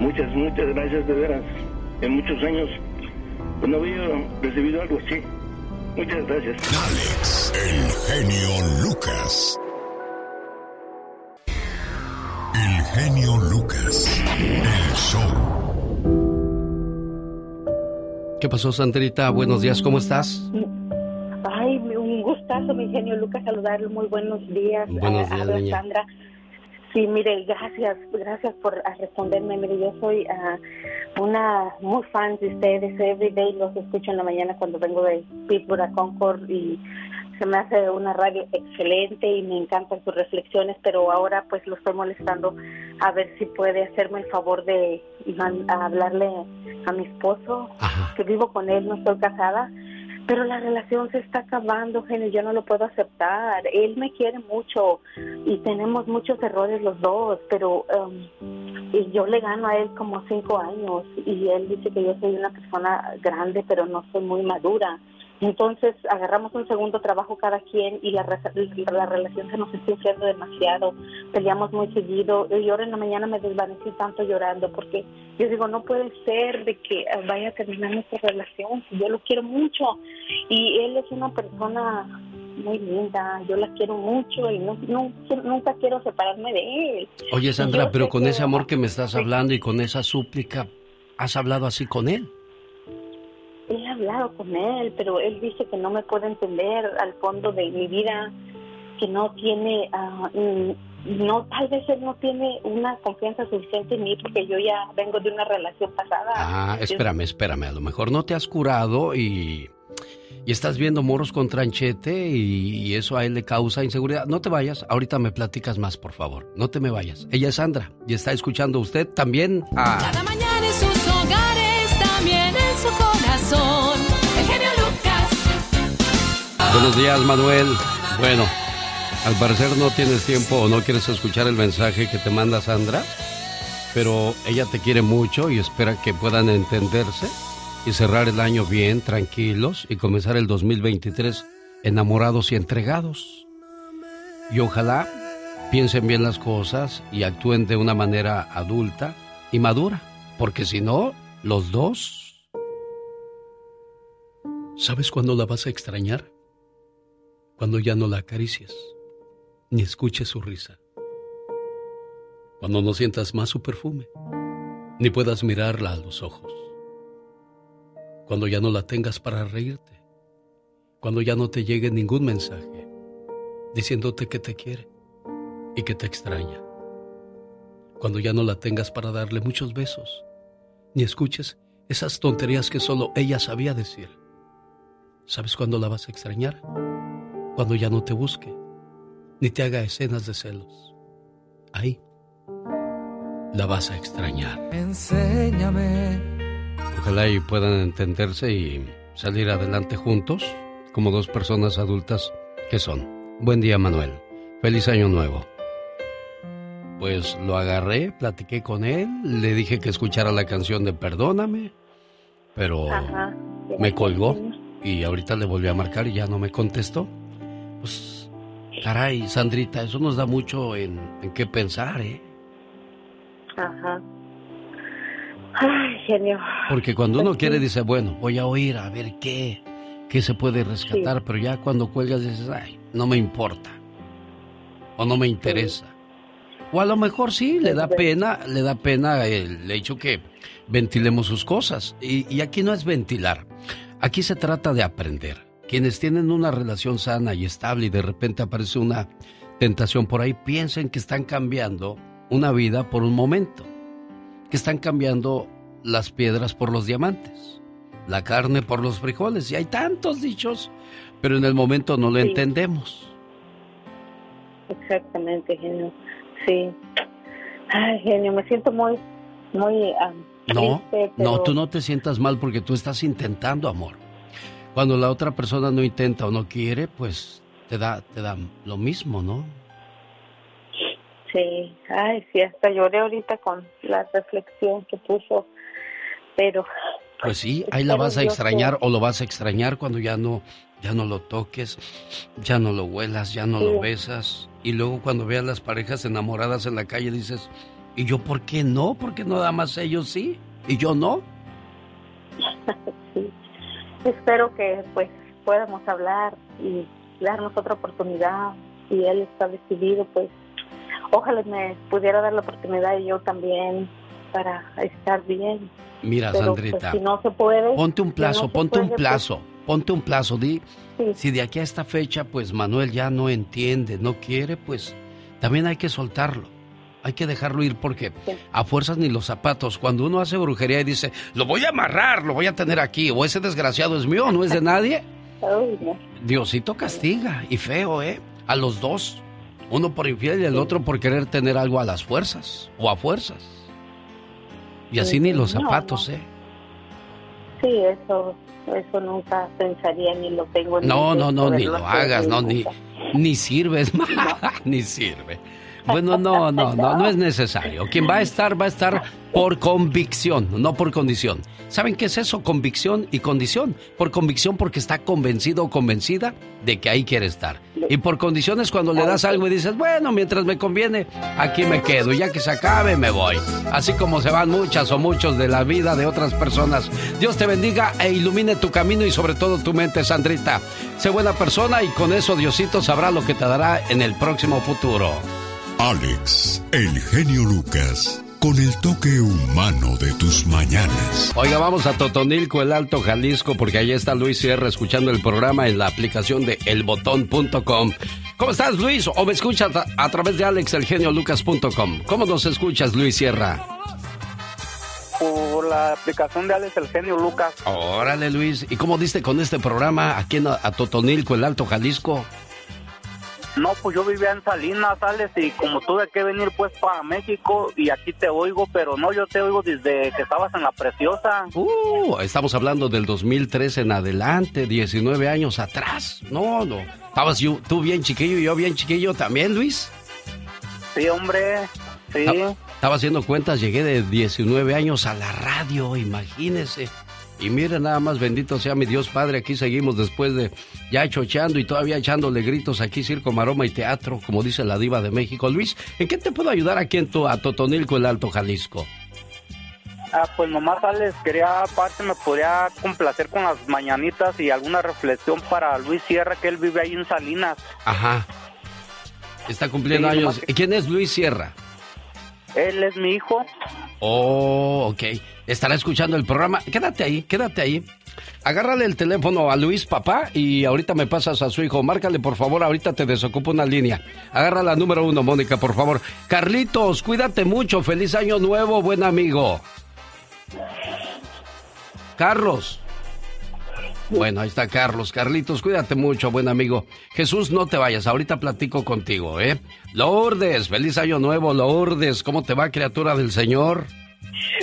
S44: Muchas, muchas gracias de veras. En muchos años no había recibido algo así. Muchas gracias.
S3: Alex, el genio Lucas. El genio Lucas. El show.
S6: ¿Qué pasó, Sandrita? Buenos días, ¿cómo estás?
S48: Ay, un gustazo, mi genio Lucas, saludarlo. Muy buenos días.
S6: Buenos días, doña.
S48: Sandra. Sí, mire, gracias, gracias por ah, responderme. Mire, yo soy ah, una muy fan de ustedes. Everyday los escucho en la mañana cuando vengo de Pittsburgh a Concord y se me hace una radio excelente y me encantan sus reflexiones, pero ahora pues lo estoy molestando a ver si puede hacerme el favor de a hablarle a mi esposo, que vivo con él, no estoy casada, pero la relación se está acabando, genio, yo no lo puedo aceptar. Él me quiere mucho y tenemos muchos errores los dos, pero um, y yo le gano a él como cinco años y él dice que yo soy una persona grande, pero no soy muy madura. Entonces agarramos un segundo trabajo cada quien y la, la relación se nos está enfriando demasiado. Peleamos muy seguido. Y ahora en la mañana me desvanecí tanto llorando porque yo digo, no puede ser de que eh, vaya a terminar nuestra relación. Yo lo quiero mucho y él es una persona muy linda. Yo la quiero mucho y no, no- nunca quiero separarme de él.
S6: Oye, Sandra, pero con
S48: que-
S6: ese amor que me estás hablando y con esa súplica, ¿has hablado así con él?
S48: Hablado con él, pero él dice que no me puede entender al fondo de mi vida, que no tiene, mm, no, tal vez él no tiene una confianza suficiente en mí porque yo ya vengo de una relación pasada.
S6: Ah, espérame, espérame. A lo mejor no te has curado y, y estás viendo moros con tranchete y, y eso a él le causa inseguridad. No te vayas. Ahorita me platicas más, por favor. No te me vayas. Ella es Sandra y está escuchando usted también a...
S19: Cada mañana
S6: Buenos días, Manuel. Bueno, al parecer no tienes tiempo o no quieres escuchar el mensaje que te manda Sandra, pero ella te quiere mucho y espera que puedan entenderse y cerrar el año bien, tranquilos y comenzar el 2023 enamorados y entregados. Y ojalá piensen bien las cosas y actúen de una manera adulta y madura, porque si no, los dos... ¿Sabes cuándo la vas a extrañar? Cuando ya no la acaricies, ni escuches su risa. Cuando no sientas más su perfume, ni puedas mirarla a los ojos. Cuando ya no la tengas para reírte. Cuando ya no te llegue ningún mensaje diciéndote que te quiere y que te extraña. Cuando ya no la tengas para darle muchos besos, ni escuches esas tonterías que solo ella sabía decir. ¿Sabes cuándo la vas a extrañar? Cuando ya no te busque, ni te haga escenas de celos. Ahí la vas a extrañar.
S40: Enséñame.
S6: Ojalá y puedan entenderse y salir adelante juntos como dos personas adultas que son. Buen día, Manuel. Feliz año nuevo. Pues lo agarré, platiqué con él, le dije que escuchara la canción de Perdóname, pero
S48: Ajá.
S6: me colgó y ahorita le volví a marcar y ya no me contestó. Pues, caray, Sandrita, eso nos da mucho en, en qué pensar, ¿eh?
S48: Ajá. Ay, genio.
S6: Porque cuando uno quiere dice, bueno, voy a oír a ver qué, qué se puede rescatar, pero ya cuando cuelgas dices, ay, no me importa. O no me interesa. O a lo mejor sí, le da pena, le da pena el hecho que ventilemos sus cosas. Y, y aquí no es ventilar, aquí se trata de aprender. Quienes tienen una relación sana y estable y de repente aparece una tentación por ahí, piensen que están cambiando una vida por un momento, que están cambiando las piedras por los diamantes, la carne por los frijoles. Y hay tantos dichos, pero en el momento no lo
S48: Sí.
S6: entendemos.
S48: Exactamente, genio. Sí. Ay, genio, me siento muy, muy ah,
S6: No,
S48: triste,
S6: no, tú no te sientas mal porque tú estás intentando, amor. Cuando la otra persona no intenta o no quiere, pues te da, te da lo mismo, ¿no?
S48: Sí, ay, sí, hasta lloré ahorita con la reflexión que puso, pero
S6: Pues sí, ahí la vas a extrañar o lo vas a extrañar cuando ya no, ya no lo toques, ya no lo huelas, ya no
S48: Sí.
S6: lo besas. Y luego cuando veas las parejas enamoradas en la calle dices, ¿y yo por qué no? Porque nada más ellos sí y yo no.
S48: sí. Espero que pues podamos hablar y darnos otra oportunidad. Si él está decidido, pues ojalá me pudiera dar la oportunidad y yo también para estar bien.
S6: Mira,
S48: Pero,
S6: Sandrita.
S48: pues, si no se puede.
S6: Ponte un
S48: si
S6: plazo,
S48: no
S6: ponte un
S48: pues,
S6: plazo, ponte un plazo. Di, si de aquí a esta fecha, pues Manuel ya no entiende, no quiere, pues también hay que soltarlo. Hay que dejarlo ir porque a fuerzas ni los zapatos. Cuando uno hace brujería y dice, lo voy a amarrar, lo voy a tener aquí, o ese desgraciado es mío, no es de nadie. Diosito castiga. Y feo, ¿eh? A los dos. Uno por infiel y el otro por querer tener algo a las fuerzas o a fuerzas. Y así ni los zapatos, ¿eh?
S48: Sí, eso, eso nunca pensaría ni lo tengo en
S6: No, no, no, ni lo hagas, no, ni, ni sirves, ni sirve. Bueno, no, no, no, no es necesario. Quien va a estar, va a estar por convicción, no por condición. ¿Saben qué es eso? Convicción y condición. Por convicción porque está convencido o convencida de que ahí quiere estar. Y por condiciones cuando le das algo y dices, bueno, mientras me conviene, aquí me quedo. Ya que se acabe, me voy. Así como se van muchas o muchos de la vida de otras personas. Dios te bendiga e ilumine tu camino y sobre todo tu mente, Sandrita. Sé buena persona y con eso Diosito sabrá lo que te dará en el próximo futuro.
S3: Alex, el genio Lucas, con el toque humano de tus mañanas.
S6: Oiga, vamos a Totonilco, el Alto Jalisco, porque ahí está Luis Sierra escuchando el programa en la aplicación de elbotón.com. ¿Cómo estás, Luis? ¿O me escuchas a, a través de alexelgeniolucas.com? ¿Cómo nos escuchas, Luis Sierra?
S47: Por la aplicación de Alex El Genio Lucas.
S6: Órale, Luis. ¿Y cómo diste con este programa aquí en a, Totonilco, el Alto Jalisco?
S47: No, pues yo vivía en Salinas, Alex, y como tuve que venir pues para México y aquí te oigo, pero no, yo te oigo desde que estabas en la preciosa.
S6: Uh, estamos hablando del 2013 en adelante, 19 años atrás. No, no. Estabas yo- tú bien chiquillo y yo bien chiquillo también, Luis.
S47: Sí, hombre, sí.
S6: Ta- Estaba haciendo cuentas, llegué de 19 años a la radio, imagínese. Y mire nada más, bendito sea mi Dios Padre, aquí seguimos después de ya chocheando y todavía echándole gritos aquí, circo, maroma y teatro, como dice la diva de México. Luis, ¿en qué te puedo ayudar aquí en tu, a Totonilco, el Alto Jalisco?
S47: Ah, pues nomás, Alex, quería aparte me podría complacer con las mañanitas y alguna reflexión para Luis Sierra, que él vive ahí en Salinas.
S6: Ajá. Está cumpliendo
S47: Sí,
S6: años. ¿Y ¿Quién es Luis Sierra?
S47: Él es mi hijo.
S6: Oh, ok. Estará escuchando el programa. Quédate ahí, quédate ahí. Agárrale el teléfono a Luis, papá, y ahorita me pasas a su hijo. Márcale, por favor, ahorita te desocupo una línea. Agarra la número uno, Mónica, por favor. Carlitos, cuídate mucho. Feliz año nuevo, buen amigo. Carlos. Bueno, ahí está Carlos. Carlitos, cuídate mucho, buen amigo. Jesús, no te vayas, ahorita platico contigo, ¿eh? Lourdes, feliz año nuevo, Lourdes. ¿Cómo te va, criatura del Señor?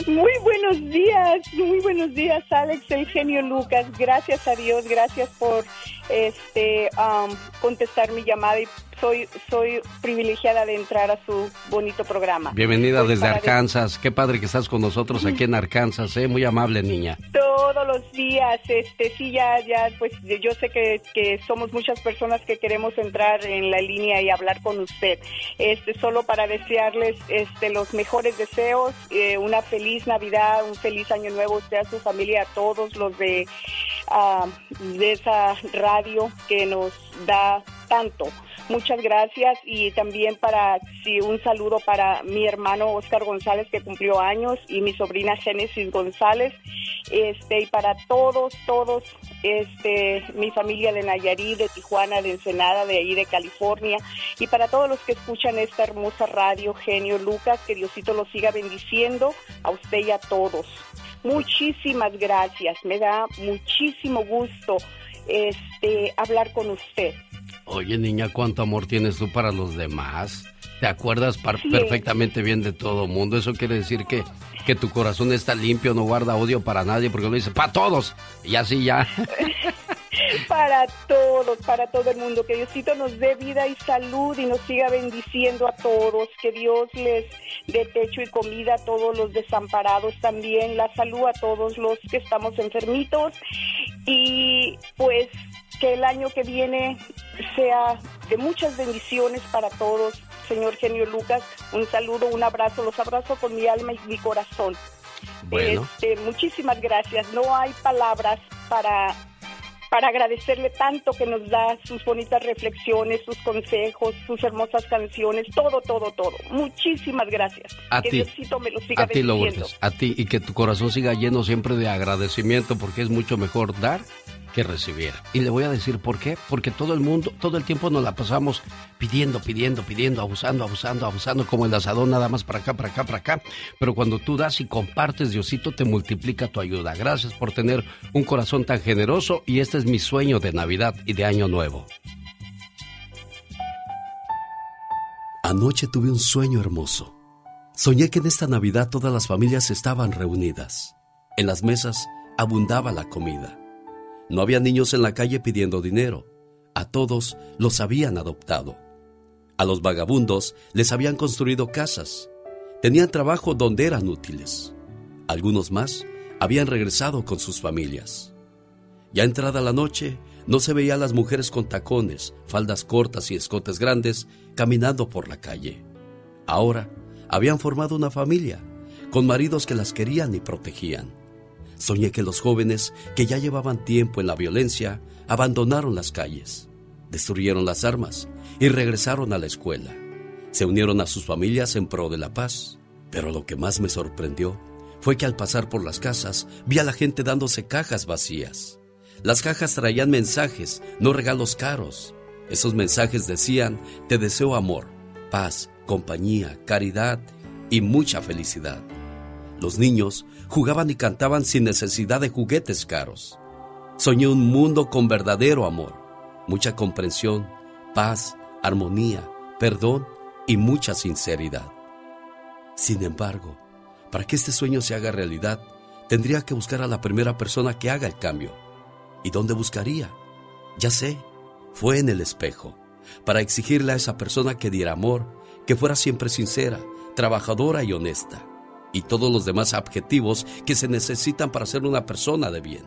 S49: Muy buenos días, muy buenos días, Alex, el genio Lucas. Gracias a Dios, gracias por este am, contestar mi llamada y soy soy privilegiada de entrar a su bonito programa.
S6: Bienvenida desde Arkansas. Qué padre que estás con nosotros aquí en Arkansas, ¿eh? Muy amable, niña.
S49: Todos los días, este, sí, ya, ya, pues yo sé que, que somos muchas personas que queremos entrar en la línea y hablar con usted. Este, solo para desearles, este, los mejores deseos, eh, una feliz Navidad, un feliz Año Nuevo usted, a su familia, a todos los de, ah, de esa que nos da tanto. Muchas gracias y también para sí, un saludo para mi hermano Oscar González que cumplió años y mi sobrina Génesis González este y para todos todos este mi familia de Nayarit, de Tijuana, de Ensenada, de ahí de California y para todos los que escuchan esta hermosa radio Genio Lucas que Diosito los siga bendiciendo a usted y a todos. Muchísimas gracias, me da muchísimo gusto este hablar con usted.
S6: Oye, niña, ¿cuánto amor tienes tú para los demás? ¿Te acuerdas
S49: Sí.
S6: perfectamente bien de todo mundo? Eso quiere decir que, que tu corazón está limpio, no guarda odio para nadie, porque lo dice, para todos. Y así ya.
S49: para todos, para todo el mundo. Que Diosito nos dé vida y salud y nos siga bendiciendo a todos. Que Dios les dé techo y comida a todos los desamparados también. La salud a todos los que estamos enfermitos. Y pues que el año que viene sea de muchas bendiciones para todos. Señor Genio Lucas, un saludo, un abrazo. Los abrazo con mi alma y mi corazón.
S6: Bueno.
S49: Este, muchísimas gracias. No hay palabras para para agradecerle tanto que nos da sus bonitas reflexiones, sus consejos, sus hermosas canciones, todo, todo, todo. Muchísimas gracias.
S6: A
S49: que
S6: ti.
S49: Diosito me lo siga
S6: A ti. Lourdes, a ti y que tu corazón siga lleno siempre de agradecimiento porque es mucho mejor dar que recibir. Y le voy a decir por qué, porque todo el mundo, todo el tiempo nos la pasamos pidiendo, pidiendo, pidiendo, abusando, abusando, abusando, como el asador nada más para acá, para acá, para acá. Pero cuando tú das y compartes, Diosito te multiplica tu ayuda. Gracias por tener un corazón tan generoso y este es mi sueño de Navidad y de Año Nuevo.
S50: Anoche tuve un sueño hermoso. Soñé que en esta Navidad todas las familias estaban reunidas. En las mesas abundaba la comida. No había niños en la calle pidiendo dinero. A todos los habían adoptado. A los vagabundos les habían construido casas. Tenían trabajo donde eran útiles. Algunos más habían regresado con sus familias. Ya entrada la noche, no se veía a las mujeres con tacones, faldas cortas y escotes grandes caminando por la calle. Ahora habían formado una familia, con maridos que las querían y protegían. Soñé que los jóvenes, que ya llevaban tiempo en la violencia, abandonaron las calles, destruyeron las armas y regresaron a la escuela. Se unieron a sus familias en pro de la paz. Pero lo que más me sorprendió fue que al pasar por las casas vi a la gente dándose cajas vacías. Las cajas traían mensajes, no regalos caros. Esos mensajes decían, te deseo amor, paz, compañía, caridad y mucha felicidad. Los niños jugaban y cantaban sin necesidad de juguetes caros. Soñé un mundo con verdadero amor, mucha comprensión, paz, armonía, perdón y mucha sinceridad. Sin embargo, para que este sueño se haga realidad, tendría que buscar a la primera persona que haga el cambio. ¿Y dónde buscaría? Ya sé, fue en el espejo, para exigirle a esa persona que diera amor, que fuera siempre sincera, trabajadora y honesta, y todos los demás adjetivos que se necesitan para ser una persona de bien.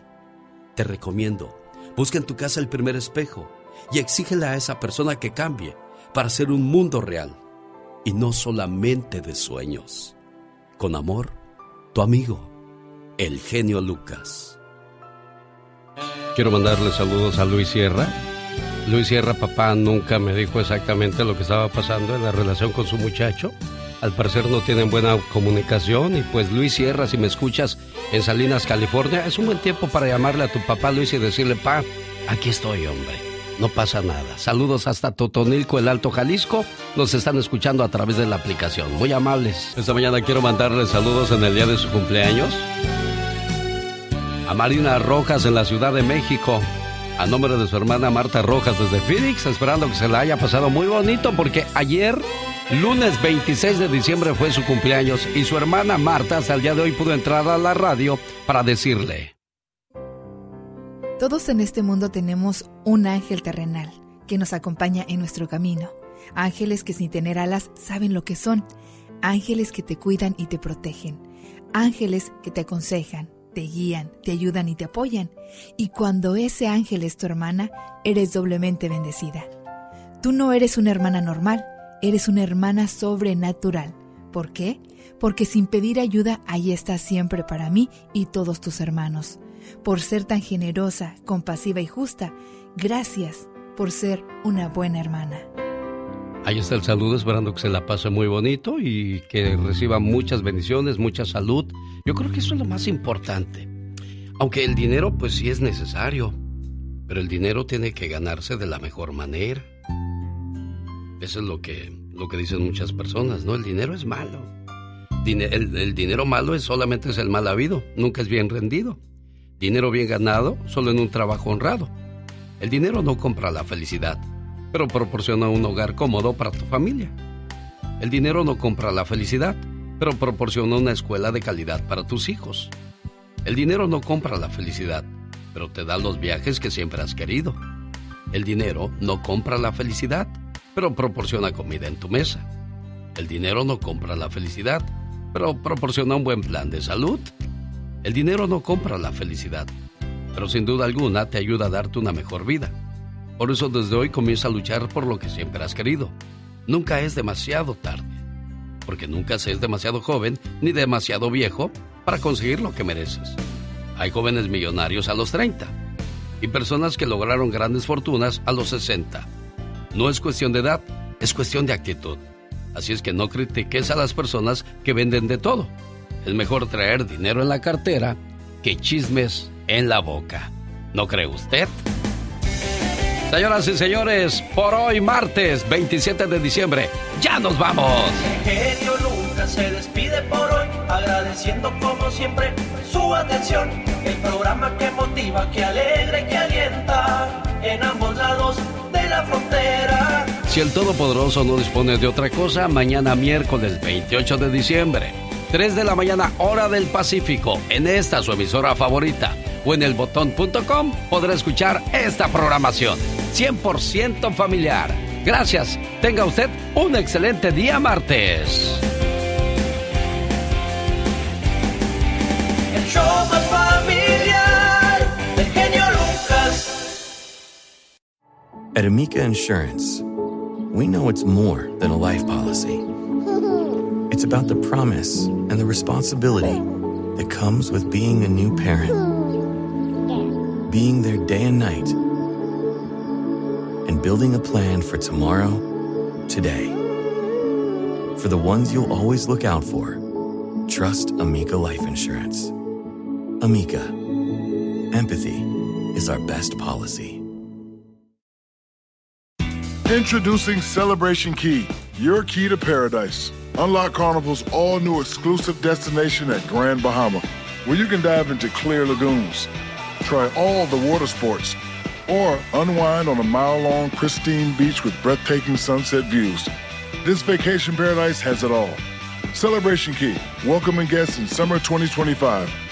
S50: Te recomiendo, busca en tu casa el primer espejo y exígele a esa persona que cambie para hacer un mundo real y no solamente de sueños. Con amor, tu amigo, el genio Lucas.
S6: Quiero mandarle saludos a Luis Sierra. Luis Sierra, papá, nunca me dijo exactamente lo que estaba pasando en la relación con su muchacho. Al parecer no tienen buena comunicación y pues Luis Sierra, si me escuchas en Salinas, California, es un buen tiempo para llamarle a tu papá Luis y decirle, pa, aquí estoy, hombre. No pasa nada. Saludos hasta Totonilco, el Alto Jalisco. Nos están escuchando a través de la aplicación. Muy amables. Esta mañana quiero mandarle saludos en el día de su cumpleaños. A Marina Rojas en la Ciudad de México. A nombre de su hermana Marta Rojas desde Phoenix, esperando que se la haya pasado muy bonito porque ayer, lunes 26 de diciembre, fue su cumpleaños y su hermana Marta hasta el día de hoy pudo entrar a la radio para decirle.
S5: Todos en este mundo tenemos un ángel terrenal que nos acompaña en nuestro camino. Ángeles que sin tener alas saben lo que son. Ángeles que te cuidan y te protegen. Ángeles que te aconsejan, te guían, te ayudan y te apoyan. Y cuando ese ángel es tu hermana, eres doblemente bendecida. Tú no eres una hermana normal, eres una hermana sobrenatural. ¿Por qué? Porque sin pedir ayuda, ahí estás siempre para mí y todos tus hermanos. Por ser tan generosa, compasiva y justa, gracias por ser una buena hermana.
S6: Ahí está el saludo, esperando que se la pase muy bonito y que reciba muchas bendiciones, mucha salud. Yo creo que eso es lo más importante. Aunque el dinero pues sí es necesario, pero el dinero tiene que ganarse de la mejor manera. Eso es lo que, lo que dicen muchas personas, ¿no? El dinero es malo. El, el dinero malo es solamente es el mal habido, nunca es bien rendido. Dinero bien ganado solo en un trabajo honrado. El dinero no compra la felicidad, pero proporciona un hogar cómodo para tu familia. El dinero no compra la felicidad, pero proporciona una escuela de calidad para tus hijos. El dinero no compra la felicidad, pero te da los viajes que siempre has querido. El dinero no compra la felicidad, pero proporciona comida en tu mesa. El dinero no compra la felicidad, pero proporciona un buen plan de salud. El dinero no compra la felicidad, pero sin duda alguna te ayuda a darte una mejor vida. Por eso desde hoy comienza a luchar por lo que siempre has querido. Nunca es demasiado tarde, porque nunca se es demasiado joven ni demasiado viejo para conseguir lo que mereces. Hay jóvenes millonarios a los 30, y personas que lograron grandes fortunas a los 60. No es cuestión de edad, es cuestión de actitud. Así es que no critiques a las personas que venden de todo. Es mejor traer dinero en la cartera que chismes en la boca. ¿No cree usted? Señoras y señores, por hoy martes 27 de diciembre, ya nos vamos.
S40: Se despide por hoy, agradeciendo como siempre su atención. El programa que motiva, que alegra y que alienta en ambos lados de la frontera.
S6: Si el Todopoderoso no dispone de otra cosa, mañana miércoles 28 de diciembre, 3 de la mañana hora del Pacífico, en esta su emisora favorita o en elbotón.com podrá escuchar esta programación 100% familiar. Gracias. Tenga usted un excelente día martes.
S40: Show más familiar genio Lucas.
S2: At Amica Insurance, we know it's more than a life policy. It's about the promise and the responsibility that comes with being a new parent. being there day and night, and building a plan for tomorrow, today. For the ones you'll always look out for, trust Amica Life Insurance. Amica, empathy is our best policy.
S21: Introducing Celebration Key, your key to paradise. Unlock Carnival's all new exclusive destination at Grand Bahama, where you can dive into clear lagoons Try all the water sports or unwind on a mile long, pristine beach with breathtaking sunset views. This vacation paradise has it all. Celebration Key, welcoming guests in summer 2025.